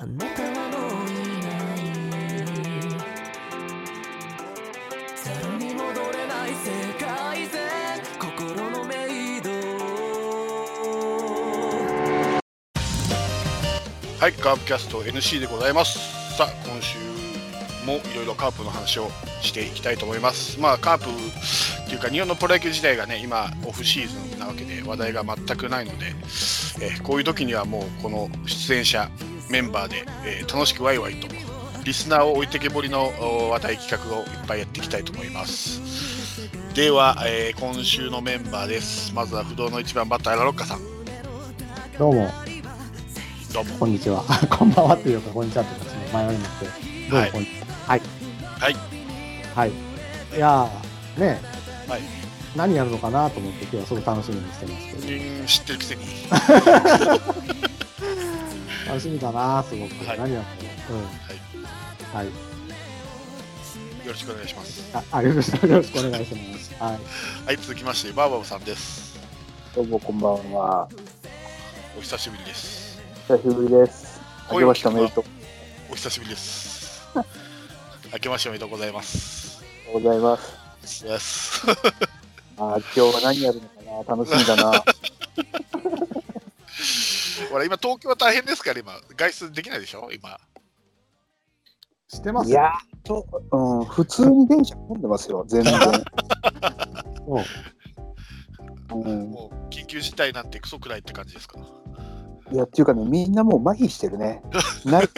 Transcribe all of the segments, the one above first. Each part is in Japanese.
あなたはもういないゼロに戻れない世界線心のメイドはい、カープキャスト NC でございます。さあ、今週もいろいろカープの話をしていきたいと思います。まあ、カープっていうか、日本のプロ野球自体がね、今、オフシーズンなわけで、話題が全くないので、えーこういう時にはもう、この出演者、メンバーで、えー楽しくワイワイと、リスナーを置いてけぼりのお話題企画をいっぱいやっていきたいと思います。では、えー今週のメンバーです。まずは不動の1番バッター、ラロッカさん。どうも、どうも。こんにちは。こんばんはっていうか、こんにちはってことですね。迷いなくて。どうも、はいこんにちは。はい。はい。はい。いやー、ね、はい。何やるのかなと思って、今日はすごく楽しみにしてますけど。うん知ってるくせに。楽しみだなすごく。はい何やるのうん。はい。よろしくお願いします。あ、あよろしく、よろしくお願いします。はい。はい、続きまして、バーバブさんです。どうもこんばんは。お久しぶりです。久しぶりです。明けましておめでとうお久しぶりです。明けましておめでとう ございます。ございます。Yes あー今日は何やるのかな楽しみだな。ほら、今、東京は大変ですから、今、外出できないでしょ、今。知ってます？いやーと、うん、普通に電車混んでますよ、全然。そううん、もう、緊急事態なんてクソくらいって感じですか？いや、っていうかね、みんなもう麻痺してるね。ない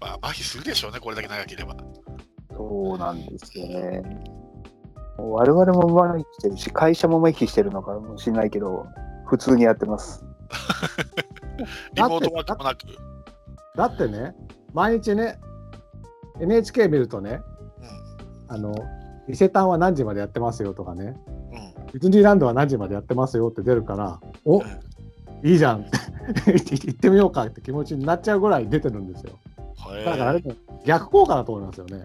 まあ、麻痺するでしょうね、これだけ長ければ。そうなんですよね。もう我々も麻痺してるし、会社も麻痺してるのかもしれないけど、普通にやってます。リモートワークもなく。だってね、毎日ね、NHK 見るとね、あの、伊勢丹は何時までやってますよとかね、うん。うん。ディズニーランドは何時までやってますよって出るから、おいいじゃん 行ってみようかって気持ちになっちゃうぐらい出てるんですよ。はい。だからあれね逆効果だと思いますよね。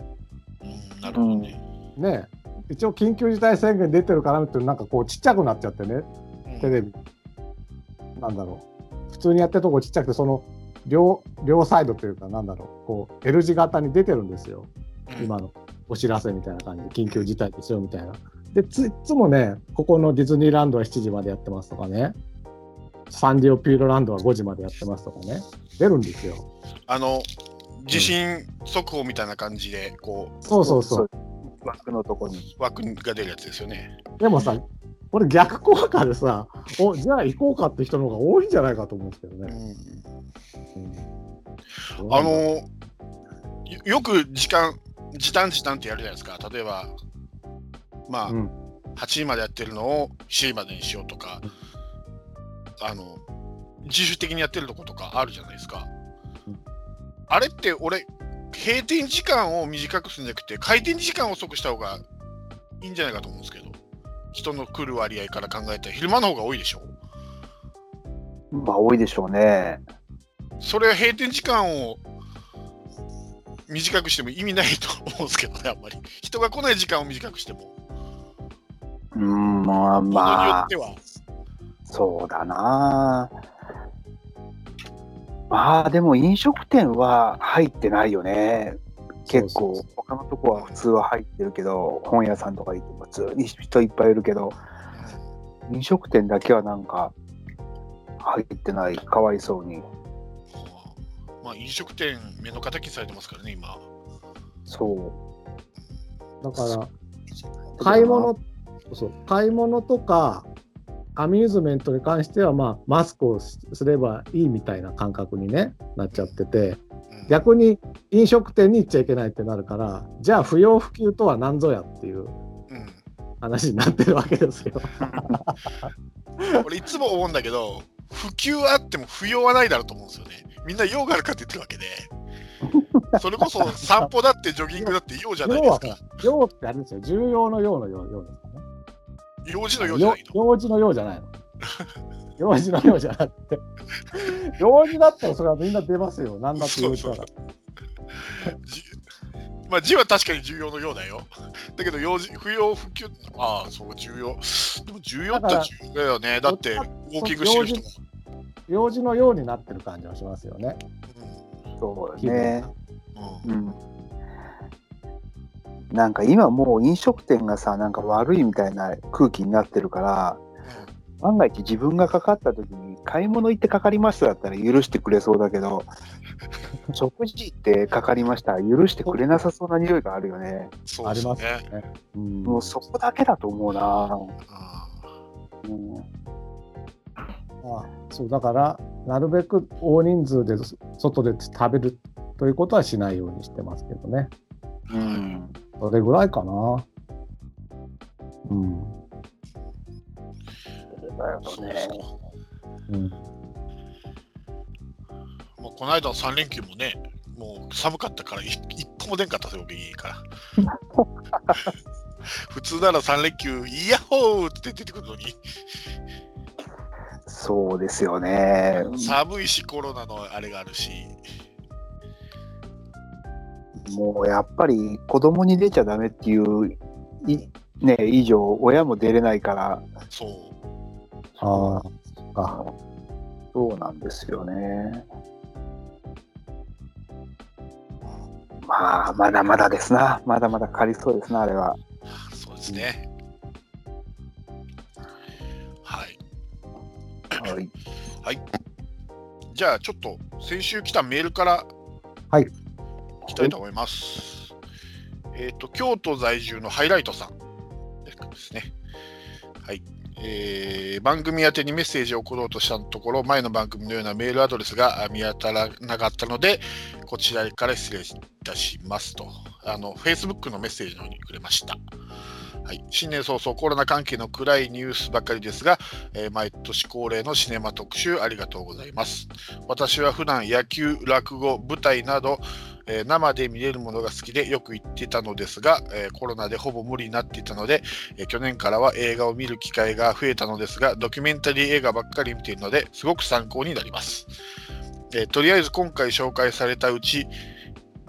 うん、なるほどね。ねえ一応緊急事態宣言出てるからってなんかこうちっちゃくなっちゃってねうんテレビなんだろう普通にやってるとこちっちゃくてその両両サイドというかなんだろうこう L 字型に出てるんですようん今のお知らせみたいな感じで緊急事態ですよみたいな。でついつもねここのディズニーランドは7時までやってますとかねサンディオピューロランドは5時までやってますとかね出るんですよ。あの、地震速報みたいな感じで、こそうそうそう。枠のとこに。う、枠が出るやつですよね。でもさこれ逆効果でさおじゃあ行こうかって人の方が多いんじゃないかと思うんですけどね。うん。うんあのよよく時間、時短時短ってやるじゃないですか。例えば、まあ、うん8時までやってるのを7時までにしようとか、あの、自主的にやってるとことかあるじゃないですか。うんあれって俺、閉店時間を短くするんじゃなくて、開店時間を遅くした方がいいんじゃないかと思うんですけど、人の来る割合から考えたら昼間の方が多いでしょ？まあ、多いでしょうね。それは閉店時間を短くしても意味ないと思うんですけどね、あんまり。人が来ない時間を短くしても。うん、まあものによまあって、は。そうだな。まあ、でも飲食店は入ってないよね。結構他のとこは普通は入ってるけど本屋さんとか行っても普通に人いっぱいいるけど飲食店だけはなんか入ってない。かわいそうに。まあ、飲食店、目の敵にされてますからね、今。そう。だから買い物そう。買い物とかアミューズメントに関しては、まあ、マスクをすすればいいみたいな感覚に、ね、なっちゃってて。うん逆に飲食店に行っちゃいけないってなるからじゃあ不要不急とは何ぞやっていううん話になってるわけですよ。俺、いつも思うんだけど、普及はあっても不要はないだろうと思うんですよね。みんな用があるかって言ってるわけで。それこそ散歩だってジョギングだって用じゃないですか。用ってあれですよ重要の用の用用ですかね。用事の用じゃないの。用事の用じゃないの。用事の用じゃなくて。用事だったらそれはみんな出ますよ。なんだって言うたら。じまあ、字は確かに重要のようだよ。だけど、用事不要不急、ああ、そう、重要。でも、重要って重要だよね。だって、ウォーキングしてる人も。用事のようになってる感じはしますよね。そうね。うんうんうん。なんか今もう飲食店がさ、なんか悪いみたいな空気になってるから、万が一自分がかかった時に買い物行ってかかりましただったら許してくれそうだけど、食事ってかかりました許してくれなさそうな匂いがあるよね。そうですね。ね。うん、もうそこだけだと思うな。あうんあそうだから、なるべく大人数で外で食べるということはしないようにしてますけどね。うん。それぐらいかな。うん。だよーそうね。そううん、まあ、この間の3連休もね、もう寒かったからい 一歩も出んかったですよ、僕家から。普通なら3連休、イヤッホーって出てくるのに、そうですよね。寒いし、コロナのあれがあるし、もうやっぱり子供に出ちゃダメっていういね以上親も出れないからそう。ああ、あそうなんですよね。まあまだまだですなまだまだかかりそうですなあれは。そうですね。はい。はい。じゃあ、ちょっと先週来たメールから、はい。いきたいと思います。えっ、と、京都在住のハイライトさんですね。はい。えー番組宛てにメッセージを送ろうとしたところ、前の番組のようなメールアドレスが見当たらなかったので、こちらから失礼いたしますと、あの、Facebook のメッセージの方にくれました。はい、新年早々コロナ関係の暗いニュースばかりですが、えー毎年恒例のシネマ特集ありがとうございます。私は普段野球、落語、舞台など、えー生で見れるものが好きでよく行ってたのですが、えーコロナでほぼ無理になっていたので、えー去年からは映画を見る機会が増えたのですが、ドキュメンタリー映画ばっかり見ているので、すごく参考になります。えーとりあえず今回紹介されたうち、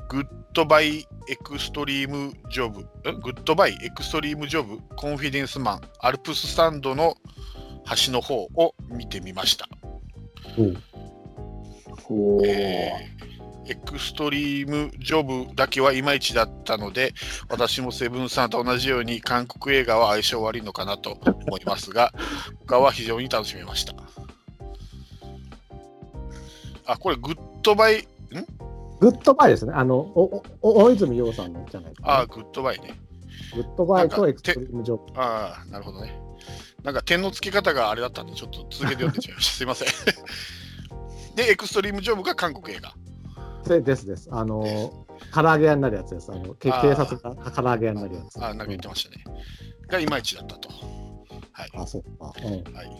グッドバイエクストリームジョブ、んグッドバイエクストリームジョブ、コンフィデンスマン、アルプススタンドの端の方を見てみました。うんえーエクストリームジョブだけはいまいちだったので、私もセブンさんと同じように韓国映画は相性悪いのかなと思いますが、他は非常に楽しめました。あ、これグッドバイ、グッドバイですね。あの、おお大泉洋さんのじゃないかな、あ、グッドバイね。グッドバイとエクストリームジョブ。ああ、なるほどね。なんか点の付け方があれだったんで、ちょっと続けて読んでしまいました。すいません。で、エクストリームジョブが韓国映画。でですです。あの、唐揚げ屋になるやつです。あのけあー警察が唐揚げ屋になるやつ。あなんか言ってましたね。がいまいちだったと。はい。あ、そうか。うん。はい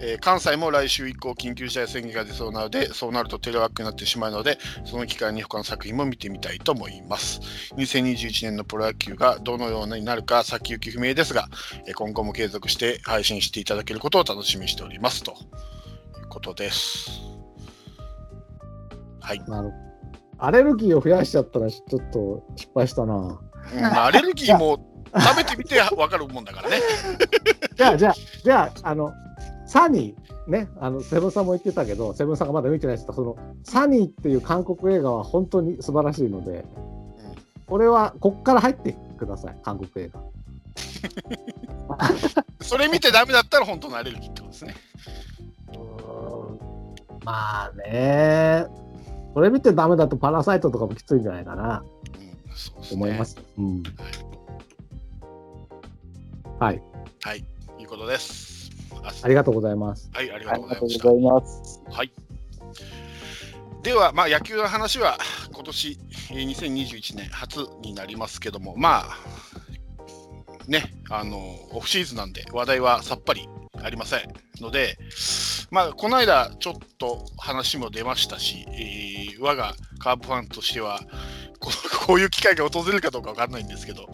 えー関西も来週以降、緊急事態宣言が出そうなので、そうなるとテレワークになってしまうので、その機会に他の作品も見てみたいと思います。2021年のプロ野球がどのようになるか先行き不明ですが、えー今後も継続して配信していただけることを楽しみにしておりますということです。はい。アレルギーを増やしちゃったらちょっと失敗したな。うんアレルギーも食べてみて分かるもんだからね。じゃあ、じゃあ、じゃあ、あの、サニー、ね、あの、セブンさんも言ってたけど、セブンさんがまだ見てないですけど、その、サニーっていう韓国映画は本当に素晴らしいので、これは、こっから入ってください、韓国映画。それ見てダメだったら本当のアレルギーってことですね。まあね、これ見てダメだとパラサイトとかもきついんじゃないかな、うん、そうねと思います。うん。はい、はい、いうことです。あありがとうございます。はい、ありがあとううございました。ございます。はい。では、まあ、野球の話は今年えー2021年初になりますけども、まあ、ね、あの、オフシーズンなんで話題はさっぱりありませんので、まあ、この間ちょっと話も出ましたし、えー我がカープファンとしては、こ こういう機会が訪れるかどうか分かんないんですけど、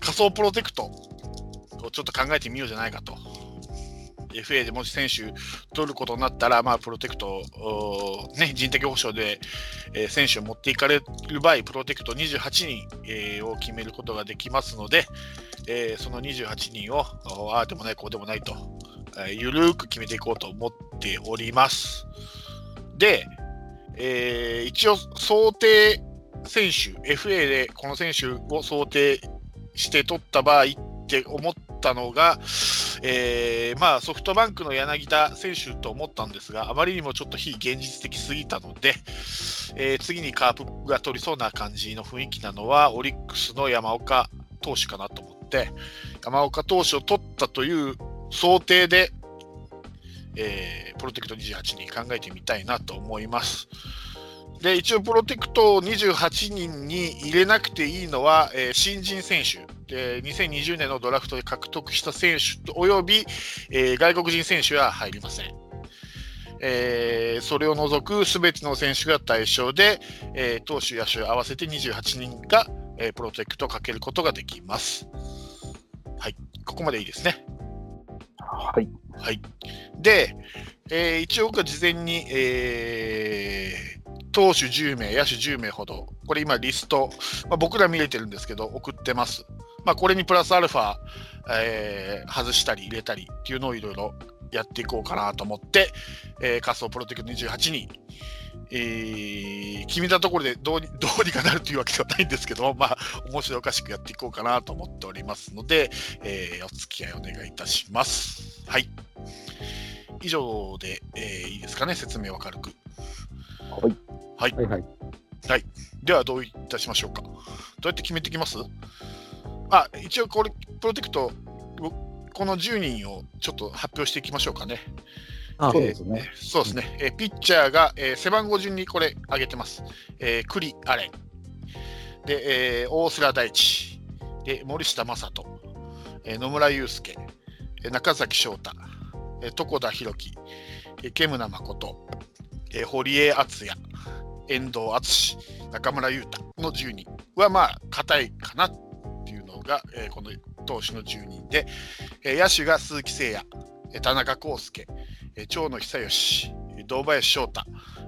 仮想プロテクトをちょっと考えてみようじゃないかと。FA でもし選手取ることになったら、まあ、プロテクト、ね、人的保障で、えー選手を持っていかれる場合、プロテクト28人、えーを決めることができますので、えーその28人を、ああでもない、こうでもないとえゆるーく決めていこうと思っております。で、えー一応想定選手、FA でこの選手を想定して取った場合って思ってたのが、えーまあ、ソフトバンクの柳田選手と思ったんですが、あまりにもちょっと非現実的すぎたので、えー次にカープが取りそうな感じの雰囲気なのは、オリックスの山岡投手かなと思って、山岡投手を取ったという想定で、えープロテクト28に考えてみたいなと思います。で、一応、プロテクト28人に入れなくていいのは、えー新人選手、で2020年のドラフトで獲得した選手および、えー外国人選手は入りません。えーそれを除くすべての選手が対象で、えー投手、野手合わせて28人が、えープロテクトをかけることができます。はい、ここまでいいですね。はい。はい。で、えー一応事前に、えー投手10名、野手10名ほど、これ今リスト、まあ、僕ら見れてるんですけど、送ってます。まあ、これにプラスアルファ、えー外したり入れたりっていうのをいろいろやっていこうかなと思って、えー仮想プロテクト28に、えー決めたところでどうに どうにかなるというわけではないんですけども、まあ、面白おかしくやっていこうかなと思っておりますので、えーお付き合いお願いいたします。はい。以上で、えーいいですかね、説明は軽く。はい。はい。はいはい。では、どういたしましょうか。どうやって決めていきます？あ、一応、これ、プロテクト、この10人をちょっと発表していきましょうかね。あ、そうですね。そうですね。えーピッチャーが、えー背番号順にこれ上げてます。えー、栗アレン。で、えー大須良大地。で、森下正人。えー野村祐介。えー中崎翔太。えー床田博樹。えー、煙誠。えー堀江敦也。遠藤敦中村優太の10人は、まあ、硬いかなが、えーこの投手の10人で、えー野手が鈴木誠也。えー田中康介。えー長野久義、堂林翔太、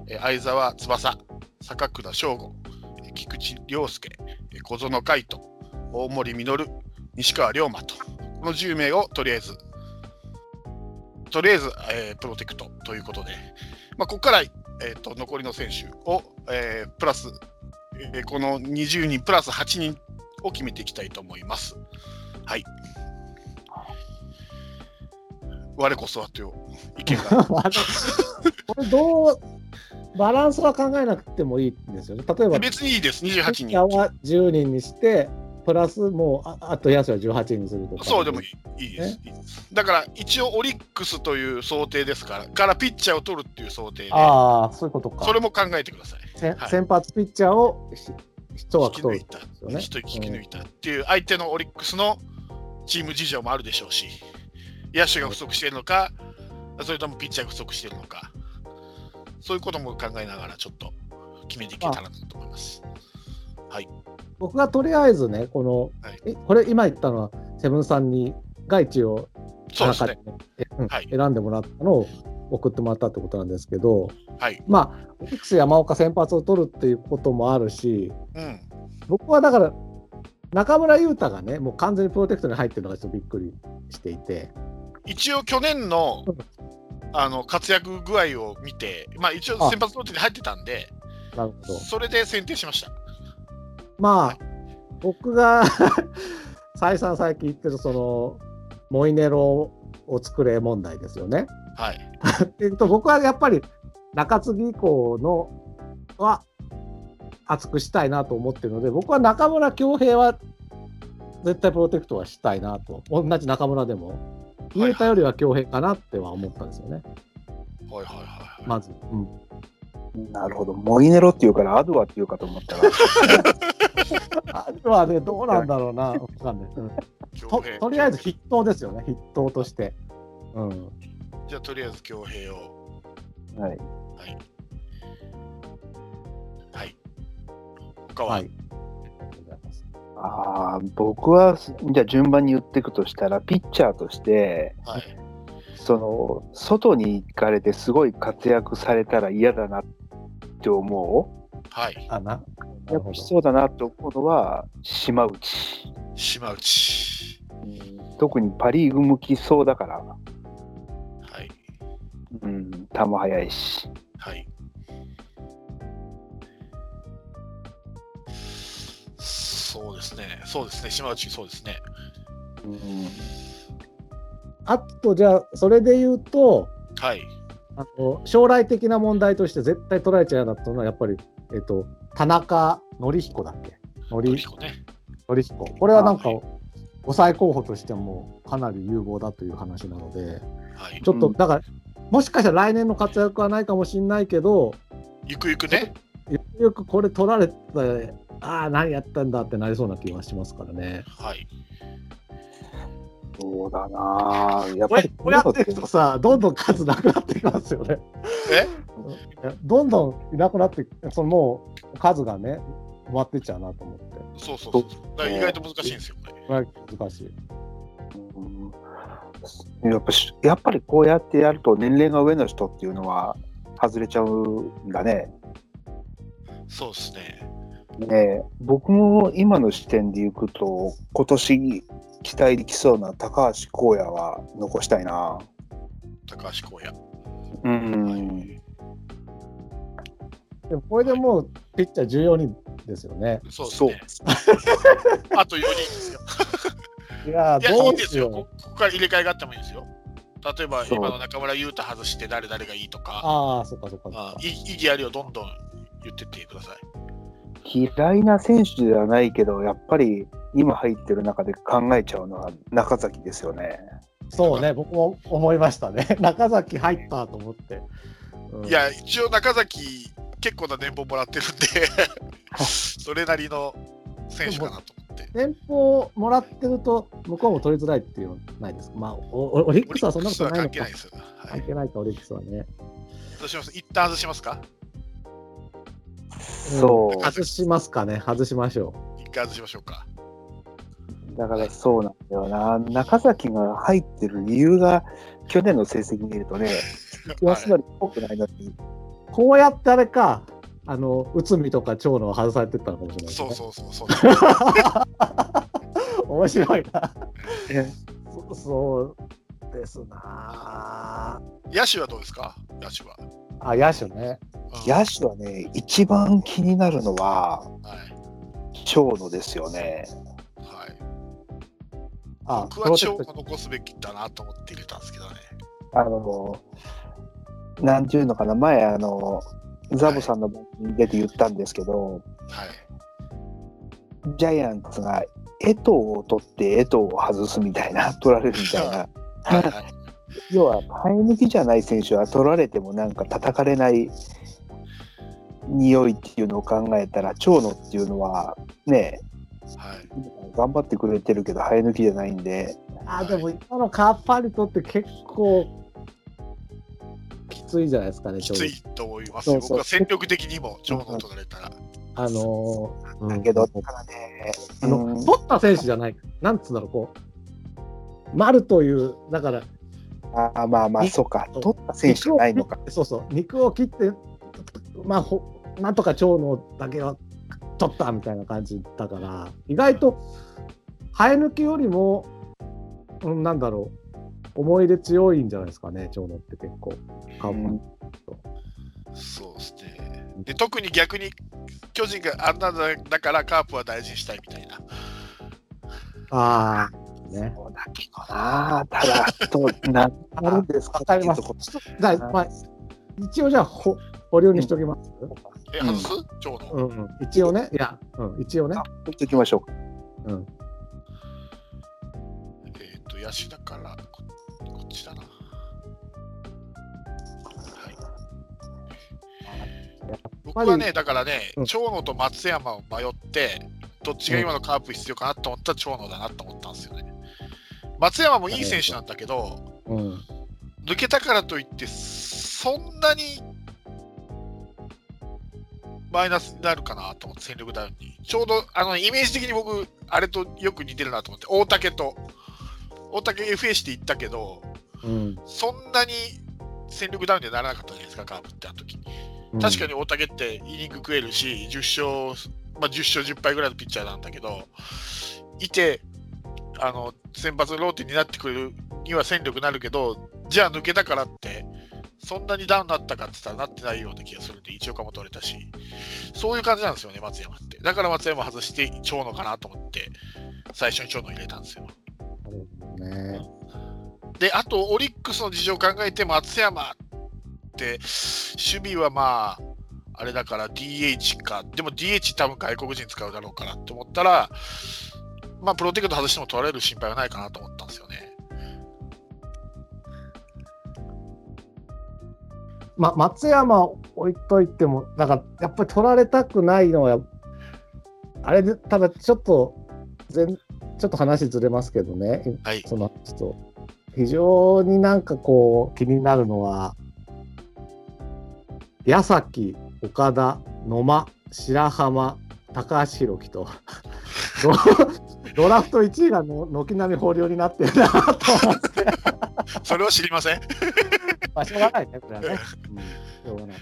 えー相沢翼、坂倉翔吾、えー菊池涼介、えー小園海斗、大森実、西川龍馬と、この10名をとりあえず、とりあえず、えープロテクトということで、まあ、ここから、えー、と残りの選手を、えープラス、えーこの20人プラス8人を決めていきたいと思います。はい。我こそはという意見が これどう、バランスは考えなくてもいいんですよね。例えば、別にいいです、28ピッチ人ャ。ーは10人にして、プラスもう、ああと野手は18人にするとか。そうでもいいいいですいいです。だから一応オリックスという想定ですから、からピッチャーを取るっていう想定で、ああ、そういうことか。それも考えてください。せはい先発ピッチャーをひ一引枠取るき抜いた、よね一人引き抜いたっていう相手のオリックスのチーム事情もあるでしょうし、野手が不足しているのか、それともピッチャーが不足しているのか、そういうことも考えながらちょっと決めていけたらなと思います。僕がとりあえずね、この、はい。えこれ今言ったのは、セブンさんに外地をそうですね。えうんはい。選んでもらったのを送ってもらったってことなんですけど、はい。まあ、オリックス山岡先発を取るっていうこともあるし、うん。僕はだから、中村優太がね、もう完全にプロテクトに入ってるのがちょっとびっくりしていて、一応去年のうんあの活躍具合を見て、まあ一応あ先発ローテに入ってたんで、なるほど。それで選定しました。まあ、僕が 再三最近言ってる、その、モイネロを作れ問題ですよね。はい。えっと、僕はやっぱり中継ぎ以降のは熱くしたいなと思ってるので、僕は中村恭平は絶対プロテクトはしたいなと、同じ中村でも、い雄太よりは恭平かなっては思ったんですよね、はいはいはいはい。まず。うん、なるほど。モイネロっていうからアドアっていうかと思ったら、あとはね、どうなんだろうな、わかんない、うんと。とりあえず筆頭ですよね、筆頭として。うん、じゃあとりあえず恭平を。はい。はい。はい。他は、はい。ありがとうございますああ、僕は、じゃあ順番に言っていくとしたら、ピッチャーとして、はい。その、外に行かれてすごい活躍されたら嫌だなって思はい。あなやっぱしそうだなと思うのは、島内。島内。うん特にパ・リーグ向きそうだから、うん、球速いし。はい。そうですね、そうですね、島内、そうですね。うん、あと、じゃあ、それで言うと、はい。あの将来的な問題として絶対取られちゃうなったのは、やっぱり、えっと、田中紀彦だっけ？の紀りこね。紀彦。これはなんかはい、抑え候補としてもかなり有望だという話なので、はい。ちょっと、うんだから、もしかしたら来年の活躍はないかもしれないけど、ゆくゆくね。よくよくこれ取られて、ああ、何やったんだってなりそうな気がしますからね。はい。そうだなぁやっこれぱりこうやっていくとさ、どんどん数なくなってきますよね。え？どんどんいなくなって、そのもう数がね、埋まってっちゃうなと思って。そうそうそう。意外と難しいんですよ、これ。これは難しい。うんやっぱしやっぱりこうやってやると年齢が上の人っていうのは外れちゃうんだね。そうですね。ねえ僕も今の視点でいくと今年期待できそうな高橋光也は残したいな。高橋光也。うん。でもこれでもうピッチャー14人ですよね。そうですね。あと4人ですよ。いやいや、いどいうですよ。しよこここから入れ替えがあってもいいですよ。例えば、今の中村優太外して誰々がいいとう。か、ああ、そっかそっかそっか。あ意意義ありをどんどん言ってってください。嫌いな選手ではないけどやっぱり今入ってる中で考えちゃうのは中崎ですよね。そうね、僕も思いましたね。中崎入ったと思って。うんいや、一応中崎、結構な年俸もらってるんで、それなりの選手かなと思って。年俸もらってると、向こうも取りづらいっていうのないですか？まあ、オリックスはそんなことないのか関係ない。ですよ。はい。関係ないか、オリックスはね。どうします？一旦外しますか？そううん外しますかね、外しましょ一回外しましょうか。だからそうなんだよな。中崎が入ってる理由が去年の成績見るとね、安成っぽくない。こうやってあれか、あの、内海とか長野は外されてったのかもしれないですね。そうそうそうそう。面白いな。えそそうですな。野手はどうですか？野手は。あ、野手ね。うん野手はね、一番気になるのははい。長野ですよね。はい。あ、僕は長野残すべきだなと思って入れたんですけどね。あの、なんていうのかな、前、あの、ザボさんの番組に出て言ったんですけど、はい。ジャイアンツが江藤を取って江藤を外すみたいな、取られるみたいな。はいはい、要は、生え抜きじゃない選手は取られてもなんか叩かれない匂いっていうのを考えたら、長野っていうのはね、はい。頑張ってくれてるけど、生え抜きじゃないんで、あ、でも今のカーパリトって結構きついじゃないですかね、ちょうどきついと思いますよ。そうそう。僕は戦力的にも長野取られたら。あのー、だけど、だからね、あの、うん。取った選手じゃない、なんつうんだろう、こう、丸という、だから、あまあまあ、そうか、取った選手じゃないのか。そうそう、肉を切って、まあ、ほなんとか長野だけは取ったみたいな感じだから、意外と生え抜きよりも、うん、なんだろう、思い入れ強いんじゃないですかね、長野って結構。うんそうですね。で、特に逆に巨人があんなだだからカープは大事にしたいみたいな。ああ、ね。そうだけどな、ただ、と、なるんですかわかります。っていうとこじゃあ、まあ、一応じゃあ、ほ保留にしときます？え、うん外す？長野。うん、うん、一応ね、いや、うん、一応ねあ。言っておきましょうか。うん。えっ、と、野手だからちだな。はい。僕はね、だからね、うん長野と松山を迷って、どっちが今のカープ必要かなと思ったら長野だなと思ったんですよね。松山もいい選手なんだけど、うん。抜けたからといって、そんなにマイナスになるかなと思って、戦力ダウンに。ちょうどあのイメージ的に僕、あれとよく似てるなと思って、大竹と、大竹 FA していったけど、うん。そんなに戦力ダウンにはならなかったじゃないですか、カープってあの時確かに大竹ってイニング食えるし、10勝、まあ、10勝10敗ぐらいのピッチャーなんだけど、いて、あの先発ローテになってくれるには戦力になるけど、じゃあ抜けたからって、そんなにダウンになったかって言ったらなってないような気がするんで、一岡も取れたし、そういう感じなんですよね、松山って。だから松山外して長野かなと思って、最初に長野入れたんですよ。なるほどね。で、あと、オリックスの事情を考えて、松山って、守備はまあ、あれだから DH か、でも DH 多分外国人使うだろうからって思ったら、まあ、プロテクト外しても取られる心配はないかなと思ったんですよね。ま、松山置いといても、なんかやっぱり取られたくないのは、あれで、ただちょっと、全ちょっと話ずれますけどね、はい。その人、非常になんかこう気になるのは、矢崎、岡田、野間、白浜、高橋宏樹と、ドドラフト1位がの軒並み豊漁になってるなと思って、それは知りません。まあ、しょうがないね、これはね。うん、しょうがない。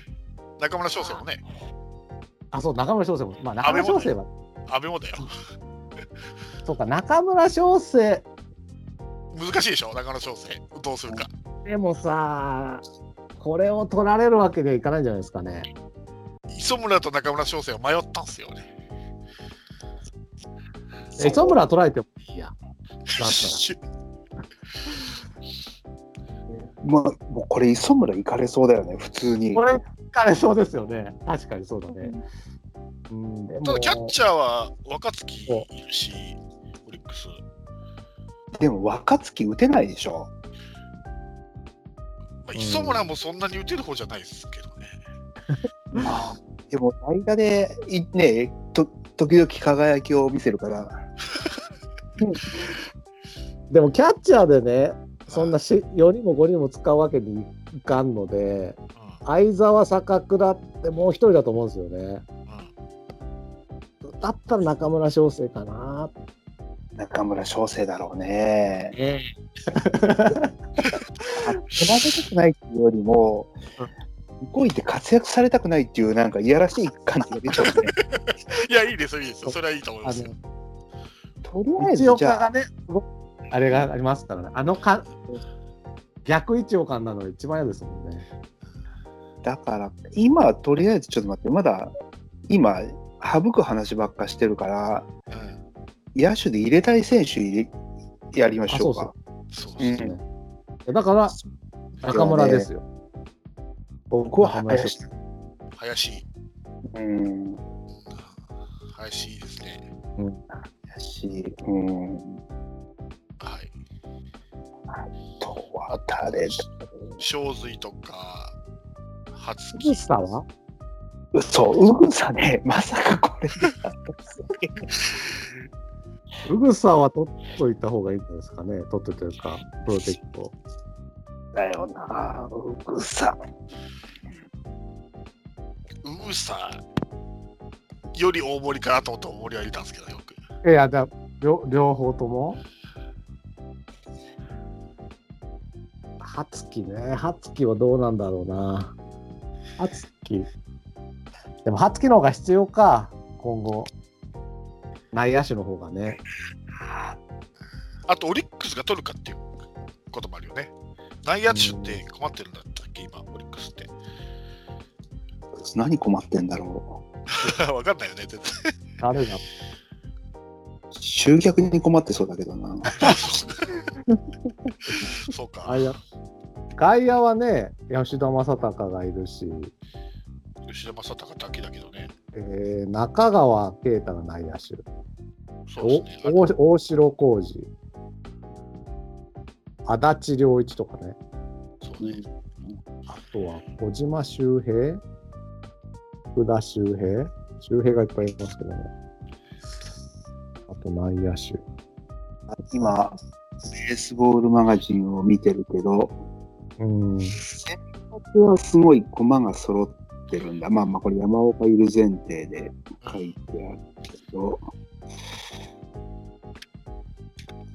中村翔成もね、あ、そう、中村翔成も、まあ、中村翔成は、阿部もだよ。そうか、中村翔成、難しいでしょ、中村翔成。どうするか。でもさ、これを取られるわけにはいかないんじゃないですかね。磯村と中村翔成は迷ったんですよね。磯村は取られてもいいや。だったら。まあ、もうこれ、磯村行かれそうだよね、普通に。これ、かれそうですよね。確かにそうだね。うん、ただ、キャッチャーは若月いるし、オリックス。でも、若月打てないでしょ。まあ、磯村もそんなに打てる方じゃないですけどね。でも、間で、いね、と時々輝きを見せるから、でもキャッチャーでね、そんなし4人も5人も使うわけにいかんので、うん相沢、坂倉ってもう一人だと思うんですよね。うんだったら中村翔成かな。中村翔成だろうね。え比べたくないっていうよりも、動いて活躍されたくないっていう、なんかいやらしい感じが出ちゃうね。いや、いいですよ、いいですよ。それはいいと思いあますよ。とりあえの、ず一じゃあ、ね、あれがありますからね。あのか逆一岡なの一番嫌ですもんね。だから、今、とりあえずちょっと待って、まだ、今、省く話ばっかしてるから、うん野手で入れたい選手入れやりましょうあか。そううんですね。だから、中村ですよ。僕は林。林。うん。林いいですね。林。うん。はい。あとは誰だ正髄とか、初杉木。下は？そう、うぐさね、まさかこれでだったんで うぐさは取っといた方がいいんですかね。取ってというか、プロテクト。だよな、うぐさ。うぐさより大森かなと思って大森は入れたんですけど、よく。いや、じゃあ両両方とも初期ね。初期はどうなんだろうな。初期。でも初期の方が必要か。今後。内野手の方がね。あと、オリックスが取るかっていうこともあるよね。内野手って困ってるんだったっけ、今、オリックスって。何困ってんだろ わかんないよね、全然。誰が？う。集客に困ってそうだけどな。そうか。外野外野はね、吉田正尚がいるし、吉田正尚だけだけどね。えー中川圭太が内野手。そうですね。お大大城浩二。足立良一とかね。そうね。あとは小島周平福田周平周平がいっぱいいますけどね。あと内野手。今、ベースボールマガジンを見てるけど、うん。ここはすごい駒が揃ってるんだ。まあまあ、これ山岡いる前提で書いてあるけど。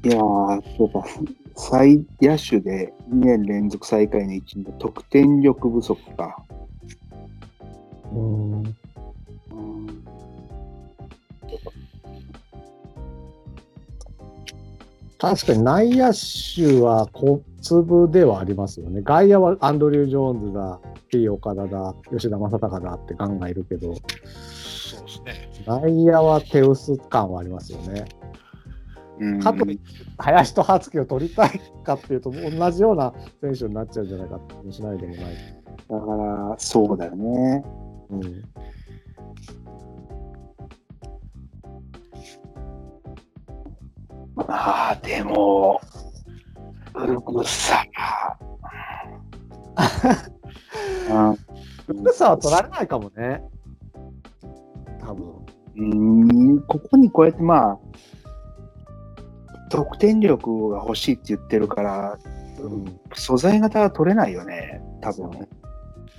いやー、そうか、最野手で2年連続最下位の一位の得点力不足か。うん。確かに内野手はこう粒ではありますよね。外野はアンドリュー・ジョーンズだ、T 岡田だ、吉田正尚だってガンガンいるけど、そうですね。内野は手薄感はありますよね。うんかといって林と葉月を取りたいかっていうと、同じような選手になっちゃうんじゃないかって気もしないでもない。だから、そうだよね。うん、まあ、でも、うるさ。うん福さは取られないかもね。多分。うーんここにこうやってまあ、得点力が欲しいって言ってるから、うん、素材型は取れないよね、多分。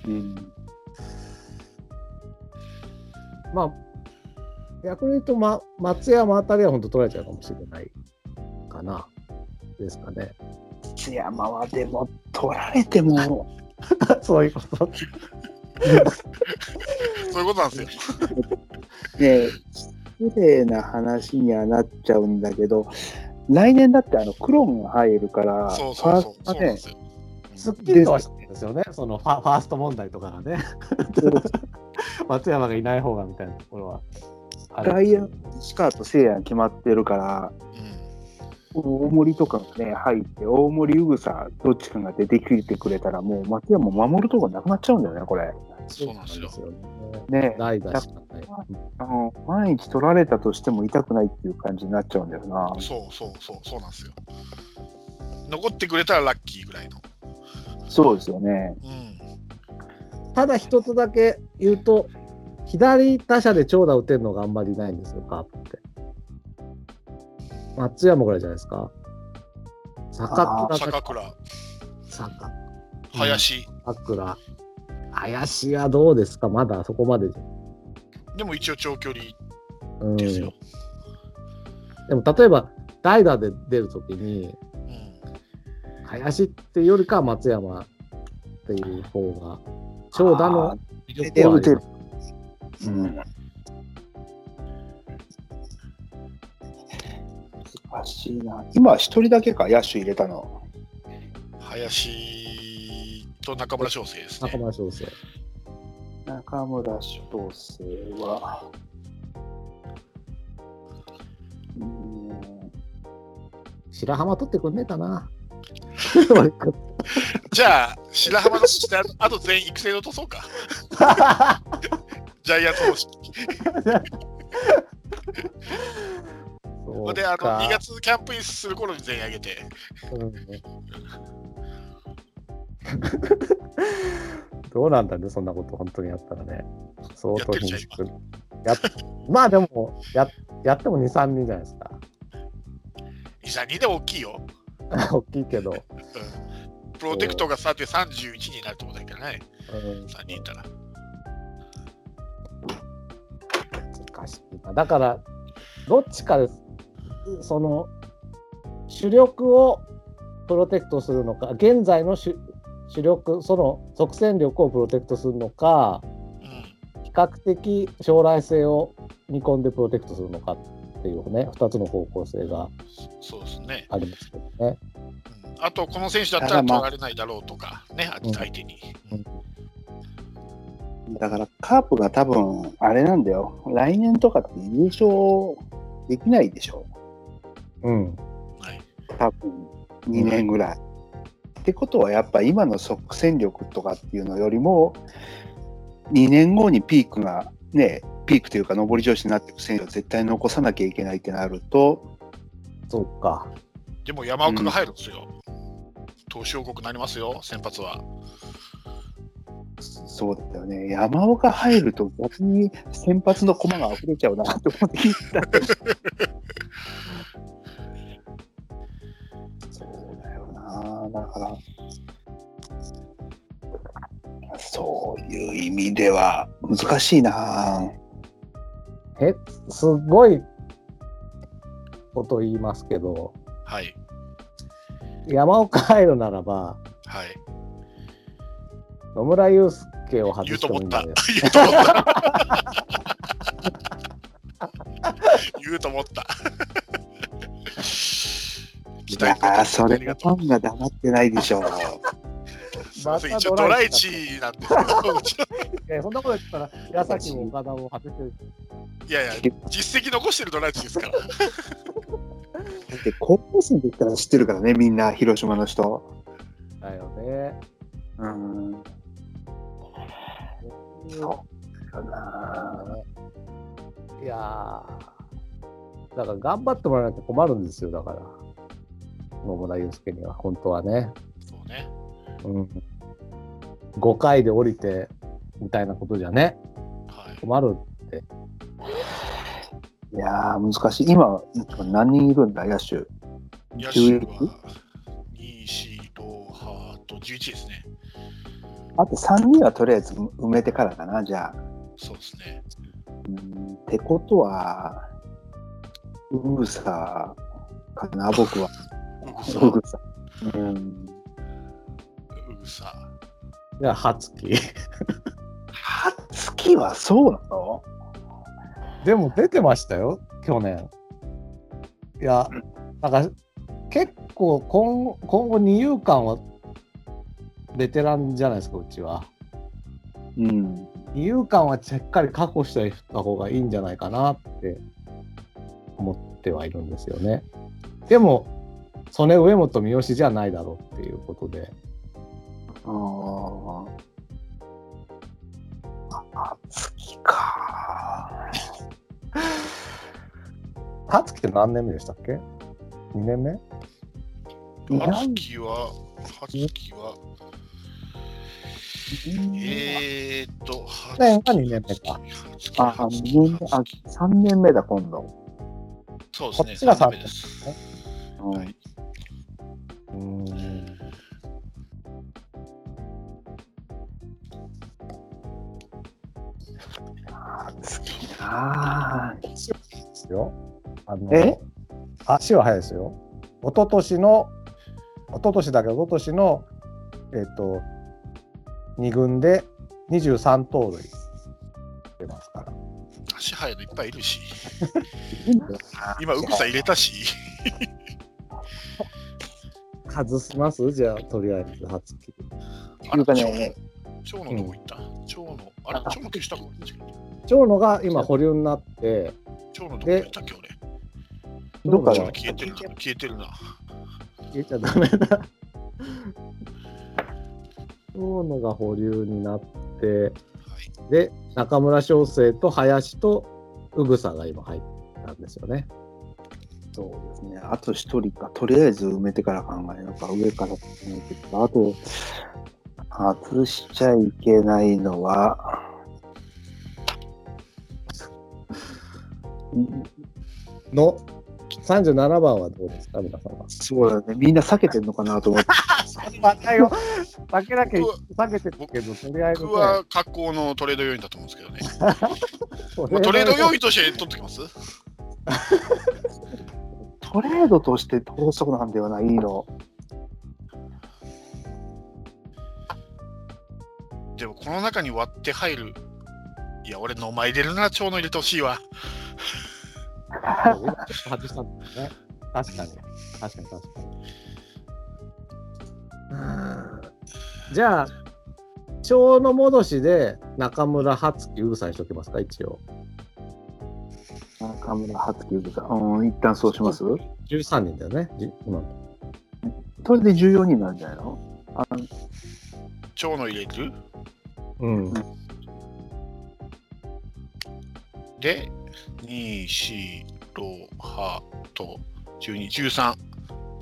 うん、まあ、逆に言うと、ま、松山あたりは本当取られちゃうかもしれないかな。ですかね。津山はでも取られても、そういうこと。そういうことなんですよ。ね、失礼な話にはなっちゃうんだけど、来年だってあのクローンが入るから、そうそうそう。ファーストねそうなんですよ。すっきりとはしてるんですよね。そのファファースト問題とかがね。松山がいない方がみたいなところは。外野、スカート、聖夜が決まってるから、うん。大森とかがね、入って、大森、うぐさ、どっちかが出てきてくれたら、もう松山守るとこなくなっちゃうんだよね、これ。そうなんですよ。よね。ね代打しかない。あの、毎日取られたとしても痛くないっていう感じになっちゃうんだよな。そうそうそう、そうなんですよ。残ってくれたらラッキーぐらいの。そうですよね。うん。ただ一つだけ言うと、左打者で長打打てるのがあんまりいないんですよ、カープって。松山ぐらいじゃないですか。坂倉坂倉、坂林。倉。林はどうですか？まだそこまで。でも一応長距離うん、ですよ。でも例えば代打で出るときに、うん。林っていうよりかは松山っていう方が、長打の魅力はあります。うん。難しいな。今、一人だけか、野手入れたの。林と中村翔成です中ね。村翔成。中村翔成は、うん白浜取ってくんねえかな。じゃあ、白浜のあと全員育成で落とそうか。ジャイアンツ方式。そうで、あの、か2月キャンプインする頃に全員上げて。うんどうなんだね、そんなこと本当にやったらね。相当品質。やっまあでもや、やっても2、3人じゃないですか。2、3人でも大きいよ。大きいけど。うん。プロテクトがさて31になると思うんだけどね。うん3人いたら。だから、どっちかです。その、主力をプロテクトするのか、現在の主主力、その即戦力をプロテクトするのか、うん。比較的将来性を見込んでプロテクトするのかっていうね、2つの方向性がそうですね。ありますけどね。うんあと、この選手だったら取られないだろうとか、ね、うん相手に。だから、カープが多分、あれなんだよ。来年とかって優勝できないでしょ。うん。はい。多分、2年ぐらい。ってことは、やっぱ今の即戦力とかっていうのよりも、2年後にピークが、ね、ピークというか、上り調子になっていく選手を絶対残さなきゃいけないってなると、そうか。でも山岡が入るんですよ。投手王国になりますよ、先発は。そうだよね。山岡入ると逆に先発の駒が溢れちゃうなと思って聞いた。そうだよな。だから、そういう意味では難しいな。え、すごいこと言いますけど、はい。山岡入るならば、はい。野村祐介を外言うしてもいいんと思った。だ 言よ。うと思った。言うと思った。期待やー、それがファンが黙ってないでしょう。ません、一応ドライチなんですけど、うちのいやそんなこと言ったら、矢崎も岡田も外してる。いやいや、実績残してるドライチですから。だって高校生の時から知ってるからね、みんな、広島の人。だよね。うん。そうかな。いやー、だから頑張ってもらわないと困るんですよ、だから。野村祐介には、本当はね。そうね。うん。5回で降りて、みたいなことじゃね、はい。困る。いやー、難しい。今、何人いるんだ、野手。野手は2、4、ロハート11ですね。あと3人はとりあえず埋めてからかな、じゃあ。そうですね。うんってことは、ウグサかな、僕は。うぐさ、ウグサ。うん。うぐさ。いや、初期。はつきはそうなの？でも出てましたよ、去年。いや、なんか結構今今後二遊間はベテランじゃないですか、うちは。うん。二遊間はしっかり確保してた方がいいんじゃないかなって思ってはいるんですよね。でも、曽根上本三好じゃないだろうっていうことで。あーあ。はつきか。勝木って何年目でしたっけ ?2 年目？初期は、初期は、えーっと、初年が2年目か。あ、あ二年目あ、3年目だ、今度。そうですね。こっちが三3年年目です。はい。うーん。はつきなぁ。ですよ。あのえ？足は速いですよ。一昨年の、一昨年だけど、一昨年の、えっ、と、2軍で23盗塁。出ますから。足速いのいっぱいいるし、今、うぐさ入れたし、外します？じゃあ、とりあえず、初期。いうかね、蝶のどこ行った。蝶の、あれ？蝶の消した野が今保留になって、蝶のどこ行ったっけ、俺。どっか消えてるな、消えてるな。消えちゃダメだ。長野が保留になって、はい。で、中村翔成と林と宇草が今入ったんですよね。そうですね。あと一人か、とりあえず埋めてから考えようか、上から埋めてか。あと、外しちゃいけないのは、の37番はどうですか、皆様？そうだね。みんな避けてんのかなと思って。避けよ。避けなきゃ避けてるけど、とりあえず、ね僕、は格好のトレード要員だと思うんですけどね。トまあトレード要員として取ってきます？トレードとして盗則なんだよな、いいの。でも、この中に割って入る。いや、俺、の前入れるな、蝶の入れてほしいわ。外したんですね。確かに。確かに、確かに。じゃあ、小の戻しで中村初樹、うぐさにしときますか、一応。中村初樹さん。うん、一旦そうします？13人だよね、じ今の。それで14人なんじゃないの？あ蝶の入れる？うん。で、2、4、6、8と、12、13。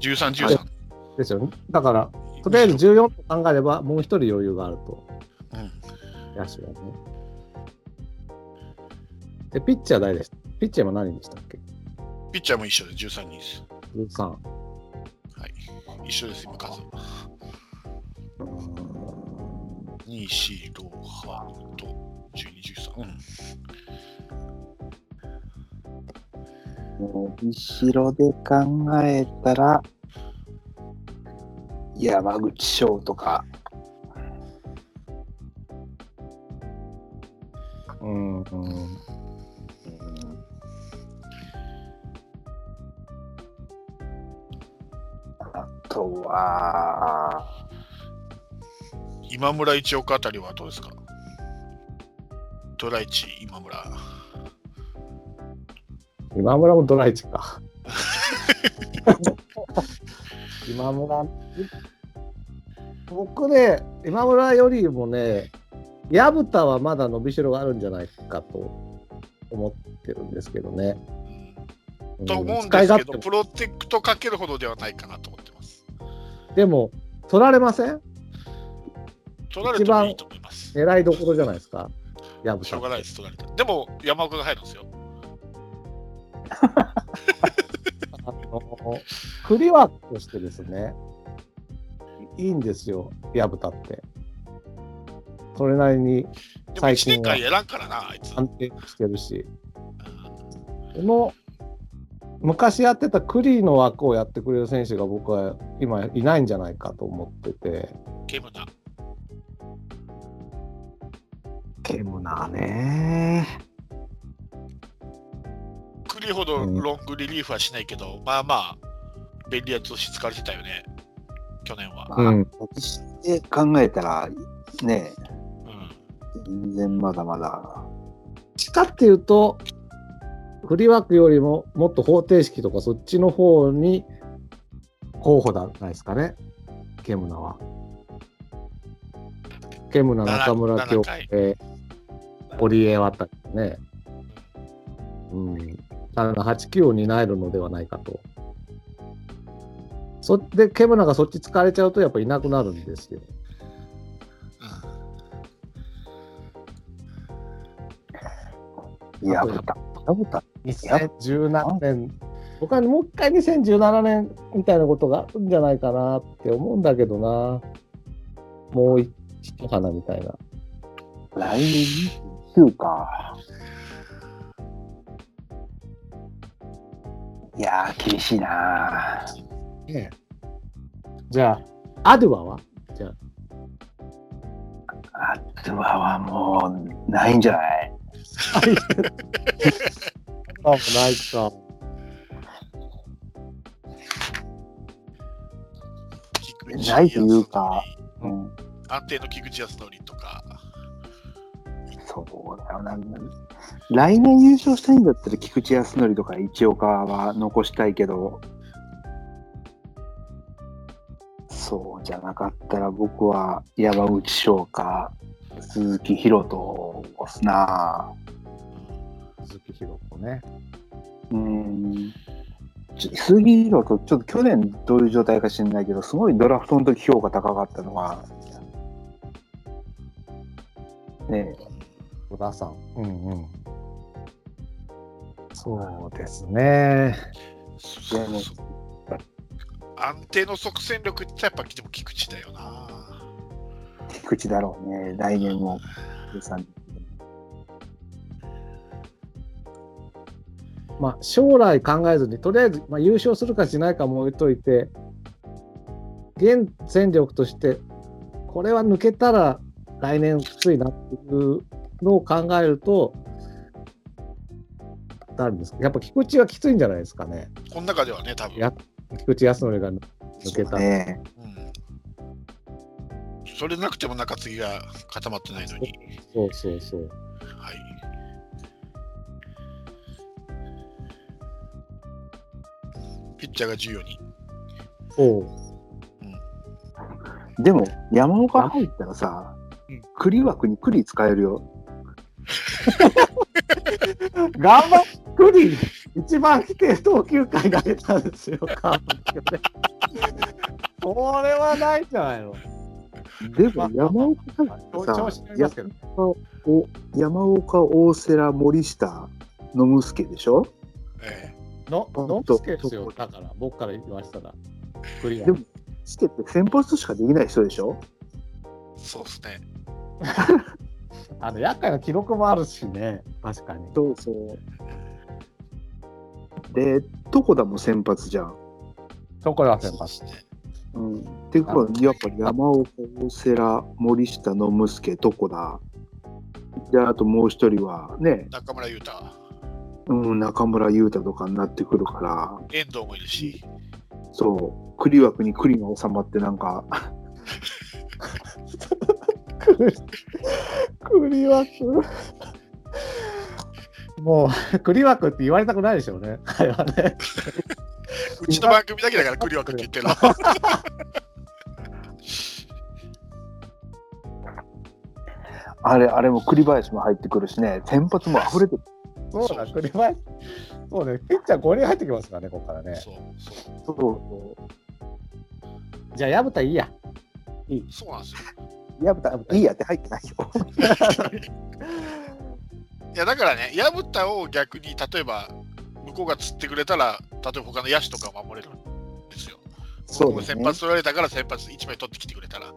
13、13。ですよね。だから、とりあえず14と考えれば、もう一人余裕があると。うん。野手はね。で、ピッチャー誰でした？ピッチャーは何でしたっけ？ピッチャーも一緒で13人です。?13。はい。一緒です、今、数。うーん2、4、6、8と、12、13。うん。後ろで考えたら、山口翔とか、うん。うんは、今村一岡あたりはどうですか？ドライチ今村。今村もドライチか。今村、僕ね、今村よりもね、薮田はまだ伸びしろがあるんじゃないかと思ってるんですけどね。と思うんですけど、プロテクトかけるほどではないかなと思ってます。でも、取られません？取られてもいいと思います。狙いどころじゃないですか、薮田しょう。がないです、取られた。でも、山岡が入るんですよ。あの振り枠としてですね、いいんですよ、薮田って。それなりに最1年近は間やらんからな、あいつ。安定してるし、この昔やってたクリーの枠をやってくれる選手が僕は今いないんじゃないかと思ってて、ケムナ。ケムナーね。クリほどロングリリーフはしないけど、まあまあ、便利やつをし疲れてたよね、去年は。うん、で考えたら、ね、うん、全然まだまだ。しかっていうと、フリーワークよりももっと方程式とかそっちの方に候補じゃないですかね、ケムナは。ケムナ、中村7京回平、堀江あたりね。うん。7、8、9を担えるのではないかと。そで、ケムナがそっち疲れちゃうとやっぱいなくなるんですよ。やぶた。やぶた。2017年、僕はもう一回2017年みたいなことがあるんじゃないかなって思うんだけどな。もう一花みたいな。来年29か。いやー、厳しいなー。じゃあ、アドゥアは？じゃあ。あとははもう、ないんじゃない？あ、もうないか。ないというか康うん。則安定の菊池康則とか、そうだよな。来年優勝したいんだったら菊池康則とか一岡は残したいけど、そうじゃなかったら僕は山内翔か鈴木宏斗を押すな。鈴木ひろ子ね。うん。鈴木宏斗、ちょっと去年どういう状態か知らないけど、すごいドラフトの時評価高かったのが、ね小田さん。うんうん。そうですね。安定の即戦力ってやっぱでも菊池だよな。菊池だろうね、来年も。まあ、将来考えずに、とりあえず、まあ、優勝するかしないかも置いといて、現戦力として、これは抜けたら来年きついなっていうのを考えると、誰ですかやっぱ菊池はきついんじゃないですかね。この中ではね、多分。や菊池康則が抜けた。ねうんそれなくても中継ぎが固まってないのに。そうそうそう。はい。ピッチャーが14人。そうでも、山岡入ったらさうん、栗枠に栗使えるよ。頑張っクリ一番規定投球回投げたんですよ、カープこれはないじゃないの？でも、山岡入ったら調子さによりますけど。山岡、大瀬良、森下、野村助でしょえの、あノンスケですよ、だから、僕から言わしたら。クリアで。も助って先発しかできない人でしょそうですね。あの、厄介な記録もあるしね、確かに。そうそう。で、床田も先発じゃん。そこら先発？うん。っていうことは、やっぱり山岡、大瀬良、森下、野村助、床田。で、あともう一人はね、中村優太、うん、中村優太とかになってくるから、遠藤もいるし、そう、栗枠に栗が収まって、なんか、栗栗枠。もう、栗枠って言われたくないでしょうね。あれはね。うちの番組だけだから栗枠って言ってるの。あれ、あれも栗林も入ってくるしね、先発も溢れてる。そうだ、栗林。そうね、ピッチャー5人入ってきますからね、ここからね。そうそうそうそじゃあ、薮田いいや。そうなんですよ。う。やぶた、いいやって入ってないよ。いやだからね、薮田を逆に例えば向こうが釣ってくれたら、例えば他の野手とかを守れるんですよ。そうだね。先発取られたから先発1枚取ってきてくれたら、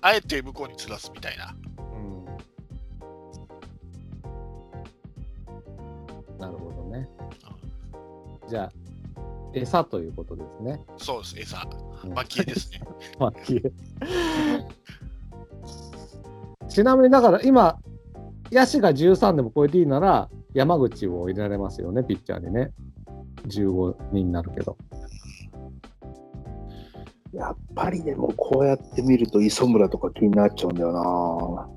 あえて向こうに釣らすみたいな。うん。なるほどね。じゃあ、餌ということですね。そうです、餌。うん蒔絵ですね。まあ消えちなみにだから今、野手が13でも超えていいなら、山口を入れられますよね、ピッチャーにね。15人になるけど。やっぱりでもこうやって見ると磯村とか気になっちゃうんだよな。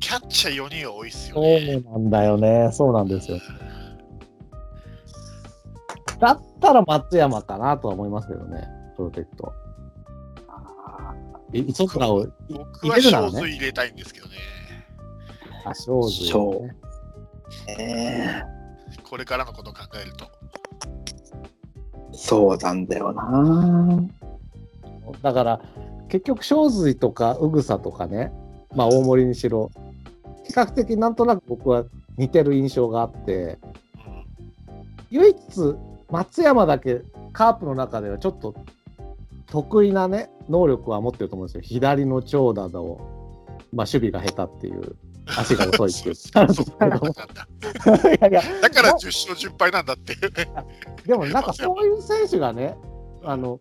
キャッチャー4人は多いですよそうね。なんだよね。そうなんですよ。だったら松山かなとは思いますけどね、プロテクト。い磯村を入れるならね水入れたいんですけどね。あ、正髄、そうね。えこれからのことを考えると。そうなんだよな。だから、結局、正髄とか、うぐさとかね、まあ、大森にしろ、比較的なんとなく僕は似てる印象があって、うん唯一、松山だけカープの中ではちょっと得意なね、能力は持ってると思うんですよ。左の長打を、まあ、守備が下手っていう、足が遅いっていう。いやいや、だから10勝10敗なんだって。でもなんかそういう選手がね、あの、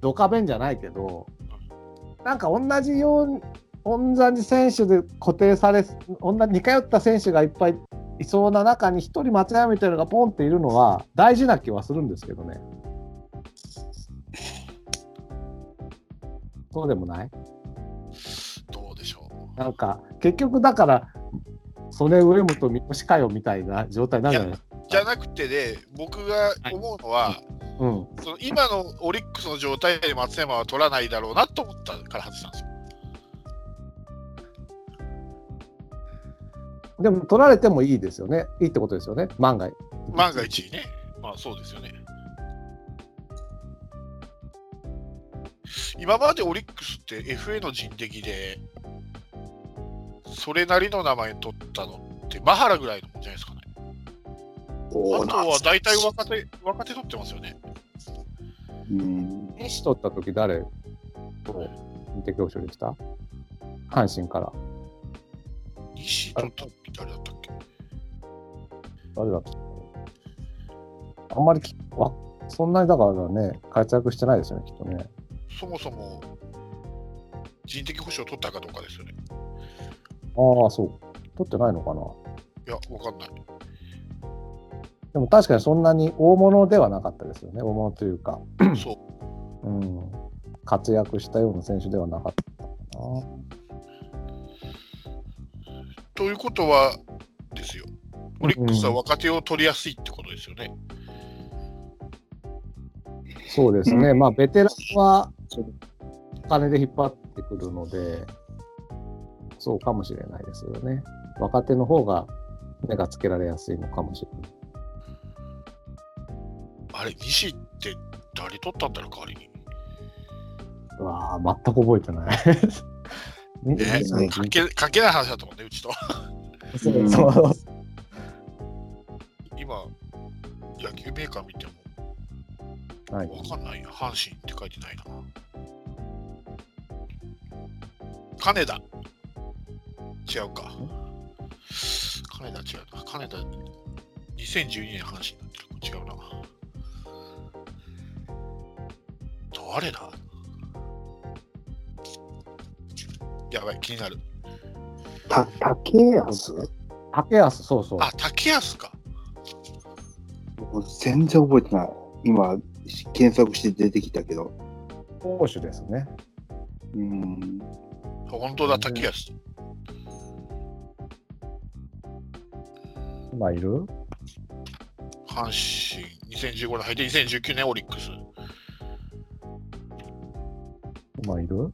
ドカベンじゃないけど、なんか同じように、同じ選手で固定され、同じ似通った選手がいっぱいいそうな中に一人松山みたいなのがポンっているのは大事な気はするんですけどね。そうでもない？どうでしょう。なんか結局だから、曽根上本三好かよみたいな状態になるじゃない？ですか。じゃなくてね、僕が思うのは、うん。その今のオリックスの状態で松山は取らないだろうなと思ったから外したんですよ。でも取られてもいいですよね。いいってことですよね。万が一。万が一ね。まあそうですよね。今までオリックスって FA の人的で、それなりの名前取ったのって、マハラぐらいのもんじゃないですかね。あとは大体若手、若手取ってますよね。うん。西取った時誰と見て教師でした？阪神から。西取ったって誰だったっけ？誰だったあんまりきわそんなにだからね、活躍してないですよね、きっとね。そもそも人的保障を取ったかどうかですよね。ああ、そう。取ってないのかな。いや、わかんない。でも確かにそんなに大物ではなかったですよね。大物というか、そう。うん、活躍したような選手ではなかったかな。ということはですよ。オリックスは若手を取りやすいってことですよね。そうですね。まあ、ベテランはお金で引っ張ってくるので、そうかもしれないですよね。若手の方が目がつけられやすいのかもしれない。あれ、西って誰取ったんだろう、代わりに。うわあ、全く覚えてない。ねね関係関係ない話だと思うね、うちと。そう今、野球メーカー見てもはいわかんないな。阪神って書いてないな。金田。違うか。金田違うな。金田、2012年阪神ってる。違うな。誰だ？やばい、気になる。た、竹安？竹安、そうそう。あ、竹安か。全然覚えてない。今、検索して出てきたけど。投手ですね。うん。本当だ、竹安。今いる？阪神、2015年入って2019年オリックス。今いる？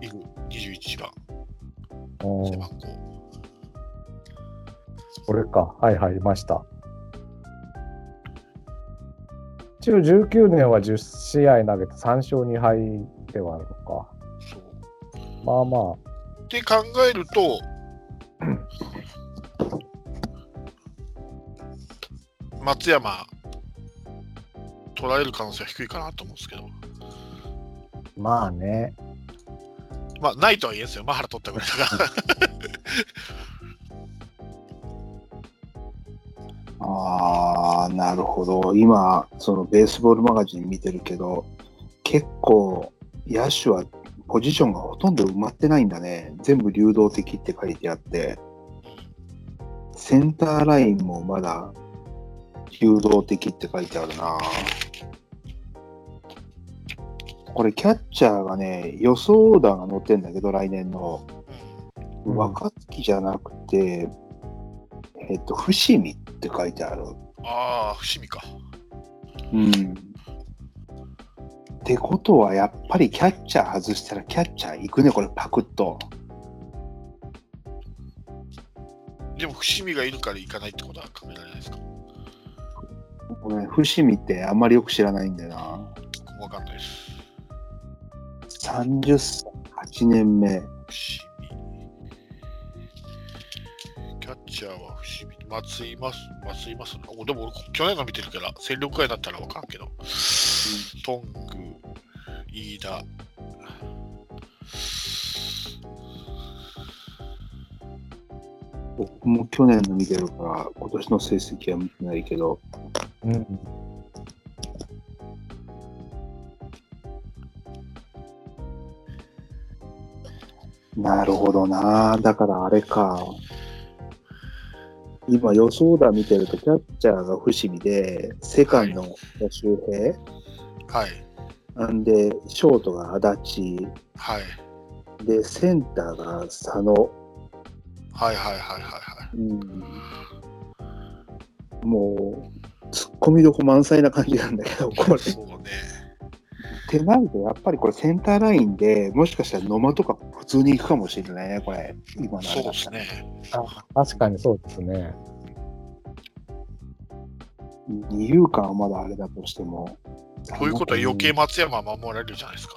いる21番、背番号。これか。はいはい、いました。一応19年は10試合投げて3勝2敗ではあるのか。そうまあまって考えると、松山、取られる可能性は低いかなと思うんですけど、あ、まあね。まあ、ないとは言えんですよ、マハラ取ったぐらいだから。ああ、なるほど。今、そのベースボールマガジン見てるけど、結構、野手はポジションがほとんど埋まってないんだね。全部流動的って書いてあって、センターラインもまだ流動的って書いてあるな。これ、キャッチャーがね、予想オーダーが載ってんだけど、来年の。うん若月じゃなくて、えっと、伏見って書いてある。ああ、伏見か。うん。ってことは、やっぱりキャッチャー外したらキャッチャー行くね、これ、パクッと。でも伏見がいるから行かないってことは考えられないですか？ごめん、伏見ってあんまりよく知らないんだよな。わかんないです。30歳、8年目。伏見。キャッチャーは伏見。松井ます、松井ます。おでも俺、去年の見てるから、戦力外だったらわかんけど。トング、飯田。僕も去年の見てるから、今年の成績は見てないけど、うん。なるほどな。だからあれか。今予想だ見てると、キャッチャーが伏見で、セカンドが周平、はい。なんで、ショートが足立、はい。で、センターが佐野。はいはいはいはいはい。うん、もう、突っ込みどこ満載な感じなんだけど、これ。そうね。ってなると、やっぱりこれセンターラインでもしかしたら野間とか普通に行くかもしれないね、これ。今のそうですね。確かにそうですね。二遊間はまだあれだとしても。こういうことは余計松山は守られるじゃないですか。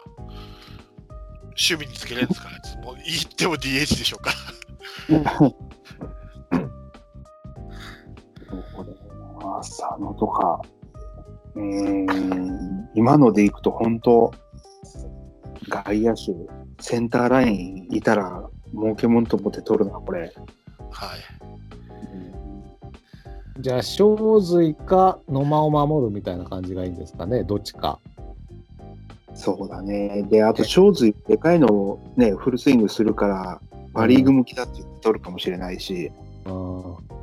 守備につけれるんですから、ね、もう言っても DH でしょうか。そうだよな佐野とか、うーん、今のでいくと本当、外野手、センターラインいたら、儲けもんと思って取るな、これ。はい。じゃあ、正髄か野間を守るみたいな感じがいいんですかね、どっちか。そうだね。で、あと、正髄、でかいのをね、フルスイングするから、パ・リーグ向きだって言って取るかもしれないし、うん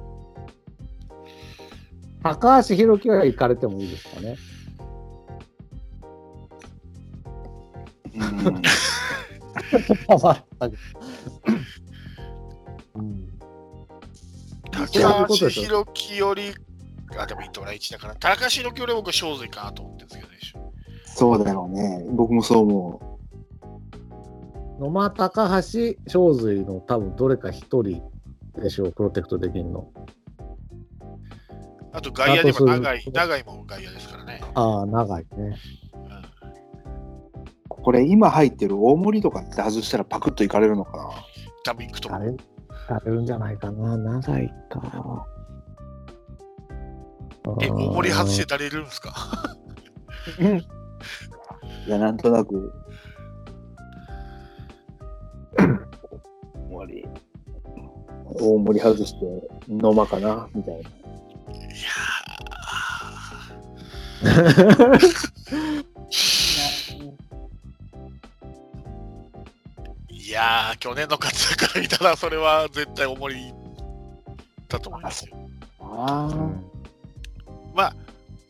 高橋宏樹は行かれてもいいですかね。うん、うん高橋宏樹より、あ、でもイントラ1だから、高橋宏樹より僕は正髄かなと思ってるんですけどね。そうだろうね。僕もそう思野間、高橋、正髄の多分どれか一人でしょう、プロテクトできるの。あと外野でも長い長いも外野ですからね。ああ、長いね。うんう。これ、今入ってる大森とかって外したらパクッといかれるのかな？多分行くと思う。あれ、されるんじゃないかな。長いか。え、大森外してて。誰入れるんですか？いや、なんとなく。大森。大森外して、野間かな？みたいな。いやーいやー、去年の活躍から見たら、それは絶対大森だと思いますよ。あうんまあ、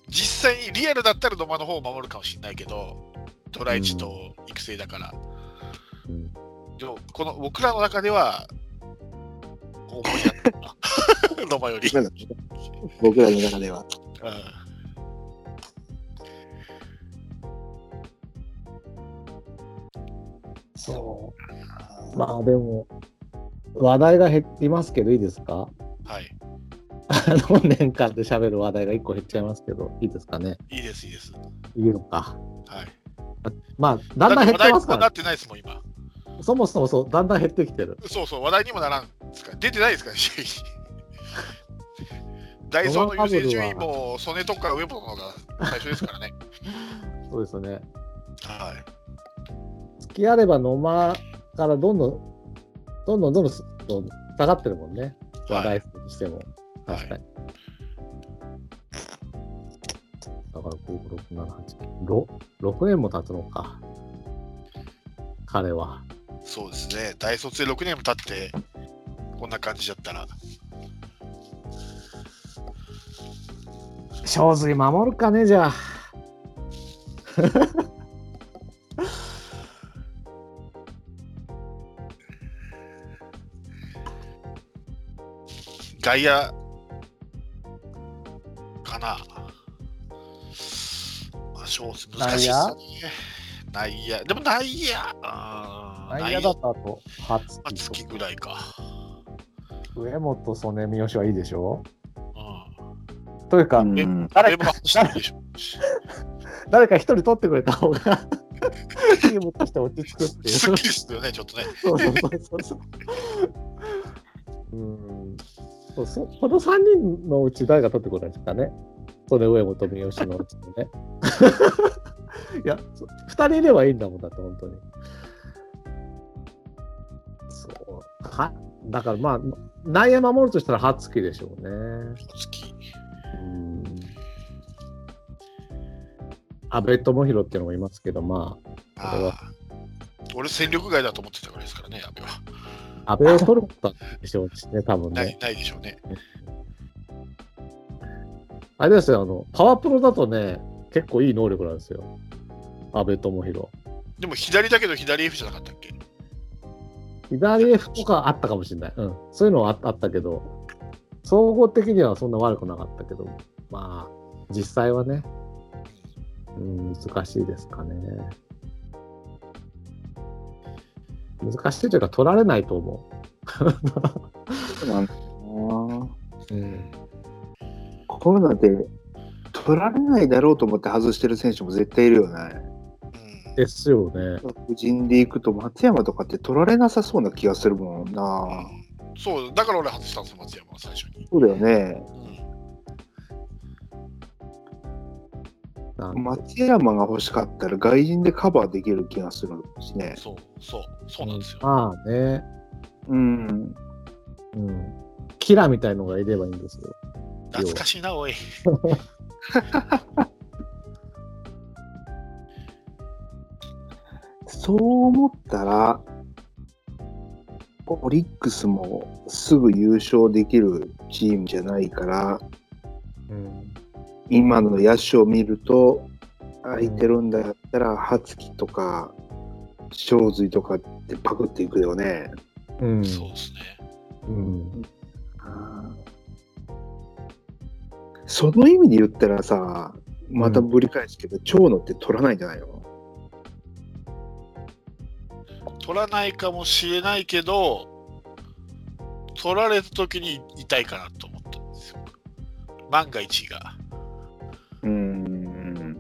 実際にリアルだったら野間の方を守るかもしれないけど、トライチと育成だから。うんでもこの僕らの中では、重いな野間より。僕らの中では。うんそう。まあでも、話題が減りますけど、いいですか？はい。あの年間で喋る話題が1個減っちゃいますけど、いいですかね？いいです、いいです。いいのか。はい。まあ、だんだん減ってますから、話題にもなってないですもん、今。そもそもそう、だんだん減ってきてる。そうそう、話題にもならんですから。出てないですから、試合に。ダイソーの優先順位も、ソネとか上本の方が最初ですからね。そうですよね。はい。付き合えば野間からどんどん、どんどんどんどん下がってるもんね。話題数にしても。確かに。だから5、6、7、8、6、6年も経つのか。彼は。そうですね。大卒で6年も経って、こんな感じだったら。正髄守るかね、じゃあ。外野かな。まあ、ショーツ難しいですよね。内野でも内野、あー内野だとあと、初まあ月ぐらいか。上本曽根三好はいいでしょ？うというか、うんえ誰ん。か。誰か一人取ってくれた方が チームとして落ち着くっていう。すっきりするよね、ちょっとね。そうそうそうそうそう。うんそうそこの3人のうち誰が取ってくれたんですかね？それ上本三好のうちのね。いや、そ2人いればいいんだもんだって、本当に。はだからまあ、内野守るとしたらハツキでしょうね。月。うん。安倍智弘っていうのもいますけど、まあ、これは。俺、戦力外だと思ってたからですからね、阿部は。安倍を取ることでしょうしね、多分ね。ないないでしょうね。あれですよ、あの、パワープロだとね、結構いい能力なんですよ。安倍智弘。でも左だけど左 F じゃなかったっけ？左 F とかあったかもしれない。うん。そういうのはああったけど、総合的にはそんな悪くなかったけど、まあ、実際はね、うん、難しいですかね。難しいというか、取られないと思そうなんだなう。うん。こういうので取られないだろうと思って外してる選手も絶対いるよね。うん。ですよね。個人でいくと松山とかって取られなさそうな気がするもんな。そう、だから俺外したんですよ、松山は最初に。そうだよね。なん松山が欲しかったら外人でカバーできる気がするしね。そう、そう、そうなんですよ。まあね、うん。うん。キラみたいのがいればいいんですよ。懐かしいな、おい。そう思ったら、オリックスもすぐ優勝できるチームじゃないから、うん。今の野手を見ると、空いてるんだったら、初木とか、正髄とかってパクっていくよね。うん。そうですね。うん。その意味で言ったらさ、またぶり返すけど、長野って取らないんじゃないの？取らないかもしれないけど、取られた時に痛いかなと思ったんですよ。万が一が。うーん。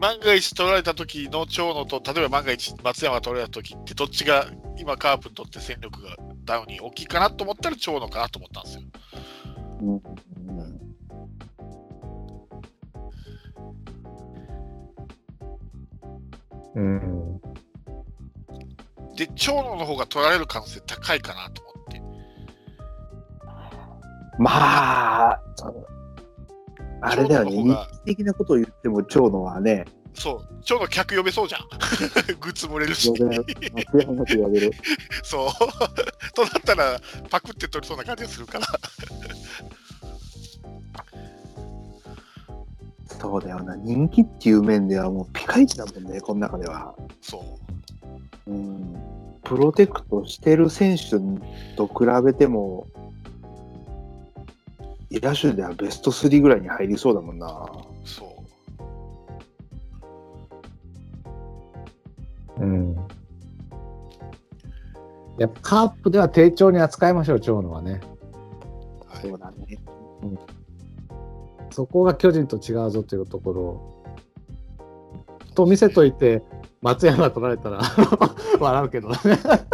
万が一取られた時の長野と、例えば万が一松山が取られた時って、どっちが今カープにとって戦力がダウンに大きいかなと思ったら長野かなと思ったんですよ。うんうん。で、長野の方が取られる可能性高いかなと思って。まあ、あれだよね、日長野の方が記的なことを言っても長野はね、そう、長野客呼べそうじゃん。グッズも売れるしる。そう。となったら、パクって取りそうな感じがするから。そうだよな。人気っていう面ではもうピカイチだもんね、この中では。そう。うん。プロテクトしてる選手と比べても、野手ではベスト3ぐらいに入りそうだもんな。そう。うん。やっぱカープでは丁重に扱いましょう、長野はね。はいそうだね。そこが巨人と違うぞというところをと見せといて、松山取られたら 笑うけどね。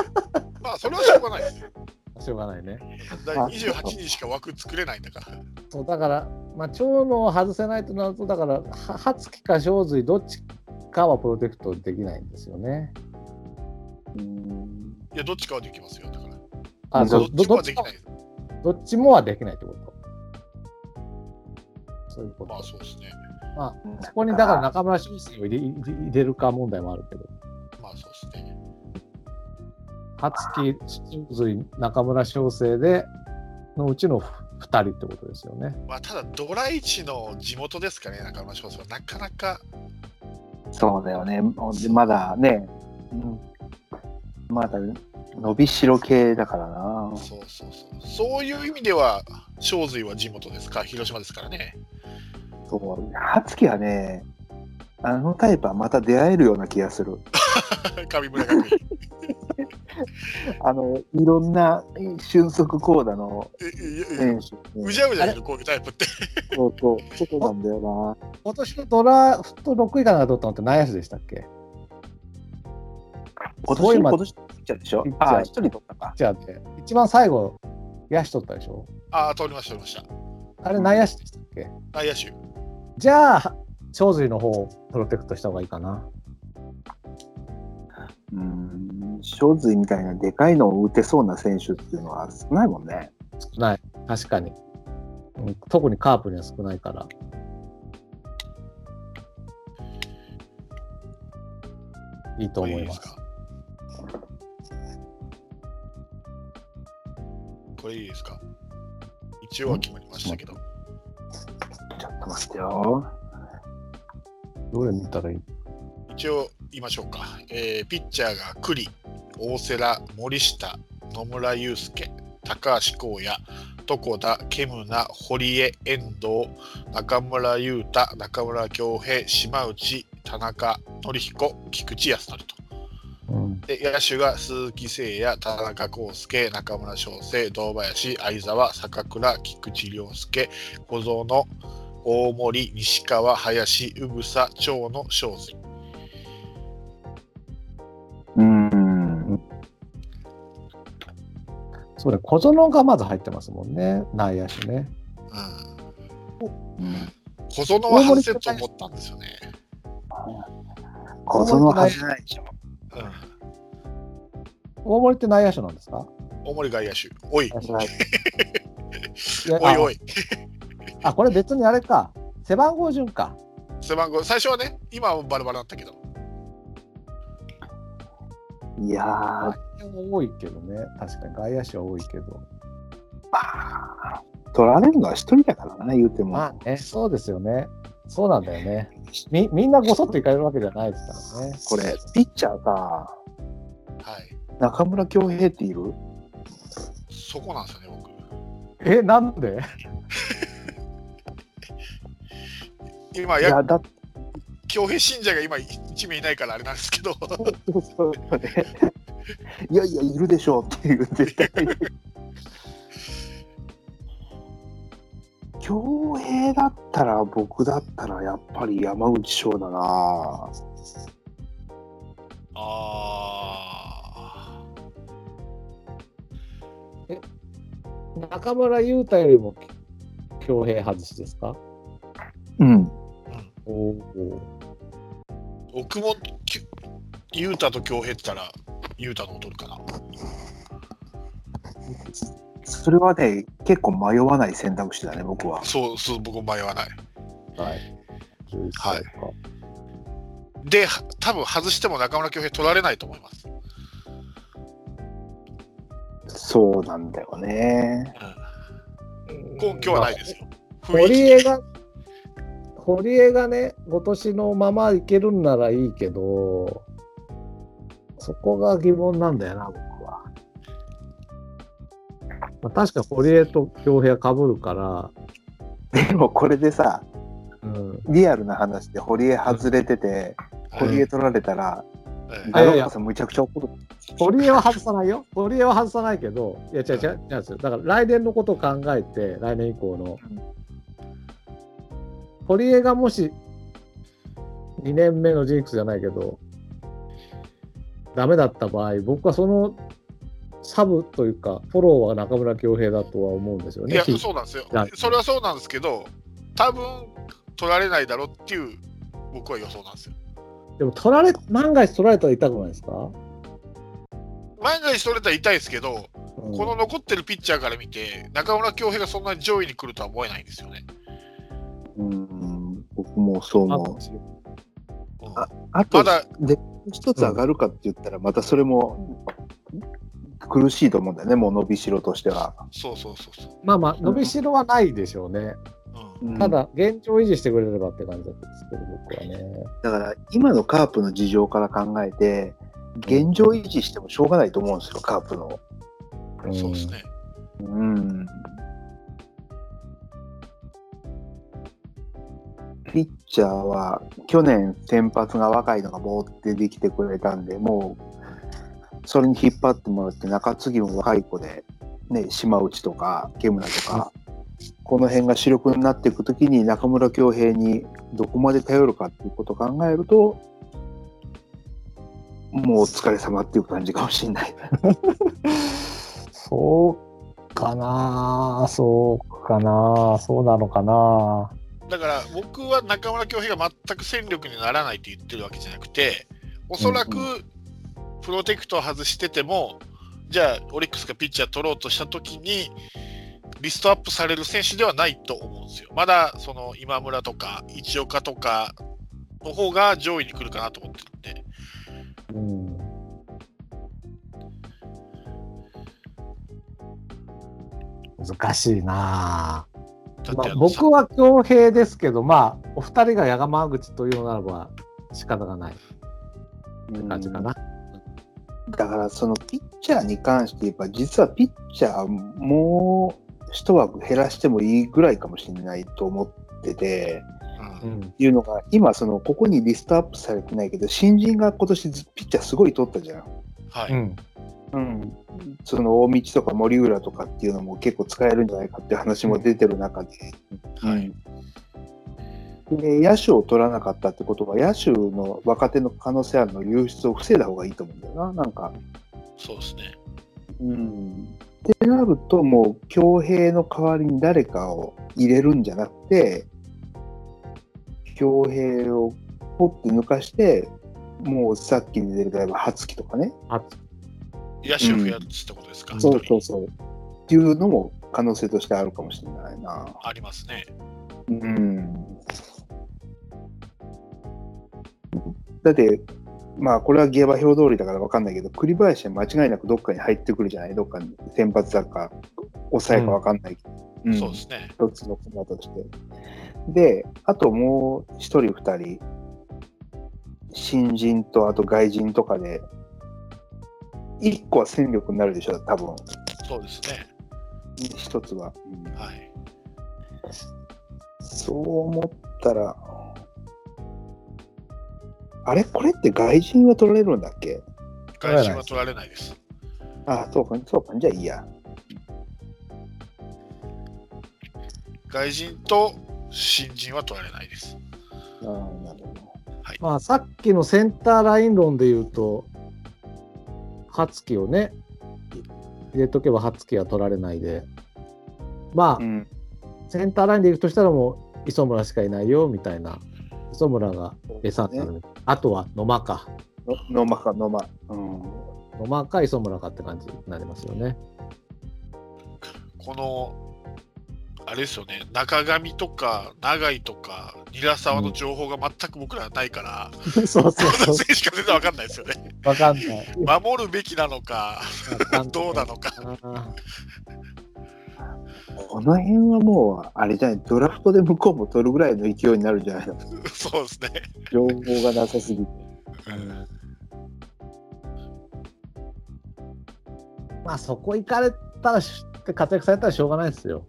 まあ、それはしょうがないですよ。しょうがないね。だから28人しか枠作れないんだから。そうだから、まあ、長野を外せないとなると、だから、は初木か正髄、どっちかはプロテクトできないんですよね。うん。いや、どっちかはできますよ。だから。あ、どっちもそうどどっちはできない。どっちもはできないってこと。そういうこと。まあ、そうですね。まあ、そこにだから中村俊輔を入れ入れるか問題もあるけど、まあ、そうですね。初木、正髄、中村翔成で、のうちの2人ってことですよね。まあ、ただ、ドライチの地元ですかね、中村翔成は。なかなか、そうだよね。でまだね、うん、まだ伸びしろ系だからな。そうそうそう。そういう意味では、正髄は地元ですか、広島ですからね。そう。初期はね、あのタイプはまた出会えるような気がする。神村学院。あの、いろんな俊足コーダのえいやいや選手に。うじゃうじゃいる、こういうタイプって。そうそう、そうなんだよな。今年のドラフト6位かなんか取ったのって内野手でしたっけ？今年、今年ピッチャーでしょ？ピッチャーああ、一人取ったか。じゃあって、一番最後、野手取ったでしょ？ああ、通りました、通りました。あれ内野手でしたっけ？内野手。じゃあ、正髄の方をプロテクトした方がいいかな。うん、正髄みたいなでかいのを打てそうな選手っていうのは少ないもんね。少ない。確かに。うん特にカープには少ないから。いいと思います。か？これいいですか？一応は決まりましたけど。ちょっと待ってよ。どれ見たらいい？一応言いましょうか。えーピッチャーが栗、大瀬良、森下、野村祐介、高橋光也、床田、ケムナ、堀江、遠藤、中村優太、中村恭平、島内、田中則彦、菊池康則と。うん。で野手が鈴木誠也、田中康介、中村翔成、堂林、相澤、坂倉、菊池涼介、小園、大森、西川、林、産佐、長野、翔水。うん。そうね、小園がまず入ってますもんね、内野手ね。うん小園は外せと思ったんですよね。小園は外せないでしょ。うん大森って内野手なんですか？大森外野手。おい、おいおい。ああ、これ別にあれか。背番号順か。背番号、最初はね、今はバラバラだったけど。いやー、多いけどね。確かに外野手は多いけど。まあ、取られるのは一人だからな、言うても。まあね、そうですよね。そうなんだよね。みみんなごそっといかれるわけじゃないですからね。これ、ピッチャーさ、はい。中村恭平っている？そこなんですよね、僕。え、なんで？今、やいや、だ強兵信者が今1名いないからあれなんですけど、そうそうね。いやいや、いるでしょうっていう、絶対。恭平だったら、僕だったら、やっぱり山口翔だな。あ中村優太よりも強兵外しですか？うん。おお。ー僕も雄太と強兵ったら、雄太のを取るかな。それはね、結構迷わない選択肢だね、僕は。そう、そう僕も迷わない。はい。11歳か。で、は多分外しても中村強兵取られないと思います。そうなんだよね。根拠はないですよ。堀気江が、堀江がね、今年のままいけるんならいいけど、そこが疑問なんだよな、僕は。まあ、確か堀江と京平かぶるから、でもこれでさ、うん、リアルな話で堀江外れてて、堀江取られたら、えガロッパさんむちゃくちゃ怒る。堀江は外さないよ。堀江は外さないけど、いや、違う違う、違うんですよ。だから来年のことを考えて、来年以降の。堀江がもし、2年目のジンクスじゃないけど、ダメだった場合、僕はそのサブというか、フォローは中村恭平だとは思うんですよね。いや、ひそうなんですよはい。それはそうなんですけど、多分取られないだろうっていう、僕は予想なんですよ。でも、取られ、万が一取られたら痛くないですか、万が一取れたら痛いですけど、うんこの残ってるピッチャーから見て、中村恭平がそんなに上位に来るとは思えないんですよね。うん、僕もそうあ思う。うんああとま、だ、で一つ上がるかって言ったら、またそれも苦しいと思うんだよね、もう伸びしろとしては。そうそうそうそう。まあまあ、伸びしろはないでしょうね。うんうんただ、現状維持してくれればって感じだったんですけど、僕はね。だから今のカープの事情から考えて、現状維持してもしょうがないと思うんですよ、カープの。そうですね。うん。ピッチャーは去年先発が若いのがボーってできてくれたんで、もうそれに引っ張ってもらって、中継ぎも若い子で、ね、島内とか煙村とか、この辺が主力になっていくときに中村恭平にどこまで頼るかっていうことを考えると、もうお疲れ様っていう感じかもしれない。そうかなそうかなそうなのかなだから僕は中村恭平が全く戦力にならないって言ってるわけじゃなくて、おそらくうんプロテクトを外してても、じゃあオリックスがピッチャー取ろうとしたときに、リストアップされる選手ではないと思うんですよ。まだその今村とか一岡とかの方が上位に来るかなと思ってるんで、うん。難しいなまあ、僕は恭平ですけど、まあ、お二人が山口というのならば仕方がない感じかな。だからそのピッチャーに関して言えば、実はピッチャーもう一枠減らしてもいいぐらいかもしれないと思ってて、うんうん。いうのが、今そのここにリストアップされてないけど、新人が今年ピッチャーすごい取ったじゃん。はい、うん。うん、その大道とか森浦とかっていうのも結構使えるんじゃないかっていう話も出てる中で、はい、で野手を取らなかったってことは、野手の若手の可能性あるの流出を防いだ方がいいと思うんだよな、なんか。そうですね。うん。ってなると、もう、強兵の代わりに誰かを入れるんじゃなくて、強兵をポッて抜かして、もうさっきに出る例えば、初期とかね、あ野手を増やすってことですか、そう一人そうそう。っていうのも可能性としてあるかもしれないな。ありますね。うん。だって、まあ、これは下馬評通りだから分かんないけど、栗林は間違いなくどっかに入ってくるじゃない、どっかに先発だか、抑えか分かんないけど、うんそうですね。一つの駒として。で、あともう一人、二人、新人とあと外人とかで、一個は戦力になるでしょ、多分そうですね。一つは。うんはい。そう思ったら、あれこれって外人は取られるんだっけ？外人は取られないです。あそうか、そうか、じゃあいいや。外人と新人は取られないです。あーなるほど。まあ、さっきのセンターライン論で言うと、初期をね、入れとけば初期は取られないで、まあ、うん、センターラインでいくとしたらもう磯村しかいないよみたいな、磯村が餌になる、あとは野間か、の野間か野間。うん。野間か磯村かって感じになりますよね。この、あれですよね、中上とか永井とか韮沢の情報が全く僕らはないから、そうそうこのそう、選手しか全然わかんないですよね。わかんない。守るべきなのか、どうなのか。あこの辺はもう、あれじゃない、ドラフトで向こうも取るぐらいの勢いになるんじゃないの？そうですね。情報がなさすぎて。うんまあそこ行かれたらし活躍されたらしょうがないですよ。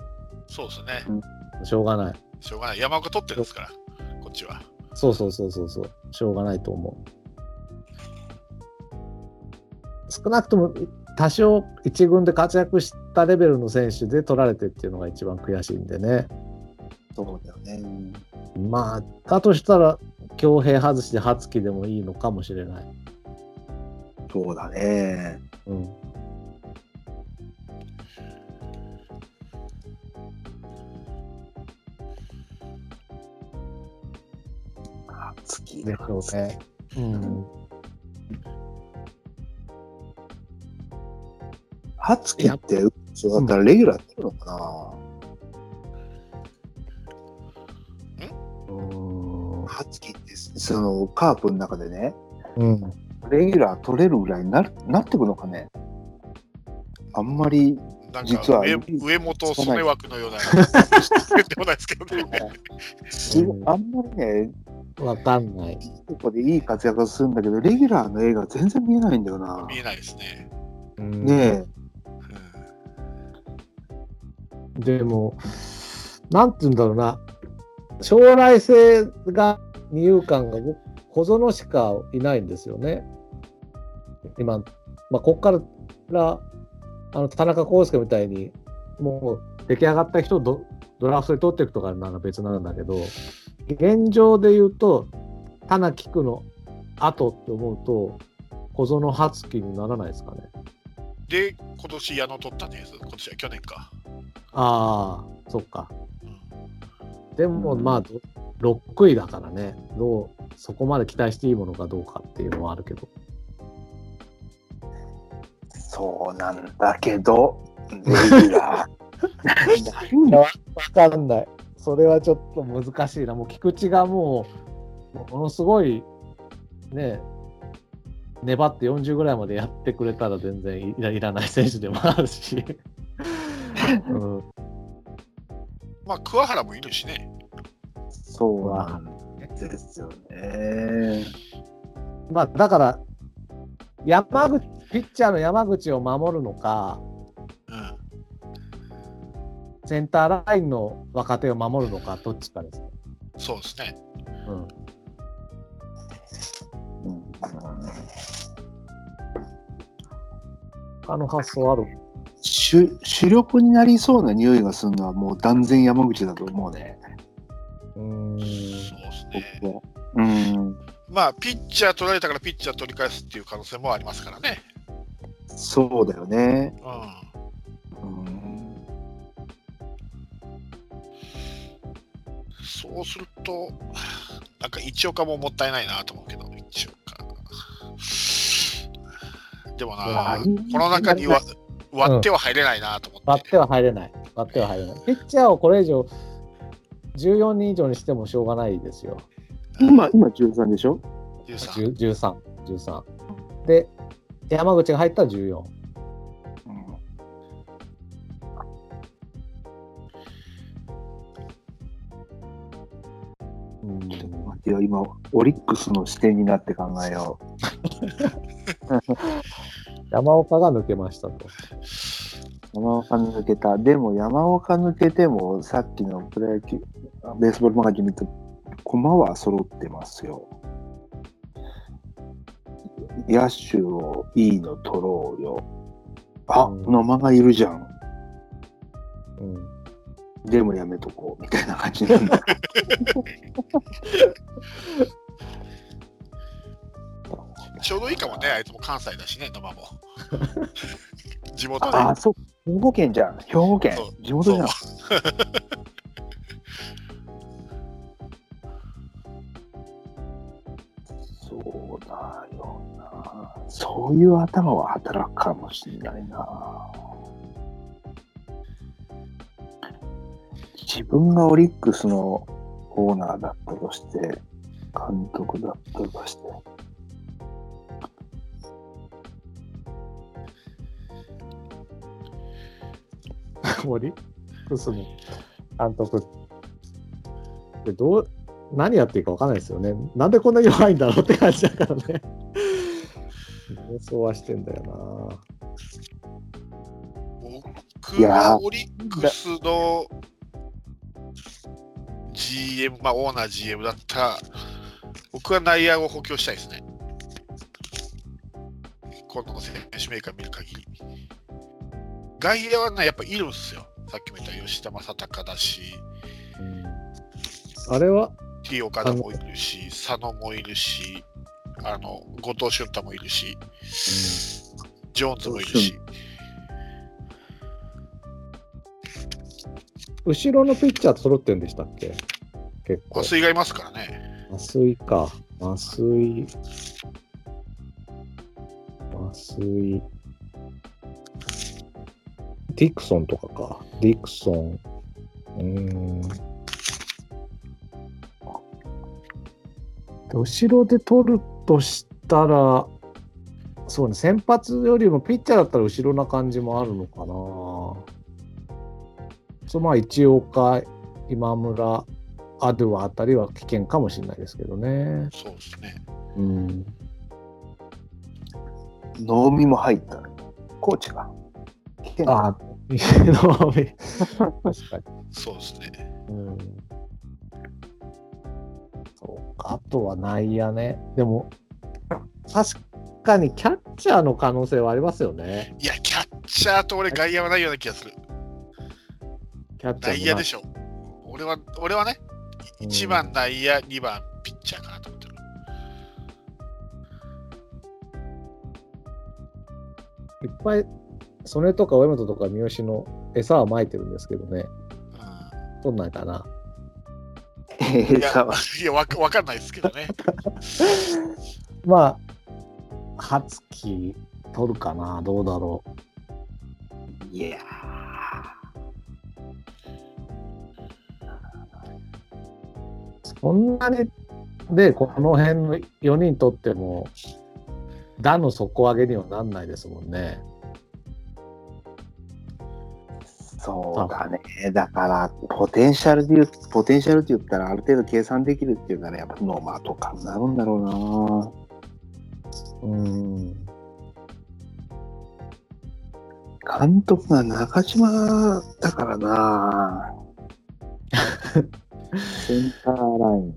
そうですね。しょうがない。しょうがない。山岡取ってるんですから、こっちは。そうそうそうそうそう。しょうがないと思う。少なくとも多少一軍で活躍したレベルの選手で取られてっていうのが一番悔しいんでね。そうだよね。まあ、だとしたら、強兵外しで初期でもいいのかもしれない。そうだね。うん。月でしょうね。うん。ハツキって、そうだったらレギュラーやってるのかな、うん。ハツキって、そのカープの中でね、うん。レギュラー取れるぐらいになるなってくのかねあんまり、なん実はか上上本染め枠のような、言ってもないですけどね。あんまりね、わかんない。いいとこでいい活躍するんだけど、レギュラーの映画全然見えないんだよな。見えないですね。うんねえ、うんでも、なんて言うんだろうな。将来性が、二遊間が僕小園しかいないんですよね。今、まあ、ここから、あの、田中康介みたいに、もう出来上がった人をドドラフトで取っていくとかなら別なんだけど、現状で言うと、田中菊の後って思うと、小園初期にならないですかね。で、今年矢野取ったね。今年は去年か。ああ、そっか。うんでも、まあ、ど6位だからね、どう、そこまで期待していいものかどうかっていうのはあるけど。そうなんだけど、レギュラー。わかんない。それはちょっと難しいな。もう菊池がもう、ものすごい、ね、粘って40ぐらいまでやってくれたら全然いらいらない選手でもあるし。うん、まあ、桑原もいるしね。そうなんですよね。まあ、だから、山口、ピッチャーの山口を守るのか、うん。センターラインの若手を守るのか、どっちかですね。そうですね。うん。うん。あの発想ある。主主力になりそうな匂いがするのはもう断然山口だと思うね。うーん。そうですね。うん。まあ、ピッチャー取られたからピッチャー取り返すっていう可能性もありますからね。そうだよね。うん。うん。そうすると、なんか一岡ももったいないなと思うけど、一岡。でもな、この中には割っては入れないなと思って。割っては入れない。割っては入れない。ピッチャーをこれ以上、14人以上にしてもしょうがないですよ。今、今13でしょ？13 10 13、13。で、山口が入ったら14。待ってよ今、オリックスの視点になって考えよ 山岡が抜けましたと。う。山岡抜けた。でも山岡抜けても、さっきのプロ野球、ベースボールマガジン見ると、駒は揃ってますよ。野手をいいの取ろうよ。あ、うん野間がいるじゃん。うんでもやめとこう。みたいな感じなんだ。ちょうどいいかもね、あいつも関西だしね、野間も。地元で。あ、そう。兵庫県じゃん。兵庫県。地元じゃん。そうだよな。そういう頭は働くかもしれないな。自分がオリックスのオーナーだったとして、監督だったとして。森クスの監督ってどう、何やっていいか分かんないですよね。なんでこんな弱いんだろうって感じだからね。妄想はしてんだよ僕いやーがオリックスの GM、まあオーナー GM だったら、僕は内野を補強したいですね。今度の選手メーカー見る限り。外野はね、やっぱいるんですよ。さっきも言った吉田正尚だし、な。あれは？T 岡田もいるし、佐野もいるし、あの後藤俊太もいるし、ジョーンズもいるし、後ろのピッチャー揃ってんでしたっけ？結構。麻酔がいますからね。麻酔か。麻酔。麻酔。ディクソンとかか。ディクソン。うーん。で後ろで取るとしたら、そうね、先発よりもピッチャーだったら後ろな感じもあるのかな。そうまあ一岡、今村、アドゥアあたりは危険かもしれないですけどね。そうですね。うん。能見も入った。コーチか。ああ、能見確かに。そうですね。うん。そうか。あとは内野ね。でも、確かにキャッチャーの可能性はありますよね。いや、キャッチャーと俺、外野はないような気がする。キャッチャー内野でしょ。俺は、俺はね、うん1番内野、2番ピッチャーかなと思ってる。いっぱい、曽根とか上本とか三好の餌は撒いてるんですけどね。取んないかな。うん、いやさ、いやわかわかんないですけどね。まあ、初期取るかな。どうだろう。いやそんなに、で、この辺の4人とっても、打の底上げにはなんないですもんね。そうだね。だから、ポテンシャルで言う、ポテンシャルって言ったら、ある程度計算できるっていうなら、やっぱノマとかになるんだろうん。うな。監督が中島だからな。センターライン。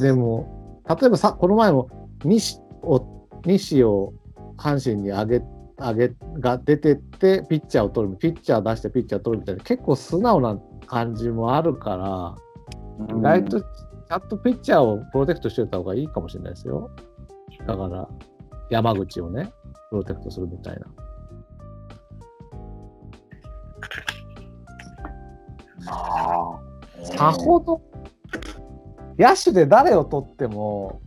でも、例えばさ、この前も西を、西を阪神に上げ、上げが出てって、ピッチャーを取る、ピッチャー出してピッチャー取るみたいな、結構素直な感じもあるから、意外とちゃんとピッチャーをプロテクトしておいた方がいいかもしれないですよ。だから、山口をね、プロテクトするみたいな。ああ。さほど、野手で誰を取っても、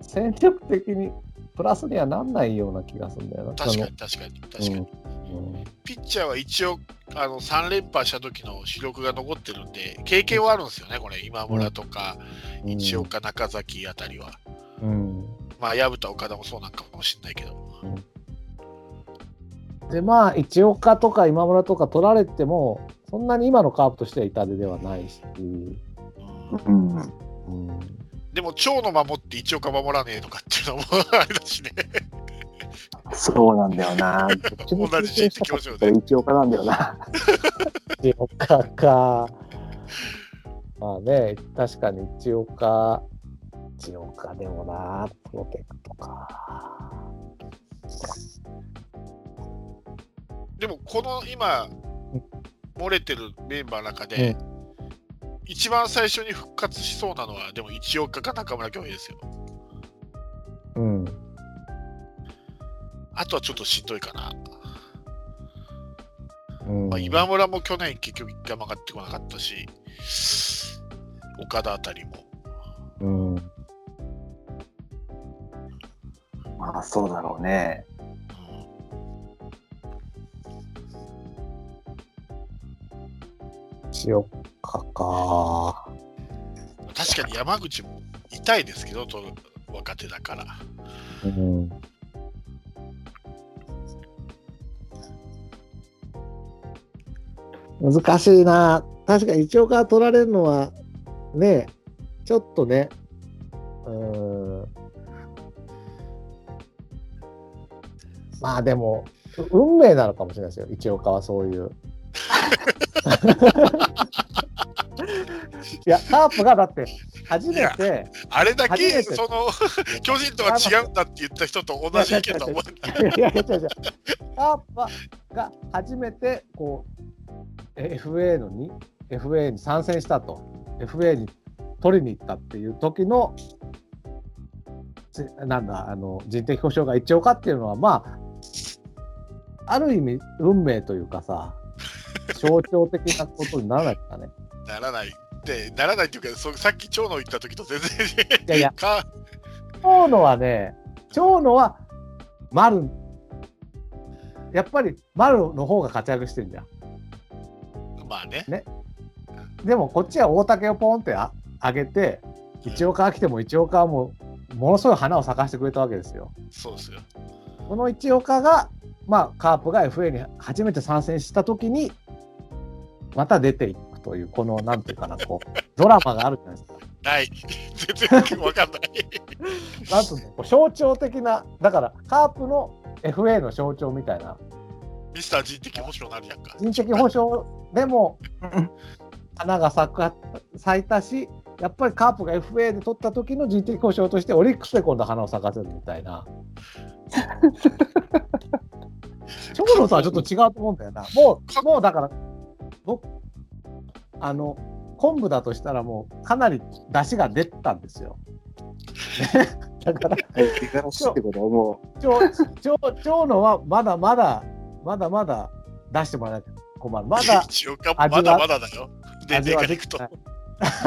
戦力的にプラスにはなんないような気がするんだよな。確かに、確かに、確かに。そのうんピッチャーは一応、あの3連覇した時の主力が残ってるんで、経験はあるんですよね、これ、今村とか、うん一岡、中崎あたりは。うんまあ、薮田、岡田もそうなんかもしれないけど。でまあ一岡とか今村とか取られてもそんなに今のカープとしては痛手ではないし、うんうん。うん、でも、長野守って一岡守らねえとかっていうのもあれだしね。そうなんだよな。同じ人的表情で。一岡なんだよな。一岡かまあね確かに一岡一岡でもなプロテクトかでも、この今、漏れてるメンバーの中で、一番最初に復活しそうなのは、でも一岡か中村恭平ですよ。うんあとはちょっとしんどいかな。うんまあ、今村も去年結局一回も上がってこなかったし、岡田あたりも。うんまあ、そうだろうね。岡か。確かに山口も痛いですけど、と若手だから。うん。難しいな。確かに一岡取られるのは、ね、ちょっとね、うん。まあでも、運命なのかもしれないですよ、一岡はそういう。いや、カープがだって、初めて、あれだけ初めてその巨人とは違うんだって言った人と同じ意見と思う。いやいや、違う違う。カープはが初めてこうえ FA のに FA に参戦したと FA に取りに行ったっていう時のつなんだあの人的保障が一応かっていうのはまあある意味運命というかさ象徴的なことにならないですかね。ならないって、ならないっていうか、そさっき長野言った時と全然いやいやか長野はね長野は丸やっぱり丸の方が活躍してるじゃん。まあね。でもこっちは大竹をポンってあ上げて一岡が来ても一岡はもうものすごい花を咲かせてくれたわけですよ。そうですよ。この一岡が、まあ、カープが FA に初めて参戦した時にまた出ていくというこのなんていうかなこうドラマがあるじゃないですか。ない。全然わかんない。なんとこう象徴的なだからカープの FA の象徴みたいなミスター人的保障なるやんか。人的保障でも花が咲く咲いたしやっぱりカープが FA で取った時の人的保障としてオリックスで今度花を咲かせるみたいな。長野さんはちょっと違うと思うんだよな。もうもうだから僕あの昆布だとしたらもうかなり出汁が出たんですよ。ね だから長野はまだまだまだまだ出してもらわなきゃ困る。まだ一応かまだまだだよ。で、味でかいくと。はできて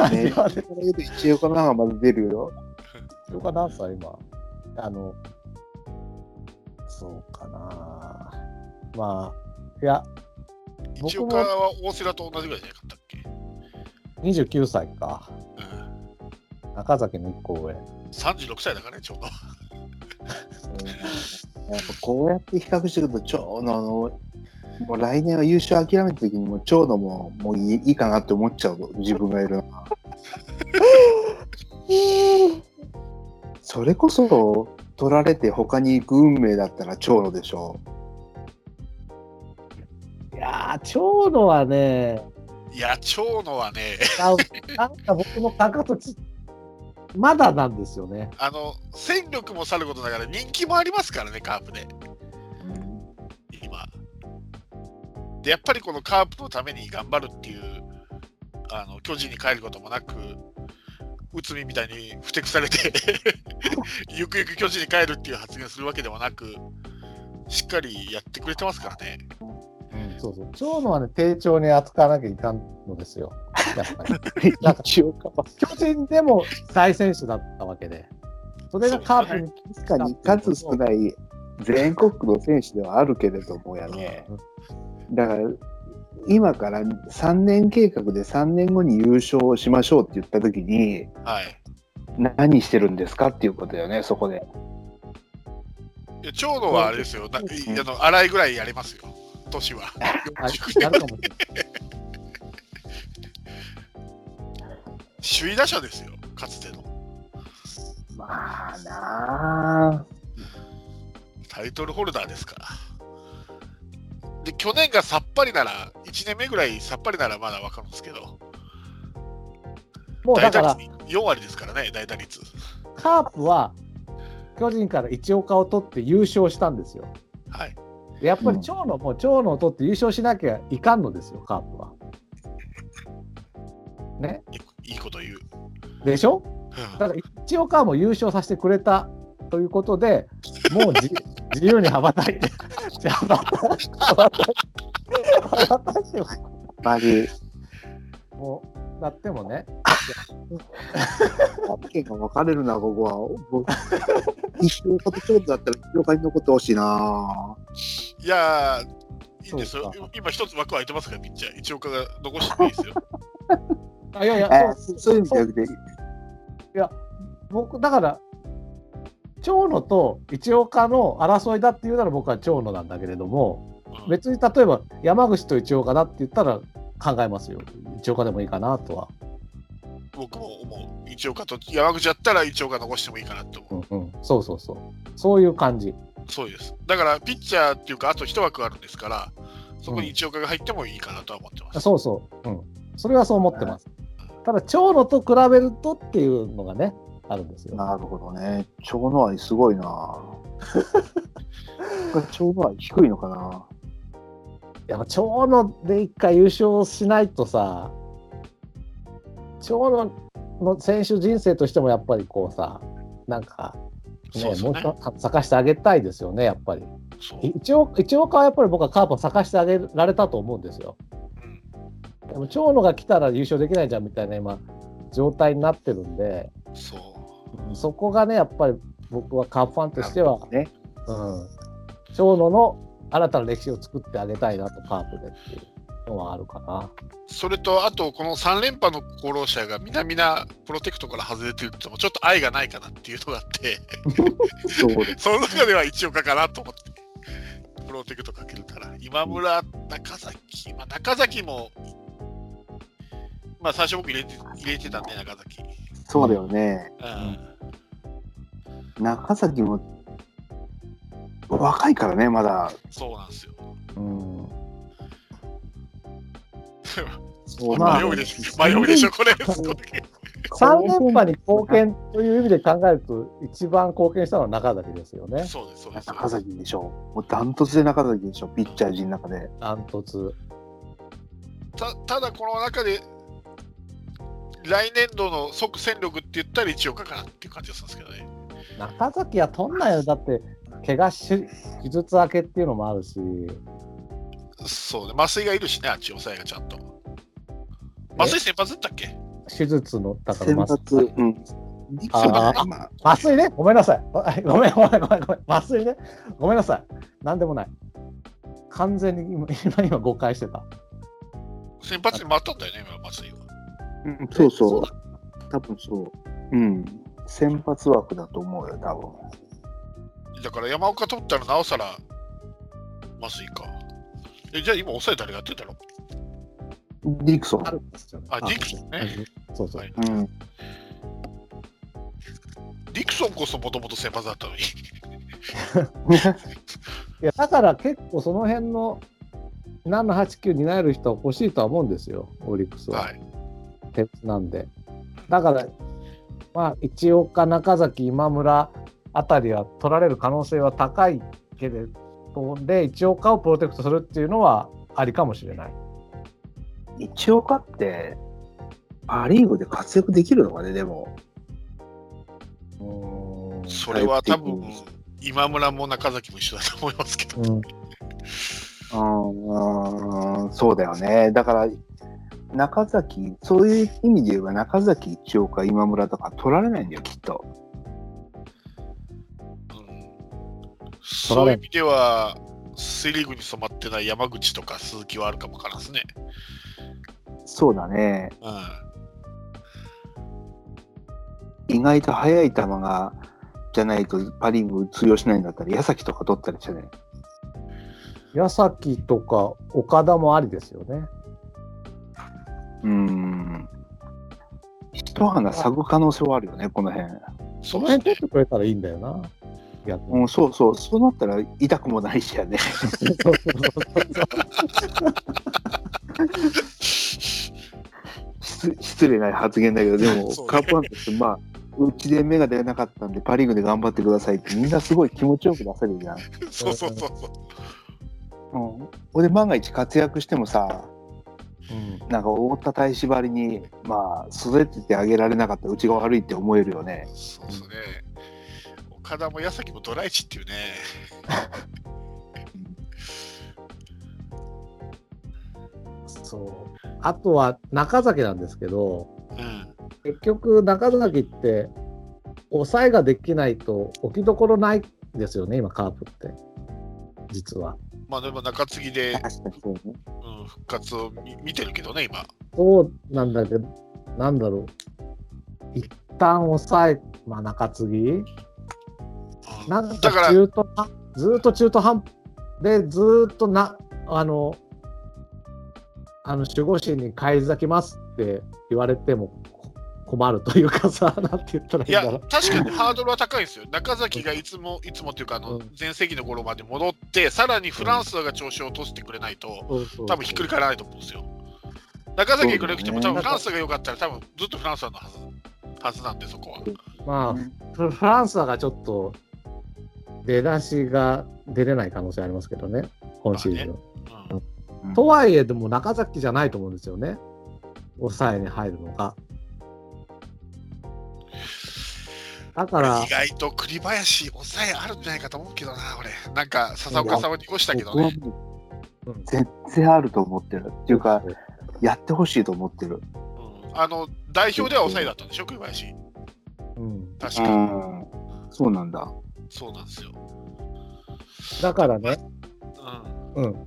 ない。う、ね、味は一応かながまだ出るよ。一岡何歳今あの、そうかな。まあ、いや、一応かは大瀬良と同じぐらいじゃなかったっけ？29歳か。うん。中崎の1個上。36歳だからね、ちょうど。やっぱこうやって比較してると、長野の、もう来年は優勝諦めた時にもう長野ももういいいいかなって思っちゃう自分がいるな。それこそ取られて他に行く運命だったら長野でしょい長野はね、いや、長野はね、あなんか僕の感覚とちまだなんですよね。あの、戦力もさることながら人気もありますからね、カープで。今。で、やっぱりこのカープのために頑張るっていう、あの巨人に帰ることもなく、内海みたいにふてくされて、ゆくゆく巨人に帰るっていう発言するわけでもなく、しっかりやってくれてますからね。そうそう。長野はね、丁重に扱わなきゃいかんのですよ。やっぱり。なんか一応か、巨人でも大選手だったわけで。それがカープに確かに数少ない全国区の選手ではあるけれどもやね。だから今から3年計画で3年後に優勝しましょうって言った時にはい。何してるんですかっていうことよねそこで。いや長野はあれですよ、なあの荒いぐらいやりますよ、年は。はい40やるかもしれない首位打者ですよ、かつての。まあなあ。タイトルホルダーですから。で、去年がさっぱりなら、1年目ぐらいさっぱりならまだわかるんですけど、もうだから、大打率4割ですからね、大打率。カープは巨人から一岡を取って優勝したんですよ。はい。でやっぱり長野も長野を取って優勝しなきゃいかんのですよ、カープは。ね？いいいこと言う。でしょ？うんだから一岡はもう優勝させてくれたということで、もう自 自由に羽ばたいて、羽ばた羽ばたい羽ばたいてもやっぱりもうだってもね、意見が分かれるなここは。僕一生こと勝負だったら一生に残ってほしいないやー、いいんですよ。今一つ枠空いてますから、ピッチャー。一岡が残してもいいですよ。あいやいや、えそうそういう意味じゃなくていや、僕、だから、長野と一岡の争いだっていうなら僕は長野なんだけれども、うん別に例えば山口と一岡だって言ったら考えますよ。一岡でもいいかなとは。僕も思う。一岡と山口だったら一岡残してもいいかなと思う。うんうん。そうそうそう。そういう感じ。そうです。だから、ピッチャーっていうか、あと一枠あるんですから、そこに一岡が入ってもいいかなとは思ってます。そうそう。うん。それはそう思ってます。ただ、長野と比べるとっていうのがね、あるんですよ。なるほどね。蝶の愛すごいな。蝶の愛低いのかな。やっぱ長野で一回優勝しないとさ、長野の選手人生としてもやっぱりこうさ、なんか、ね、そうそうねもうちょっと咲かしてあげたいですよね、やっぱり。そう。一応、一岡はやっぱり僕はカープを咲かしてあげられたと思うんですよ。うん、でも長野が来たら優勝できないじゃんみたいな今、状態になってるんで、そう。そこがね、やっぱり僕はカープファンとしては、ね。うん、長野の新たな歴史を作ってあげたいなと、カープでっていうのはあるかな。それと、あと、この3連覇の功労者がみなみなプロテクトから外れてるってのも、ちょっと愛がないかなっていうのがあって、その中では一岡かなと思って、プロテクトかけるから、今村、中崎、まあ、中崎も、まあ、最初僕入れて入れてたんで、中崎。そうだよね。うん、中崎も若いからね、まだ。そうなんですよ。うんそうでしょ、迷うでしょ、これ。3連覇に貢献という意味で考えると、一番貢献したのは中崎ですよね、そうです、そうです。中崎でしょ。もうダントツで中崎でしょ、ピッチャー陣の中で。ダントツ。たただ、この中で、来年度の即戦力って言ったら一岡かなっていう感じがするんですけどね。中崎は取んないよ、だって、怪我し、手術明けっていうのもあるし、そうね、麻酔がいるしね、あっち抑えがちゃんと。麻酔先発だったっけ？手術の、だから先麻発、酔うん。あ麻酔ね、ごめんなさい。あごめん、ごめん、ごめん、ごめん。麻酔ね、ごめんなさい。なんでもない。完全に今、今、今誤解してた。先発に回ったんだよね、今、麻酔は。うんそうそうだ。多分そう。うん。先発枠だと思うよ、多分。だから山岡取ったらなおさら麻酔か。え、じゃあ今抑え誰がやってんだろうディクソンあ。ディクソンね。そうそう。はいうん。ディクソンこそもともと先発だったのに。いや、だから結構その辺の7、8、9担える人は欲しいとは思うんですよ、オリックスは。はい。鉄なんで。だから、まあ、一岡、中崎、今村あたりは取られる可能性は高いけれど、で、一岡をプロテクトするっていうのはありかもしれない。一岡って、パ・リーグで活躍できるのかね、でも。それは多分今村も中崎も一緒だと思いますけど。うんうん、そうだよね。だから、中崎、そういう意味で言えば、中崎一岡、今村とか取られないんだよ、きっと。そういう意味では、セ・リーグに染まってない山口とか鈴木はあるかもわからんですね。そうだね。うん、意外と速い球が、じゃないとパ・リーグ通用しないんだったら、矢崎とか取ったりしてね。矢崎とか岡田もありですよね。うん。一花咲く可能性はあるよね、この辺。その辺取ってくれたらいいんだよな。逆にうん、そうそう、そうなったら痛くもないしやね。失失礼な発言だけど、でも、そうねカープファンとして、まあ、うちで芽が出なかったんで、パ・リーグで頑張ってくださいって、みんなすごい気持ちよく出せるじゃん。そうそうそうそう。うん。ほんで、万が一活躍してもさ、うんなんか、覆った体縛りに、まあ、育ててあげられなかったうちが悪いって思えるよね。そうですね。岡田も矢崎もドライチっていうね。そう。あとは中崎なんですけど、うん。結局中崎って抑えができないと置きどころないんですよね、今カープって。実は。まあでも中継ぎで、ね。うん、復活を見見てるけどね、今。そうなんだけど、なんだろう。一旦抑え、まあ中継ぎうんなんかだから、中途半ずーっと中途半でずーっとな、あの、あの守護神に返り咲きますって言われても困るというかさ、なんて言ったらいいやいんだろう。確かにハードルは高いですよ。中崎がいつもいつもっていうかあのうん前世紀の頃まで戻って、さらにフランスが調子を落としてくれないと、多分ひっくり返らないと思うんですよ。中崎が良くても、そうだね多分フランスが良かったら、多分ずっとフランスのはずはずなんで、そこは。まあ、フフランスがちょっと出だしが出れない可能性ありますけどね、今シーズン。うん、とはいえ、でも中崎じゃないと思うんですよね、抑えに入るのが。だから意、外と栗林、抑えあるんじゃないかと思うけどな、俺。なんか、笹岡さんは濁したけどね。全然あると思ってる。っていうか、やってほしいと思ってる。うんあの代表では抑えだったんでしょ、栗林。うん、確かに。うん。そうなんだ。そうなんですよ。だからね、うんうん、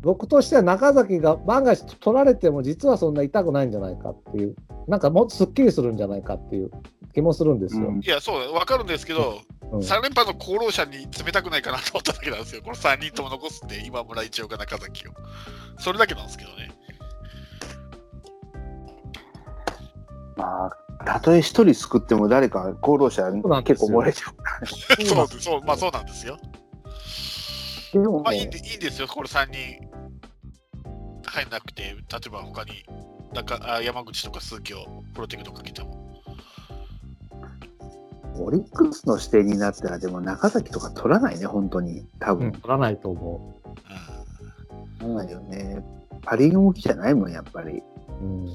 僕としては中崎が万が一取られても実はそんな痛くないんじゃないかっていう、なんかもっとすっきりするんじゃないかっていう気もするんですよ。うんいや、そうだ、わかるんですけど、うん3連覇の功労者に冷たくないかなと思っただけなんですよ。この3人とも残すって、今村一岡、中崎を。それだけなんですけどね。まあ、たとえ一人救っても誰か功労者結構漏れちゃう。そうそう、まあそうなんですよ。でもまあいいんでいいんですよ、これ3人入んなくて、例えば他に中あ山口とか鈴木をプロテクトかけても。オリックスの視点になったら、でも中崎とか取らないね、本当に。多うん分。取らないと思取らないよね。パ・リーグ向きじゃないもん、やっぱり。う。うん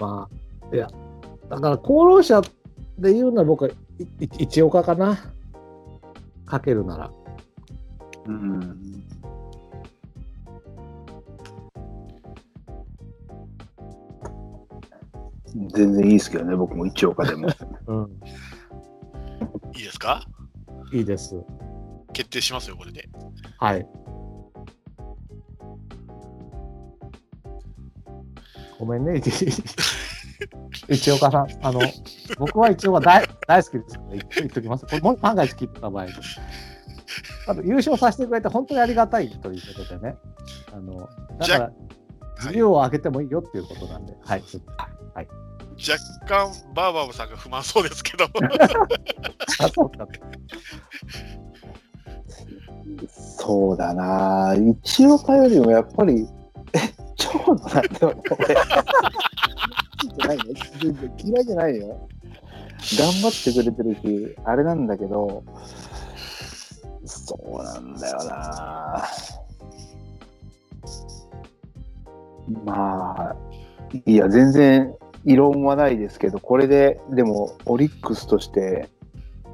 まあ、いや、だから功労者で言うなら僕は一岡かな。かけるなら。うん。全然いいですけどね、僕も一岡でも。うん、いいですか？いいです。決定しますよ、これで。はい。ごめんね、一一岡さん。あの、僕は一岡大大好きですので、言っ言っときます。これも万が一切った場合あと優勝させてくれて本当にありがたいということでね。あのだから、事業を上げてもいいよっていうことなんで、はい。若干、バーバーさんが不満そうですけど、あそうかそうだな一岡よりもやっぱり、え、長野なんだよ、俺。ないね嫌いじゃないよ。頑張ってくれてるし、あれなんだけど、そうなんだよなまあ、いや、全然異論はないですけど、これで、でも、オリックスとして、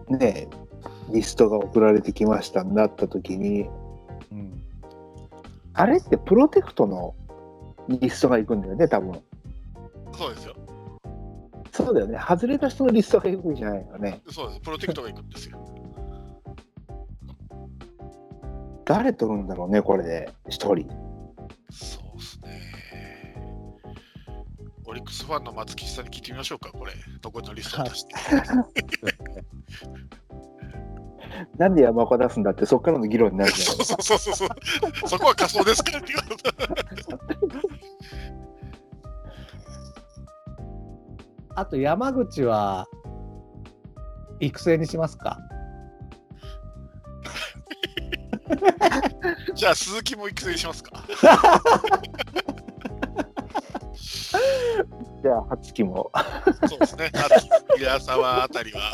ね、リストが送られてきましたになった時に、あれってプロテクトのリストが行くんだよね、多分。そうですよ。そうだよね。外れた人のリストが行くんじゃないよね。そうです。プロテクトが行くんですよ。誰取るんだろうね、これで、一人。そうですね。オリックスファンの松吉さんに聞いてみましょうか、これ。残りのリストを出して。なんで山岡出すんだって、そこからの議論になるじゃないそうそうそうそう。そこは仮想ですからって言われた。あと山口は育成にしますか？じゃあ、鈴木も育成しますか？じゃあ、初期も。そうですね。秋、平沢あたりは。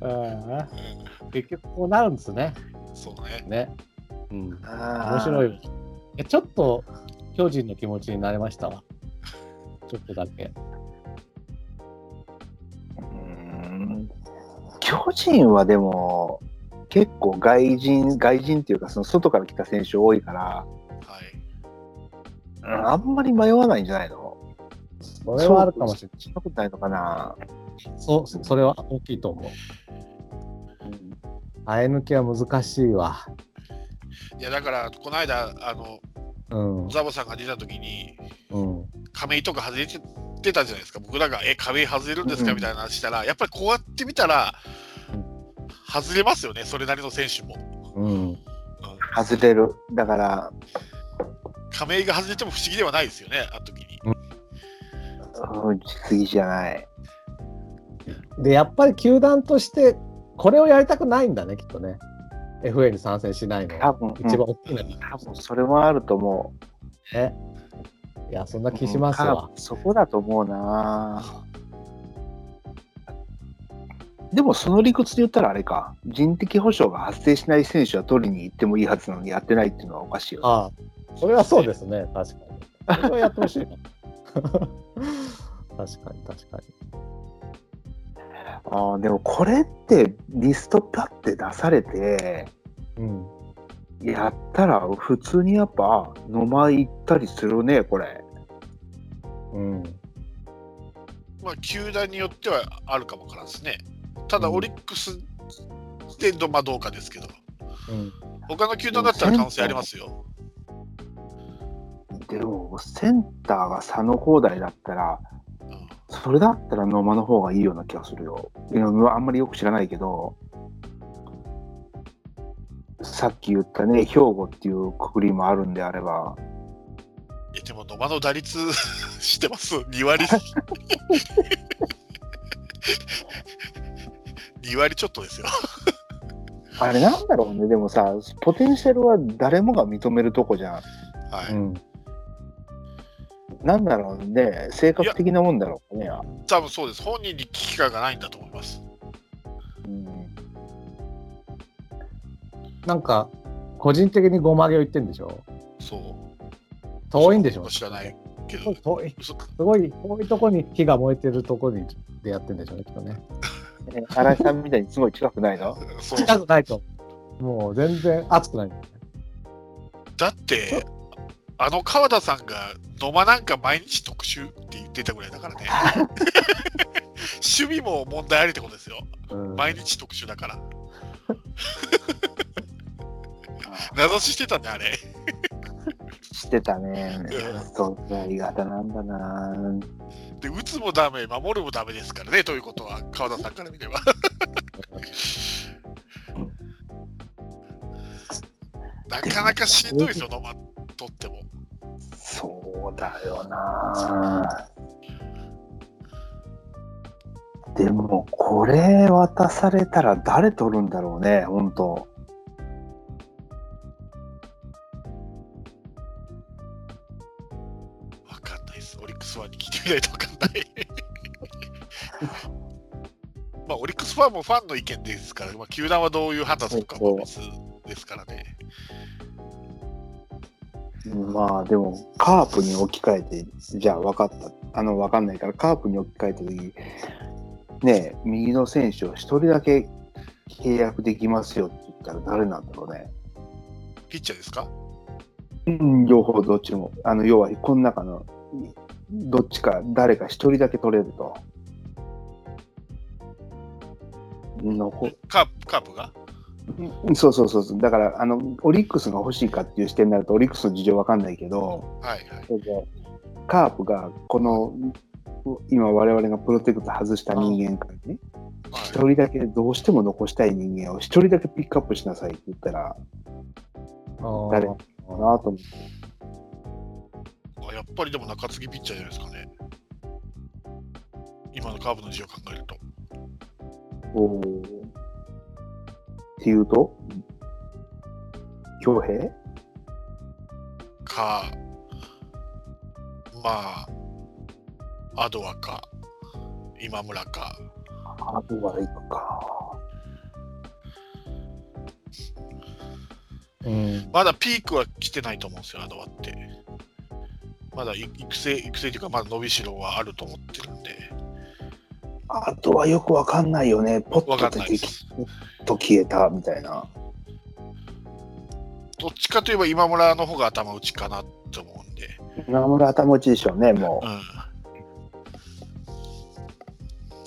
ああ結局こうなるんですね。そうね。ね。うん。面面白い。えちょっと巨人の気持ちになれました？わ。ちょっとだけ。巨人はでも、結構外人、外人っていうか、その外から来た選手多いから、はい。うんあんまり迷わないんじゃないの？それはあるかもしれない。そんなことないのかな？そう、それは大きいと思う。生え抜きは難しいわ。いや、だから、この間、あの、うん。ザボさんが出た時に、うん。亀井とか外れてってたじゃないですか、僕らが、え、壁外れるんですか？うんみたいな話したら、やっぱりこうやってみたら、外れますよね、それなりの選手も。うん。外れる。だから、亀井が外れても不思議ではないですよね、あの時に。うん、過ぎじゃない。で、やっぱり球団として、これをやりたくないんだね、きっとね。FA に参戦しないの。多分、一番大きいのうんに。多分それもあると思う。ね。いや、そんな気しますわ。うんそこだと思うな。でもその理屈で言ったらあれか、人的保障が発生しない選手は取りに行ってもいいはずなのにやってないっていうのはおかしいよね。ああ、それはそうですね、確かに。それはやってほしいな。確かに、確かに。ああでもこれってリストパッて出されて、うん。やったら普通にやっぱ野間行ったりするね、これ。うん。まあ、球団によってはあるかもわからんですね。ただ、うんオリックスでど,、まあ、どうかですけど、うん。他の球団だったら可能性ありますよ。でもセンターが佐野光大だったら、うんそれだったら野間の方がいいような気がするよ。あんまりよく知らないけど、さっき言ったね、兵庫っていうくくりもあるんであれば、えでも野間の打率 してます、2割。2割ちょっとですよ。あれなんだろうね、でもさ、ポテンシャルは誰もが認めるとこじゃん。はい、うん。なんだろうね、性格的なもんだろうね。多分そうです。本人に危機感がないんだと思います。うんなんか、個人的にごまげを言ってんでしょ？そう。遠いんでしょ？知らないけど。遠い。嘘すごい遠いとこに火が燃えてるとこにでやってんでしょうね、きっとね。え新井さんみたいにすごい近くないの？そう近くないと。もう全然熱くない。だって、あの川田さんが野間なんか毎日特集って言ってたぐらいだからね。守備も問題ありってことですよ。うん、毎日特集だから。名指ししてたね、あれ。してたね。そうか、ありがたなんだな。で、打つもダメ、守るもダメですからね、ということは、川田さんから見れば。なかなかしんどいですよ、野間とっても。そうだよな。でも、これ渡されたら誰取るんだろうね、本当。わかんないです。オリックスファンに聞いてみないとわかんない。まあ、オリックスファンもファンの意見ですから、まあ、球団はどういう判断するかも別ですからね。まあでも、カープに置き換えて、じゃあ分かった。あの、分かんないから、カープに置き換えたとき、ね、右の選手を一人だけ契約できますよって言ったら誰なんだろうね。ピッチャーですかうん、両方どっちも。あの、要は、この中の、どっちか、誰か一人だけ取れると。残カープカープが？そうそうそうそう。だから、あの、オリックスが欲しいかっていう視点になると、オリックスの事情わかんないけど、はいはい。それでカープがこの今我々がプロテクト外した人間からね一はい、人だけどうしても残したい人間を一人だけピックアップしなさいって言ったら誰かなと思ってあやっぱりでも中継ぎピッチャーじゃないですかね。今のカープの事情を考えると。おーっていうと？恭平？か、まあ、アドアか、今村か。あとは行くかうん。まだピークは来てないと思うんですよ、アドアって。まだい育成、育成というか、まだ伸びしろはあると思ってるんで、あとはよくわかんないよねポッわかと出てきんないです。と消えたみたいなどっちかといえば今村の方が頭打ちかなって思うんで。今村頭打ちでしょうねもうん。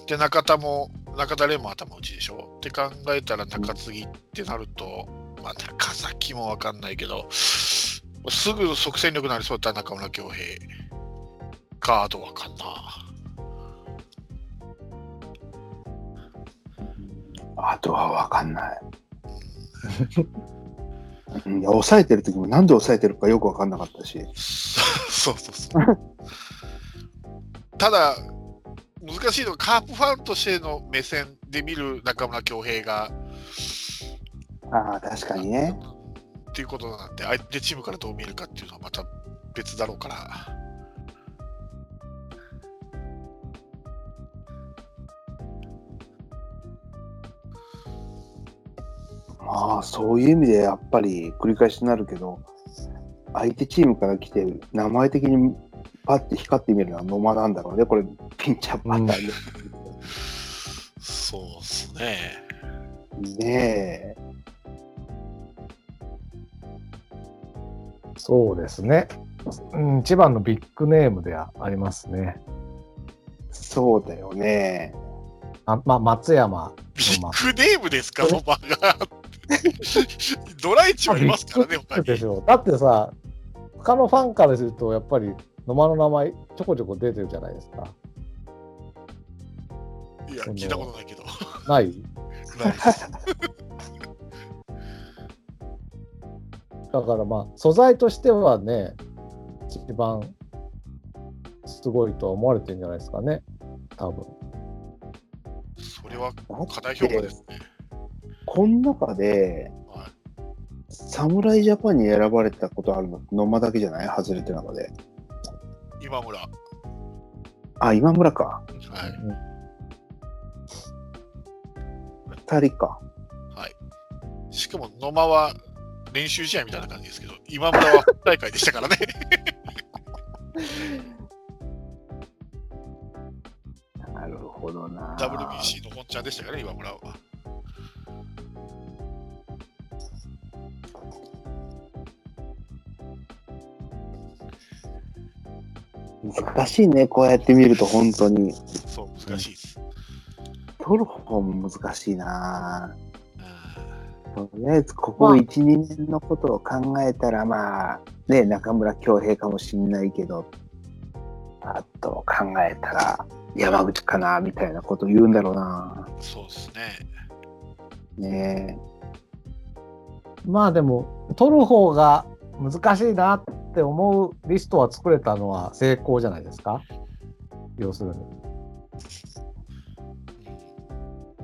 で、中田も、中田蓮も頭打ちでしょ？って考えたら中継ぎってなると、まあ、中崎もわかんないけど、すぐ即戦力になりそうだったら中村恭平か、あとわかんな。あとは分かんない。うんいや抑えてる時もなんで抑えてるかよく分かんなかったし。そうそうそう。ただ、難しいのは、カープファンとしての目線で見る中村恭平が、ああ、確かにね。っていうことなんで、相手チームからどう見えるかっていうのはまた別だろうから。まあ、そういう意味でやっぱり繰り返しになるけど、相手チームから来て、名前的にパッて光ってみるのは野間なんだろうね、これ、ピンチャーパターンで。そうっすね。ねえ。そうですね。うん、一番のビッグネームではありますね。そうだよね。あまあ、松山ビッグネームですか、ノマが。ドライチもいますからね、他に。そうでしょだってさ、他のファンからすると、やっぱり野間の名前ちょこちょこ出てるじゃないですか。いや、聞いたことないけど。ない？ないです だからまあ、素材としてはね、一番すごいとは思われてるんじゃないですかね、多分。それはだ課題評価ですね。この中で、はい侍ジャパンに選ばれたことあるの、野間だけじゃない？外れてる中で。今村。はあ、今村か。い。二人か。はい。しかも野間は練習試合みたいな感じですけど、今村は本大会でしたからね。なるほどな。WBC の本ちゃんでしたからね、今村は。難しいね、こうやって見ると本当に。そう、難しいです。取る方も難しいな。うんとりあえずここ1、2年のことを考えたら、まあ、ね、中村恭平かもしんないけど、あと考えたら山口かな、みたいなこと言うんだろうな。そうですね。ねまあでも、取る方が難しいなって思うリストは作れたのは成功じゃないですか？要するに。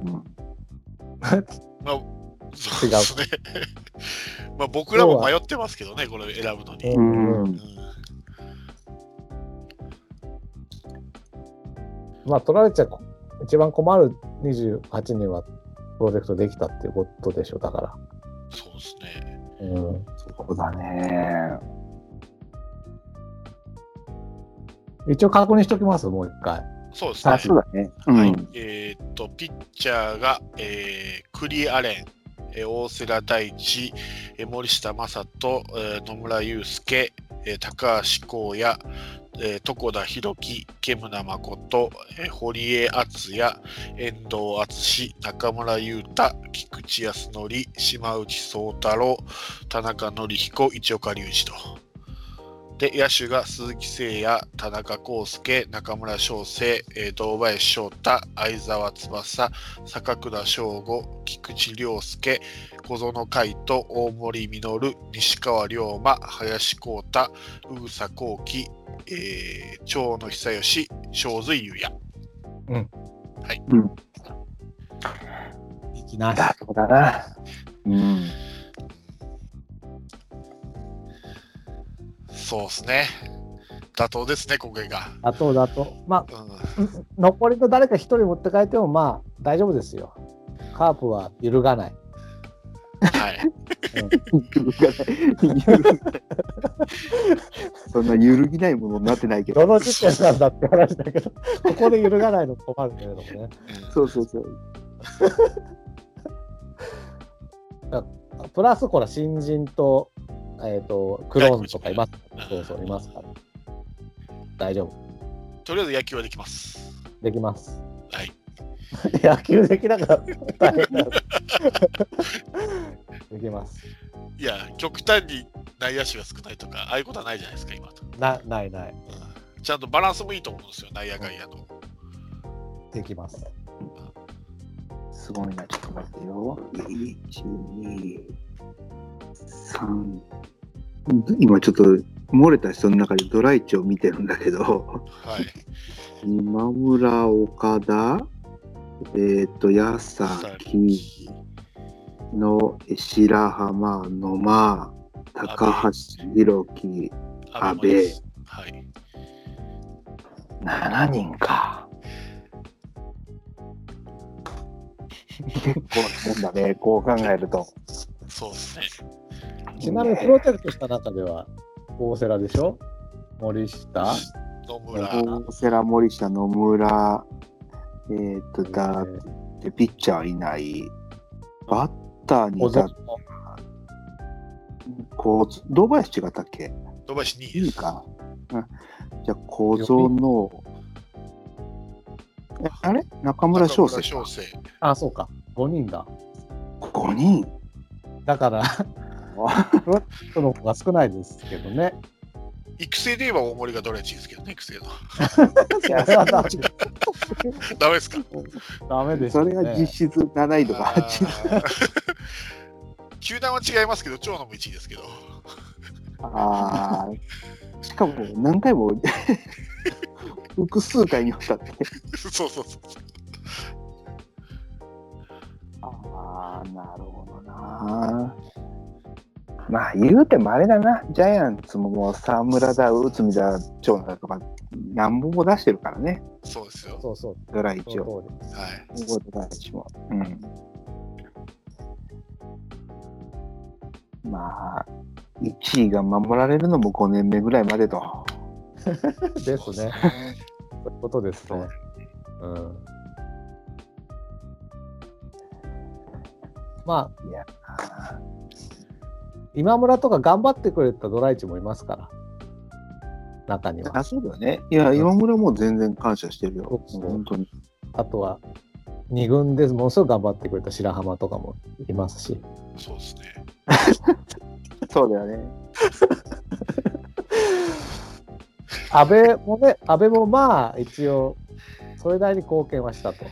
うんまあ、そうですね。まあ僕らも迷ってますけどね、これ選ぶのに。うんうんまあ取られちゃこ一番困る28人はプロジェクトできたっていうことでしょ、だかそうですね。ら。うん、そうだね。一応確認しておきます、もう一回。そうですねあ、。そうだね。うん。はい、えーっと、ピッチャーが、えークリアレン、えー大瀬良大地、えー森下正人、えー野村祐介、えー高橋光也、えー床田裕樹、煙村誠、えー堀江敦也、遠藤敦中村優太、菊池康則、島内宗太郎、田中紀彦、市岡隆二と。で、野手が鈴木誠也、田中康介、中村翔成、えー堂林翔太、相澤翼、坂倉翔吾、菊池涼介、小園海斗、大森実、西川龍馬、林光太、宇佐幸輝、えー長野久義、正髄優也。いきなだそうだな。うん。そうですね。妥当ですね、今回が。あとだと、まあ、うん残りの誰か一人持って帰っても、まあ、大丈夫ですよ。カープは揺るがない。はい。揺るがない揺るがないそんな揺るぎないものになってないけど。どの時点なんだって話だけど、ここで揺るがないの困るけれどもね。そうそうそう。プラス、これ、新人と、えっ、と、クローンとかいます？そうそう、いますから。大丈夫。とりあえず野球はできます。できます。はい。野球できなかったら大変だ。できます。いや、極端に内野手が少ないとか、ああいうことはないじゃないですか、今と。な、ないない。うんちゃんとバランスもいいと思うんですよ、内野外野の。できます。すごいな、ちょっと待ってよ。1、2、3。今ちょっと漏れた人の中でドライチを見てるんだけど、はい。今村、岡田、えっ、と、矢崎の白浜、野間、高橋宏樹、安倍ですはい。7人か。結構なんだね、こう考えると。そうですね。ちなみにプロテクトした中では、大瀬良でしょ？森下？野村、大瀬良、森下、野村、えっ、と、だって、ピッチャーいない。バッターにだこう、堂林違ったっけ？土橋2位いです。いか。うんじゃあ、小園、えあれ？中村翔成中村翔成。あ、そうか。5人だ。5人だから、プロトの方が少ないですけどね。育成で言えば大森がドライチですけどね、育成の。ダメですか？ダメですね。れが実質7位とかあ8位。ー 球団は違いますけど、長野も1位ですけど。ああ、しかも何回も複数回にわたって。そうそうそう。ああ、なるほどな。まあ言うてもあれだな、ジャイアンツももう沢村だ、内海だ、長野だとか、何本も出してるからね、そうですよ。そうそう。ドライチそを。うですはい。大田大地も。うん。まあ、1位が守られるのも5年目ぐらいまでと。ですね。そういうことですね。うん。まあ、いや今村とか頑張ってくれたドライチもいますから。中には。あ、そうだよね。いや、今村も全然感謝してるよ。そうそう本当に。あとは、二軍でものすごく頑張ってくれた白浜とかもいますし。そうですね。そうだよね。安倍もね、安倍もまあ、一応、それなりに貢献はしたと。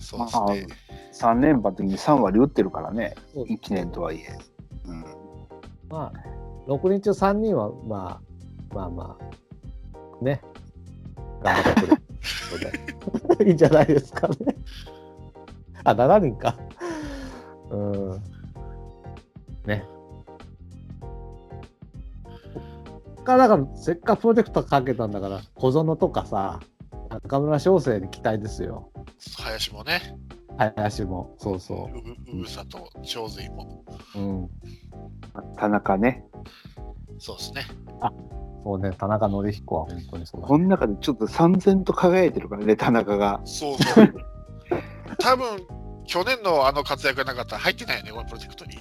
そうですね。3連覇の時に3割打ってるからね。そう1年とはいえ。うん。まあ、6人中3人は、まあ、まあまあ、ね、頑張ってくれ いいんじゃないですかね。あ、7人か。うん。ね。からだから、せっかくプロジェクトかけたんだから、小園とかさ、中村翔成に期待ですよ。林もね、林も、そうそうぐうぐさと長髄も。う。うん。田中ね。そうですね。そうね、田中紀彦は本当にそうだ、この中でちょっと三然と輝いてるからね、田中が。そうそう。多分去年のあの活躍がなかったら入ってないよね、このプロジェクトに。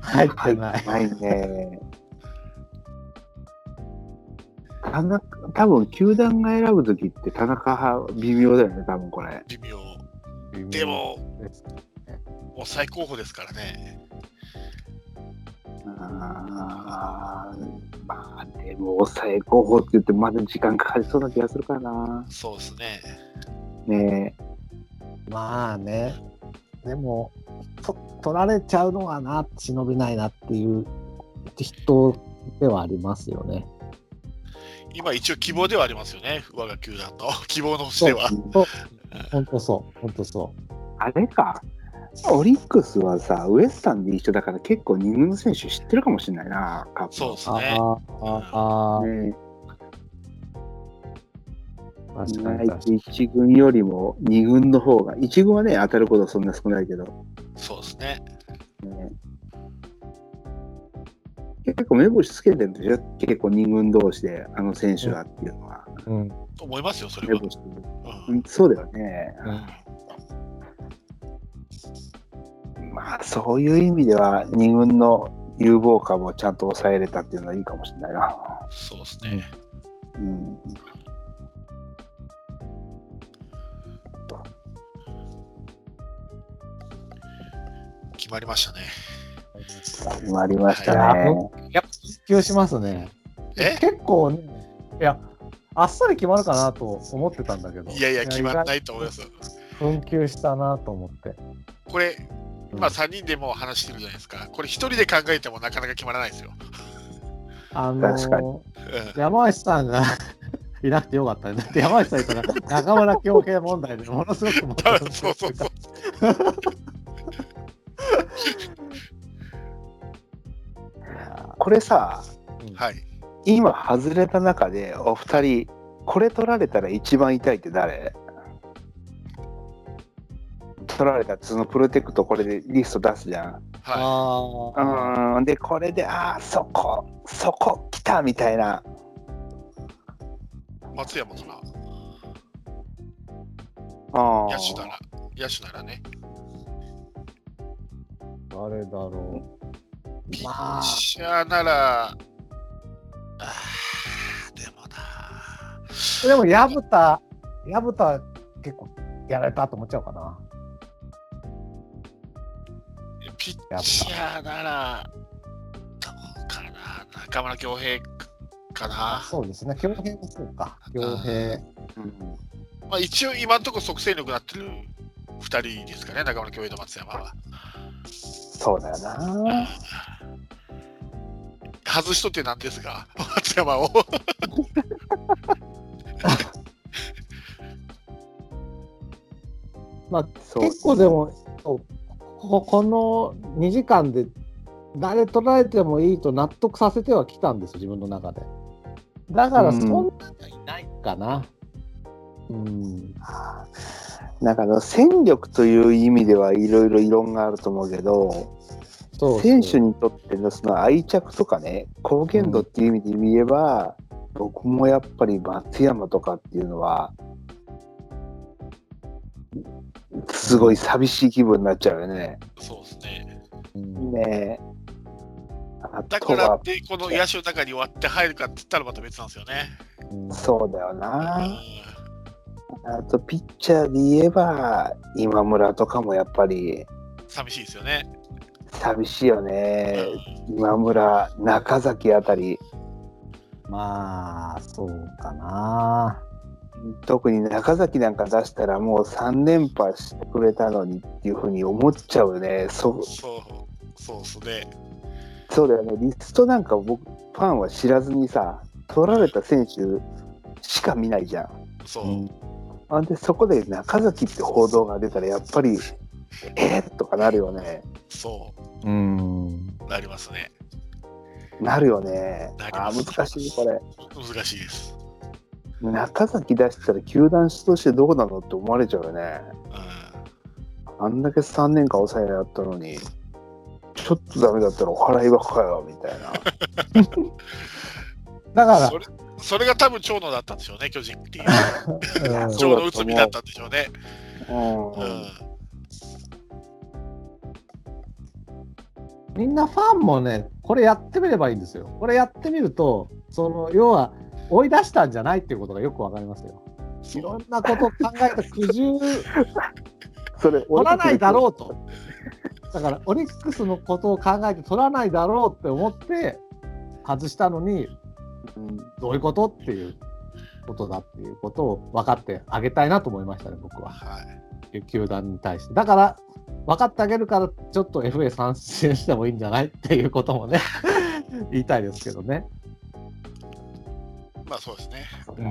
入ってない。ないね。田中、多分球団が選ぶときって田中派微妙だよね、多分これ。微妙。でも、もう最高峰ですからね。あーまあでも抑え候補って言ってまだ時間かかりそうな気がするからな。そうですね。ねまあね、でも、と取られちゃうのはな、忍びないなっていう人ではありますよね。今一応希望ではありますよね、我が球団の。希望の星では。本当そう、本当そあれか。オリックスはさ、ウエスタンで一緒だから結構人軍の選手知ってるかもしれないな、カップそうですね。あ、あねあ、確意かに確か外と1軍よりも2軍の方が、1軍はね、当たることはそんな少ないけど、そうですね。ね結構目星つけてるんでしょ？結構2軍同士であの選手はっていうのは。に。うん。と思いますよ、それは。目星うんうんそうだよね。うんまあそういう意味では2軍の有望株をちゃんと抑えれたっていうのはいいかもしれないな。そうですね。うん、決まりましたね。決まりましたいやね。やっぱ緊急しますね。え？結構ね、いや、あっさり決まるかなと思ってたんだけど。いやいや、決まらい。ないと思います。紛糾したなと思って。これ、まあ3人でも話してるじゃないですか。これ1人で考えてもなかなか決まらないですよ。あの確かにうん山内さんがいなくてよかったね。だって山内さんいたら中村恭平問題でものすごくも そうそうそう。これさ、はい。今外れた中でお二人、これ取られたら一番痛いって誰？取られたそのプロテクトこれでリスト出すじゃん。はあうーんでこれでああそこそこ来たみたいな。い。松山かな。あー野手なら。野手ならね。誰だろピまあッチャーなら、あーでもな。う。でも、薮田、薮田結構やられたと思っちゃうかな。ピッチャーなら、どうかな。中村恭平かな。そうですね。恭平もそうか。恭平。うんまあ、一応今のところ即戦力になってる2人ですかね、中村恭平と松山は。そうだよな。外しとってなんですが、松山を。まあ、そう結構でも、ここの2時間で誰取られてもいいと納得させてはきたんですよ、自分の中で。だから、そんなにはいないかな。うん。なんかあの戦力という意味ではいろいろ異論があると思うけど、そう選手にとってのその愛着とかね、貢献度っていう意味で言えば、僕もやっぱり松山とかっていうのは、すごい寂しい気分になっちゃうよね。そうですね。うんねえ。あとだからはっ、て、この野手の中に割って入るかって言ったらまた別なんですよね。うんそうだような。んあと、ピッチャーで言えば、今村とかもやっぱり寂しいですよね。寂しいよね。うん今村、中崎あたり、まあ、そうかな。特に中崎なんか出したらもう3連覇してくれたのにっていうふうに思っちゃうよね。そそう、そうですね。そうだよね。リストなんか僕、ファンは知らずにさ、取られた選手しか見ないじゃん。そう。うんあんで、そこで中崎って報道が出たら、やっぱり、えー、とかなるよね。そうん。う、なりますね。なるよね。あ難しい、これ。難しいです。中崎出したら、球団としてどうなのって思われちゃうよね。うあんだけ3年間抑えやったのに、ちょっとダメだったらお払いばっかよ、みたいな。だから、それん。それが多分長野だったんでしょうね、巨人っていう。うん長野内海だったんでしょうね。うんうん。みんなファンもね、これやってみればいいんですよ。これやってみると、その要は追い出したんじゃないっていうことがよくわかりますよ。いろんなことを考えた苦渋それ、取らないだろうと。だからオリックスのことを考えて取らないだろうって思って外したのに、うんどういうことっていうことだっていうことを分かってあげたいなと思いましたね、僕は。はい。球団に対して。だから、分かってあげるから、ちょっと FA 参戦してもいいんじゃない？っていうこともね、言いたいですけどね。まあそうですね。う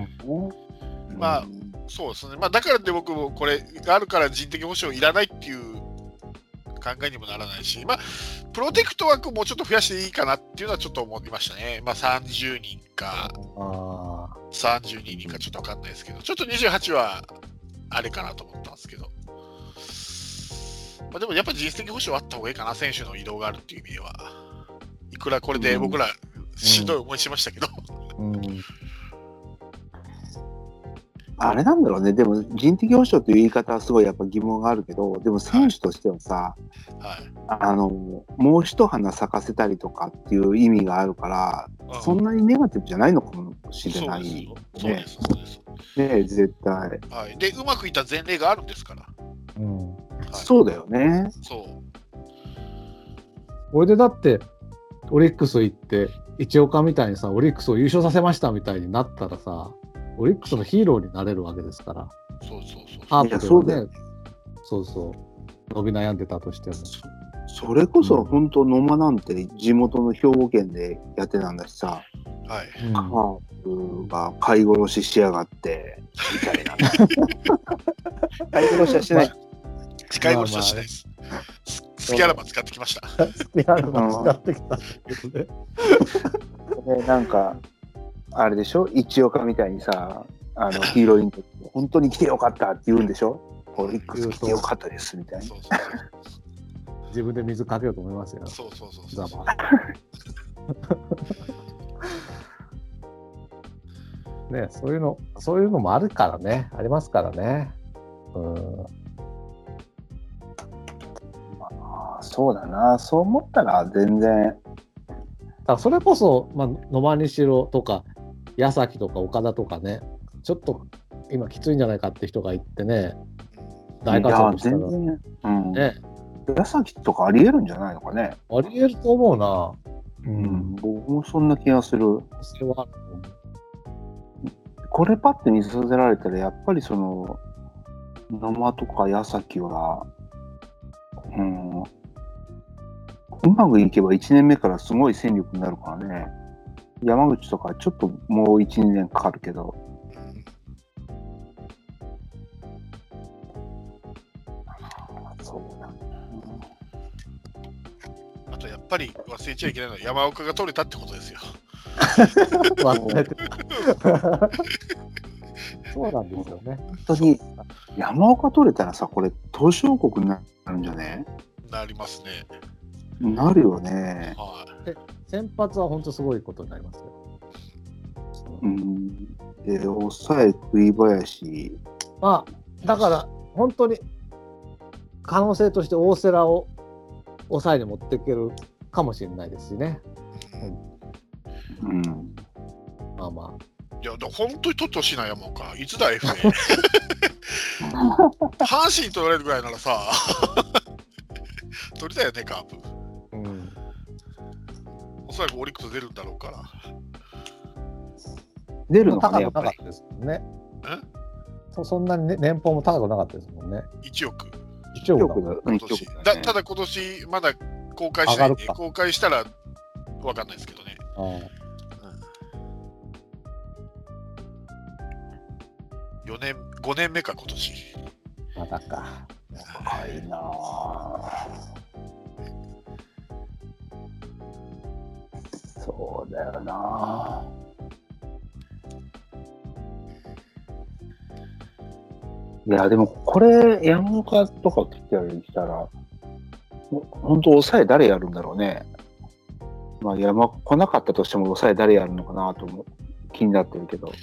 んまあそうですね。まあだからって僕もこれがあるから人的保障いらないっていう考えにもならないし、まあ、プロテクト枠もうちょっと増やしていいかなっていうのはちょっと思いましたね。まあ30人かあ32人かちょっとわかんないですけど、ちょっと28はあれかなと思ったんですけど。まあ、でもやっぱり実績保証あった方がいいかな、選手の移動があるっていう意味では。いくらこれで僕らしんどい思いしましたけど。ーうんあれなんだろうね、でも人的保障という言い方はすごいやっぱ疑問があるけど、でも選手としてはさ、はい。あのもう一花咲かせたりとかっていう意味があるから、うんそんなにネガティブじゃないのかもしれないそうね。ね絶対。はい。で、うまくいった前例があるんですから。うんはいそうだよね。そう。これでだって、オリックス行って、一岡みたいにさ、オリックスを優勝させましたみたいになったらさ、オリックスのヒーローになれるわけですから、そうそうそう。ハープでいやそうだはね、そうそう。伸び悩んでたとしても。それこそうん本当野間なんて地元の兵庫県でやってたんだしさ、はい。カープが飼い殺ししやがって、みたいな。飼い殺しはしない。使い殺しないです。す好きあらば使ってきました。いや、でも使ってきたで。でなんか、あれでしょ？一岡みたいにさ、あの ヒーローイント本当に来てよかったって言うんでしょ？オリックス来てよかったですみたいな。そうそう自分で水かけようと思いますよ。そうそうそうそうザバ。ね、そういうの、そういうのもあるからね、ありますからね。うん。そうだな、そう思ったら全然、だからそれこそ、まあ、野間にしろとか、矢崎とか岡田とかね、ちょっと今きついんじゃないかって人が言ってね、大活躍したら全然、うん。ね、矢崎とかありえるんじゃないのかね。ありえると思うな。ううん、。僕もそんな気がする。これパッて見させられたら、やっぱりその、野間とか矢崎は、うん、うまくいけば1年目からすごい戦力になるからね。山口とかちょっともう1、2年かかるけど、うんそうだ。あとやっぱり忘れちゃいけないのは山岡が取れたってことですよ。忘れてたそうなんですよね。本当に山岡取れたらさ、これ、東証国になるんじゃね？なりますね。なるよね。はい。先発は本当すごいことになりますよ。うん。で、抑え、栗林。まあ、だから本当に可能性として大瀬良を抑えに持っていけるかもしれないですしね。うんうん。まあまいや、本当に取ってほしいな、山岡。いつだ、FA。阪神に取られるぐらいならさ、取りたいよね、カープ。そらくオリックス出るんだろうから。出るのかね、や高くなかっっぱり。たですもんね。そそんなに、ね、年俸も高くなかったですもんね。1億、1億だ今年。だただ今年、まだ公開しないんで、上がるか公開したらわかんないですけどね。うん4年、5年目か、今年。まだか。高いなぁそうだよなぁいや、でもこれ、山岡とか来たりしたら、本当抑え誰やるんだろうね。まあ、山来なかったとしても抑え誰やるのかなと思う気になってるけど。はい。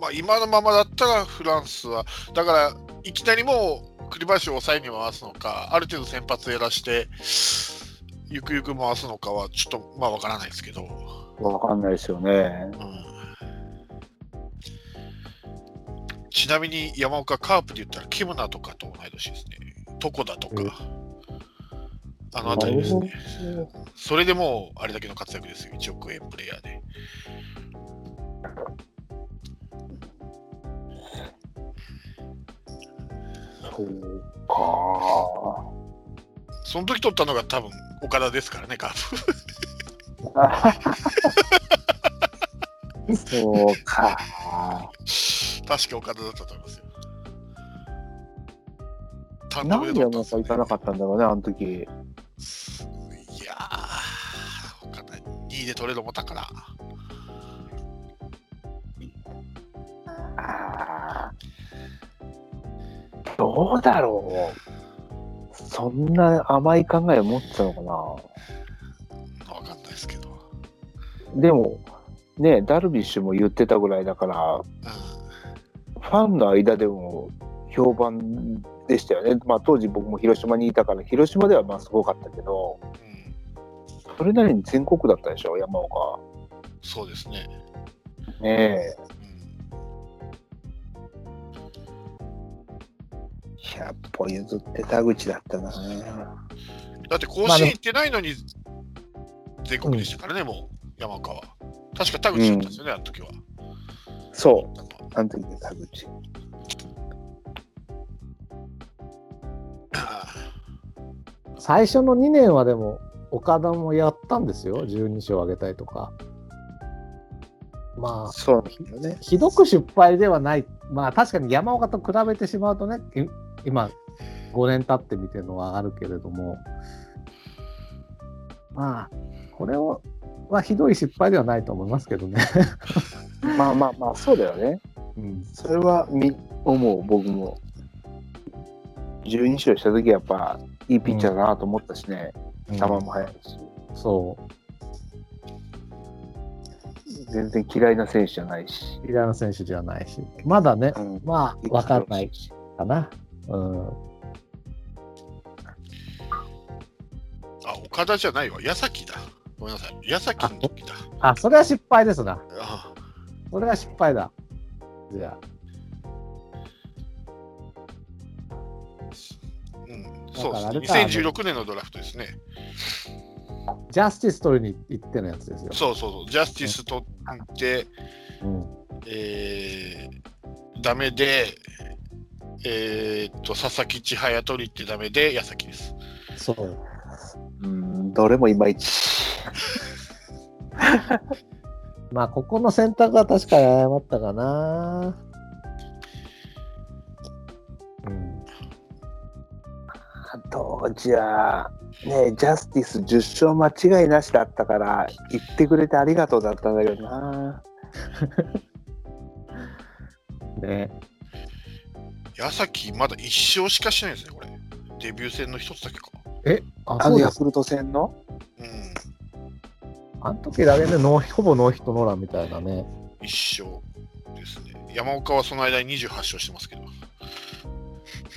まあ、今のままだったらフランスは、だから、いきなりもう栗林を抑えに回すのか、ある程度先発やらして、ゆくゆく回すのかは、ちょっとまあわからないですけど、わかんないですよね。うんちなみに山岡、カープで言ったら、キムナとかと同い年ですね。床田とか、うんあの辺りですね。ね。それでもう、あれだけの活躍ですよ、1億円プレイヤーで。そうか。その時取ったのが多分岡田ですからね、カープ。そうか。確か岡田だったと思いますよ。単なんで独で取ったんですよね山岡行かなかったんだろうね、あの時。いやー、わかんない。2位で取れる思ったから。あーどうだろう。そんな甘い考えを持ってたのかな？わかんないですけど。でも、ね、ダルビッシュも言ってたぐらいだから、うファンの間でも評判でしたよね。まあ当時僕も広島にいたから、広島ではまあすごかったけど、ん、うん、それなりに全国だったでしょ、山岡。そうですね。ねえ。100歩譲って田口だったな。だって甲子園行ってないのに全国でしたからね、もう山岡は。確か田口だったんですよね、あの時は。そう、あの時で田口。最初の2年はでも、岡田もやったんですよ、12勝あげたいとか。まあ、そうなんだよね。ひどく失敗ではない、まあ確かに山岡と比べてしまうとね、い今、5年経ってみてるのはあるけれども、まあ、これをはひどい失敗ではないと思いますけどね。まあまあまあ、そうだよね。うん、それはみ思う、僕も。12勝した時はやっぱいいピッチャーだなと思ったしね、球も速いし、そう、全然嫌いな選手じゃないし。嫌いな選手じゃないし、まだね、うんまあ、わかんないかな。うん、あ、岡田じゃないわ。矢崎だ。ごめんなさい。矢崎の時だ。あ、それは失敗ですな。あそれは失敗だ。じゃあ、うん、そうですね。だからあれか2016年のドラフトですね。ジャスティス取りに行ってのやつですよ。そうそうそう。ジャスティス取って、うん、えー、ダメで、えーっと、佐々木千早取りってダメで、矢崎です。そう。うん、どれもいまいち。まあ、ここの選択は確かに誤ったかな。うん、当時は、ね、ジャスティス10勝間違いなしだったから、言ってくれてありがとうだったんだけどな。ね。矢崎、まだ1勝しかしてないですね、これ。デビュー戦の一つだけか。え、あ、あそうです。のヤクルト戦の？うん、あの時だけでノーほぼノーヒットノーランみたいなね。1勝ですね。山岡はその間に28勝してますけど。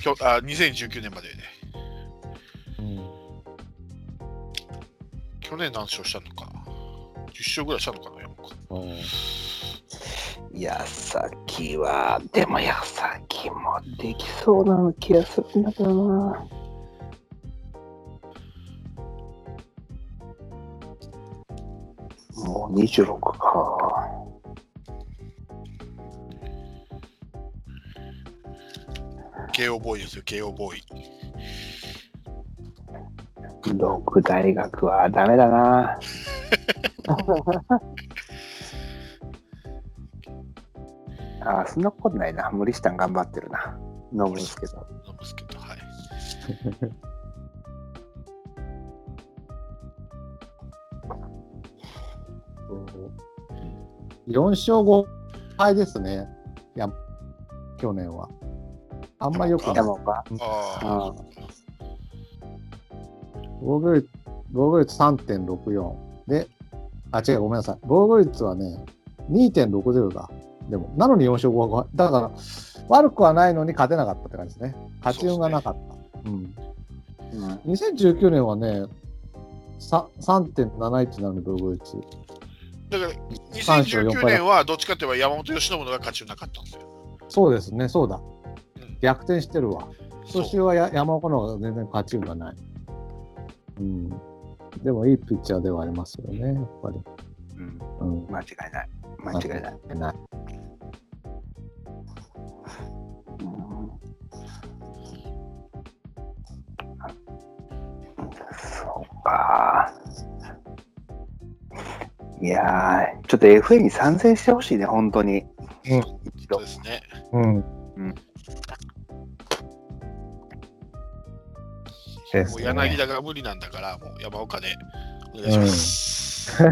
きょあ2019年までね。うん、去年何勝したのかな ?10 勝ぐらいしたのかな、山岡。うん矢崎は、でも矢崎もできそうな気がするんだけどな。もう26か。慶応ボーイですよ、慶応ボーイ。六大学はダメだな。ああ、そんなことないな。無理したん頑張ってるな。飲むんですけど。なんですけど、はい。4勝5敗ですね。いや、去年は。あんまりよくない。あ防御率防御率3.64で、あ、違う、ごめんなさい。防御率はね、2.60だ。でも、なのに4勝5敗。だから、悪くはないのに勝てなかったって感じですね。勝ち運がなかった。うん。うん、2019年はね、さ3.71なのに防御率。だから三勝四2019敗だ年はどっちかといえば山本由伸のが勝ちなかったんですよ。そうですね、そうだうん。逆転してるわ。今年はや山岡の方が全然勝ち運がない。うん。でもいいピッチャーではありますよね、やっぱり。うん、うん。間違いない。間違いない。いない。か。いやー、ちょっと FA に参戦してほしいね、本当に。うん一度そうですね。うん。うんもう柳田が無理なんだから、もう山岡でお願いします。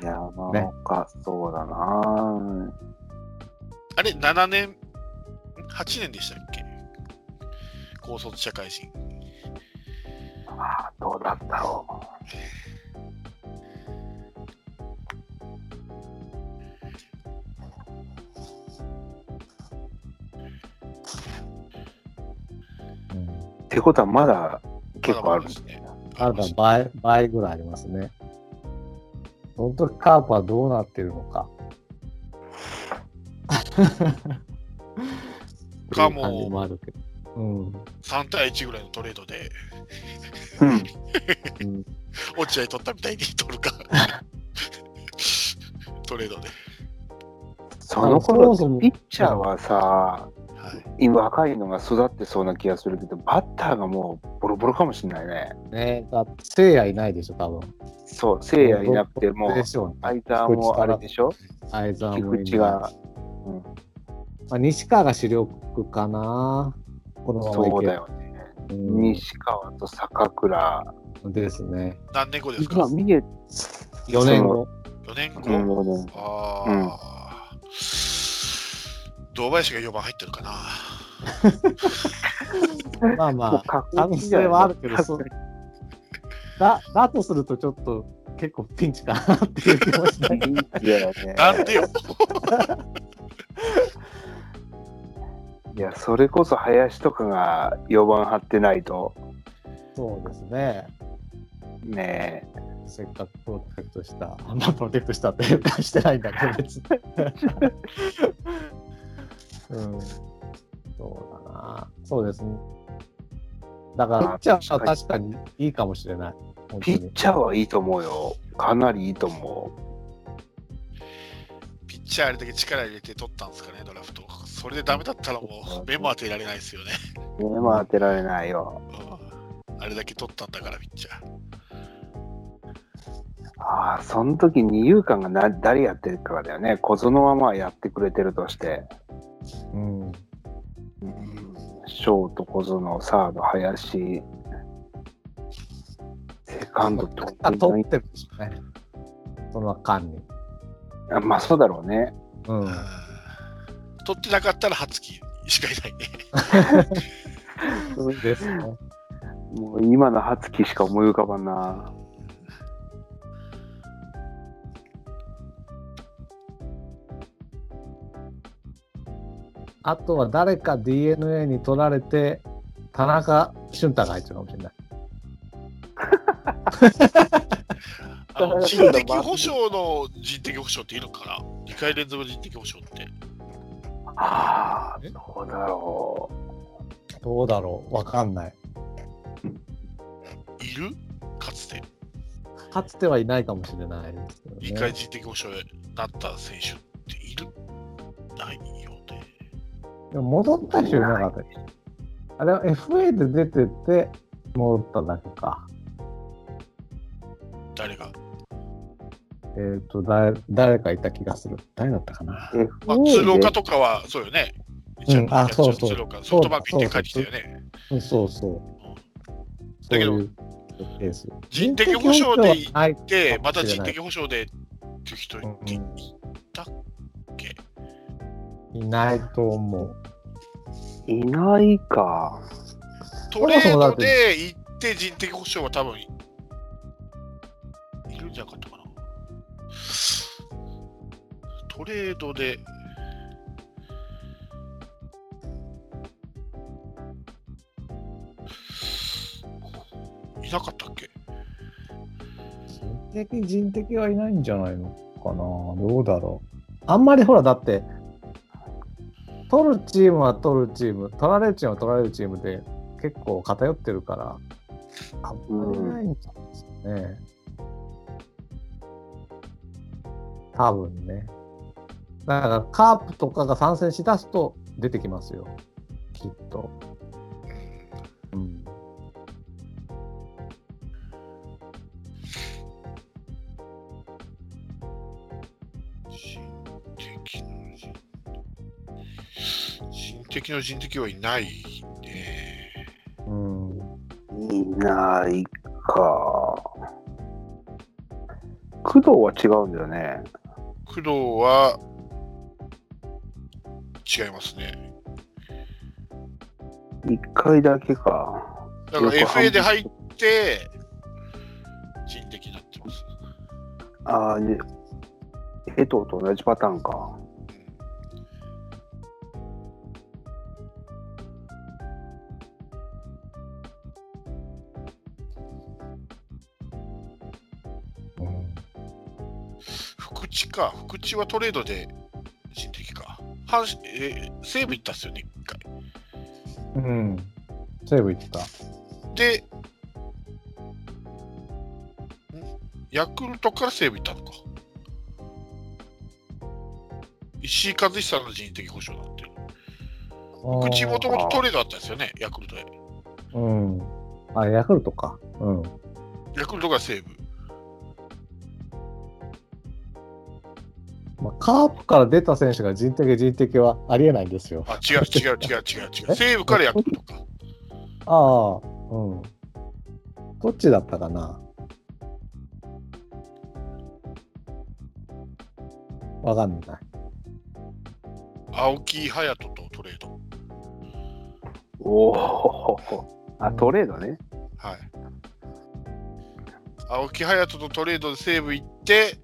山 岡、そうだな。あれ、7年、8年でしたっけ？高卒社会人。あーどうだったろう。ってことはまだ結構あるまだまだですね。あるから倍倍ぐらいありますね。その時カープはどうなってるのか。かももあるけど。うん。3対1ぐらいのトレードで、うん。うん、落合取ったみたいに取るか。トレードで。その頃ピッチャーはさ、は今若いのが育ってそうな気がするけど、バッターがもうボロボロかもしれないね。ねだって、聖夜いないでしょ、多分。そう、せいやいなくて、もう。相沢もあれでしょ？相沢もいない菊池が。まあ、西川が主力かな。このままそうだよね。うん西川と坂倉。ですね。何年後ですか？今見え、4年後。?4 年後、うんうんああ、うん堂林が4番入ってるかな。まあまあ、確可能性はあるけど、そだだとするとちょっと結構ピンチかなっていう気もしない。なんでよ。いや、それこそ林とかが4番張ってないと、そうですね。ねせっかくプロテクトした、まあプロテクトしたってしてないんだけど、別に。うん。そうだな。そうですね。だから、ピッチャーは確かにいいかもしれない。本当ピッに。チャーはいいと思うよ。かなりいいと思ピッチャーあれだけ力入れて取ったんですかね、ドラフト。それでダメだったらもう 目も当てられないですよね。う。目も当てられないよ。うんあれだけ取ったんだから、ピッチャー。ああ、その時二遊間がな誰やってるかだよね。小園はまあやってくれてるとして、うん。ショート小園、サード林、セカンドとあ、取ってるでしょうね。その間に。あまあそうだろうね。うん。うん取ってなかったら初期しかいないね。そうですね。もう今の初期しか思い浮かばんな。あとは誰か DNA に取られて、田中俊太が入っちゃうかもしれない。あの人的保障の人的保障っているのかな ?2 回連続人的保障って。ああ、えどうだろどうだろうわかんない。いる？かつて。かつてはいないかもしれないですけど2回ね。人的保障になった選手っている？ないよね。でも戻った人いなかったあれは FA で出てて、戻っただけか。誰が？えっ、とだ、誰かいた気がする。誰だったかな。う。まあ、鶴岡でとかはそうよね。うんあそうそう鶴岡ソフトバンク行って帰ってきたよね。うんそうそう。だけどそういうケース。人的保障で行って、また人的保障でって人いうんたっけ？いないと思う。いないか。トレードで行って人的保障は多分いいるんじゃなかったかトレードでいなかったっけ？人的、人的はいないんじゃないのかな？どうだろう。あんまりほら、だって、取るチームは取るチーム、取られるチームは取られるチームで結構偏ってるから、あんまりないんじゃないですかね。多分ね。だから、カープとかが参戦しだすと出てきますよ。きっと。うん。人的の人人的の人的はいないね。うん。いないか。工藤は違うんだよね。工藤は違いますね。一回だけか。だから FA で入って人的になってます。ああ、ね、江藤と同じパターンか。うん福地か。福地はトレードで。阪神えー西武行ったっすよね、一回。うん。西武行った。で、ん？ヤクルトから西武行ったのか。石井和久の人的保障になってる。口もともとトレードあったんですよね、ヤクルトで。うん。あ、ヤクルトか。うん。ヤクルトが西武。まあ、カープから出た選手が人的人的はありえないんですよ。あ、違う違う違う違う違う。西武からヤクルトか。ああ、うん。どっちだったかな？わかんない。青木隼人とトレード。おお。あ、トレードね。はい。青木隼人とトレードで西武行って、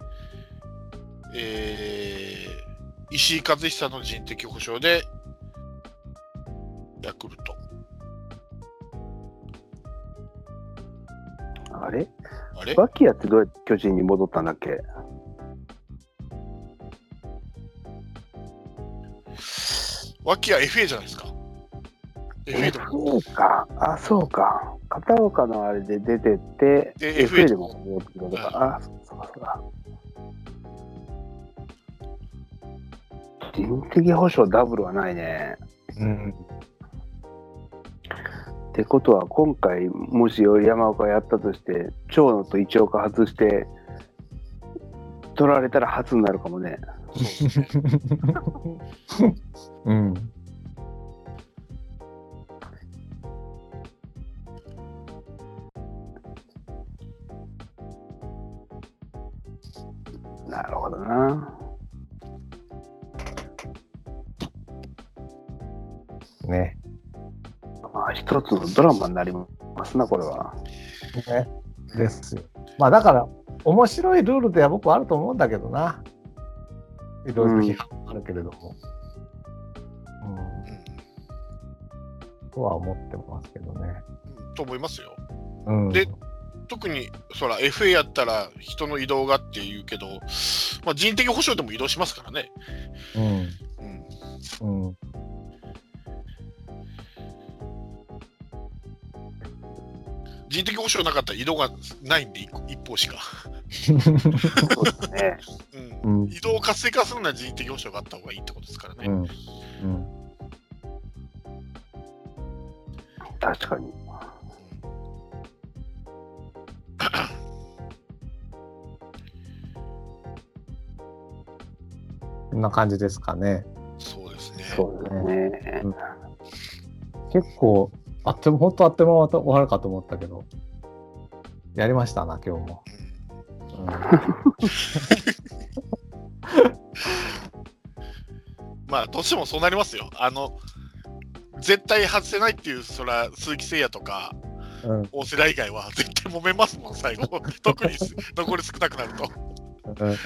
えー、石井和久の人的保障で、ヤクルト。あれ？あれ？バキヤってどうやって巨人に戻ったんだっけ？脇は FA じゃないですか。FA。そうか。あ、そうか。片岡のあれで出てって、FA でも戻ってくるのか。あ、そうかそうか。人的保障ダブルはないね。うん。ってことは今回もし山岡やったとして長野と一岡外して取られたら初になるかもね うん。ドラマになりますなこれはね。ですよ。まあだから、面白いルールでは僕はあると思うんだけどな。いろいろ批判もあるけれども。うん。うんとは思ってますけどね。と思いますよ。うん。で特にそら FA やったら人の移動がって言うけど、まあ、人的保障でも移動しますからね。うん。人的保障なかったら移動がないんで一一方しか、そうですねうんうん移動を活性化するなら人的保障があった方がいいってことですからね。うん。うん。確かにこんな感じですかね。そうですね。そうですね結構、あっても、本当あっても終わるかと思ったけど、やりましたな、今日も。うんうん まあどうしてもそうなりますよ。あの絶対外せないっていうそら鈴木誠也とかうん大瀬良以外は絶対揉めますもん最後 特にす残り少なくなると。うんうん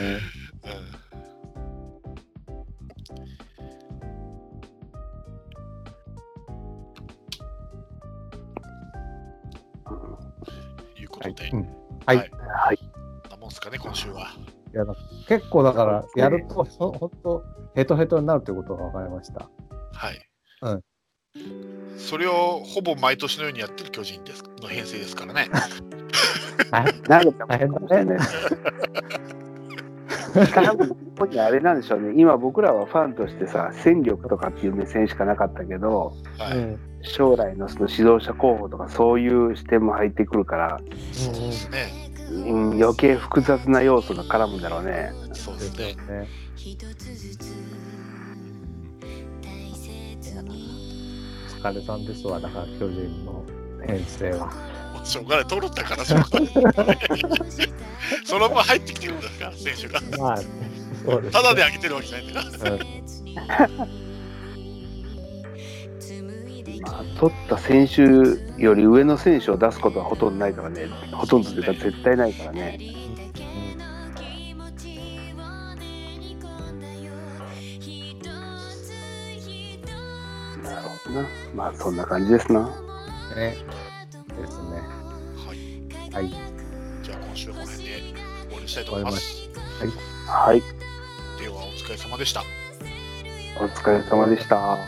ことで、うんはいはいなもんすかね、今週は。いやだ結構だから、やると、ほ本当、ヘトヘトになるということが分かりました。はい。うんそれをほぼ毎年のようにやってる巨人ですの編成ですからね。大変だね。あれなんでしょうね今僕らはファンとしてさ戦力とかっていう目線しかなかったけどはい。うん将来のその指導者候補とかそういう視点も入ってくるから。うん、余計複雑な要素が絡むんだろうね。そうですね。ねお疲れさんですわ、だから巨人の編成は。しょうがない、取るったからしょうがない。その分入ってきてるんですから、選手が。まあ、そうです、ただで上げてるわけじゃないんだから。うんまあ、取った選手より上の選手を出すことはほとんどないからね、ほとんどというか絶対ないからね。なるほどな。まあそんな感じですな。ね。ですね。はい。はい。じゃあ今週はこの辺で終わりにしたいと思います。はい、ではお疲れ様でした。お疲れ様でした。あ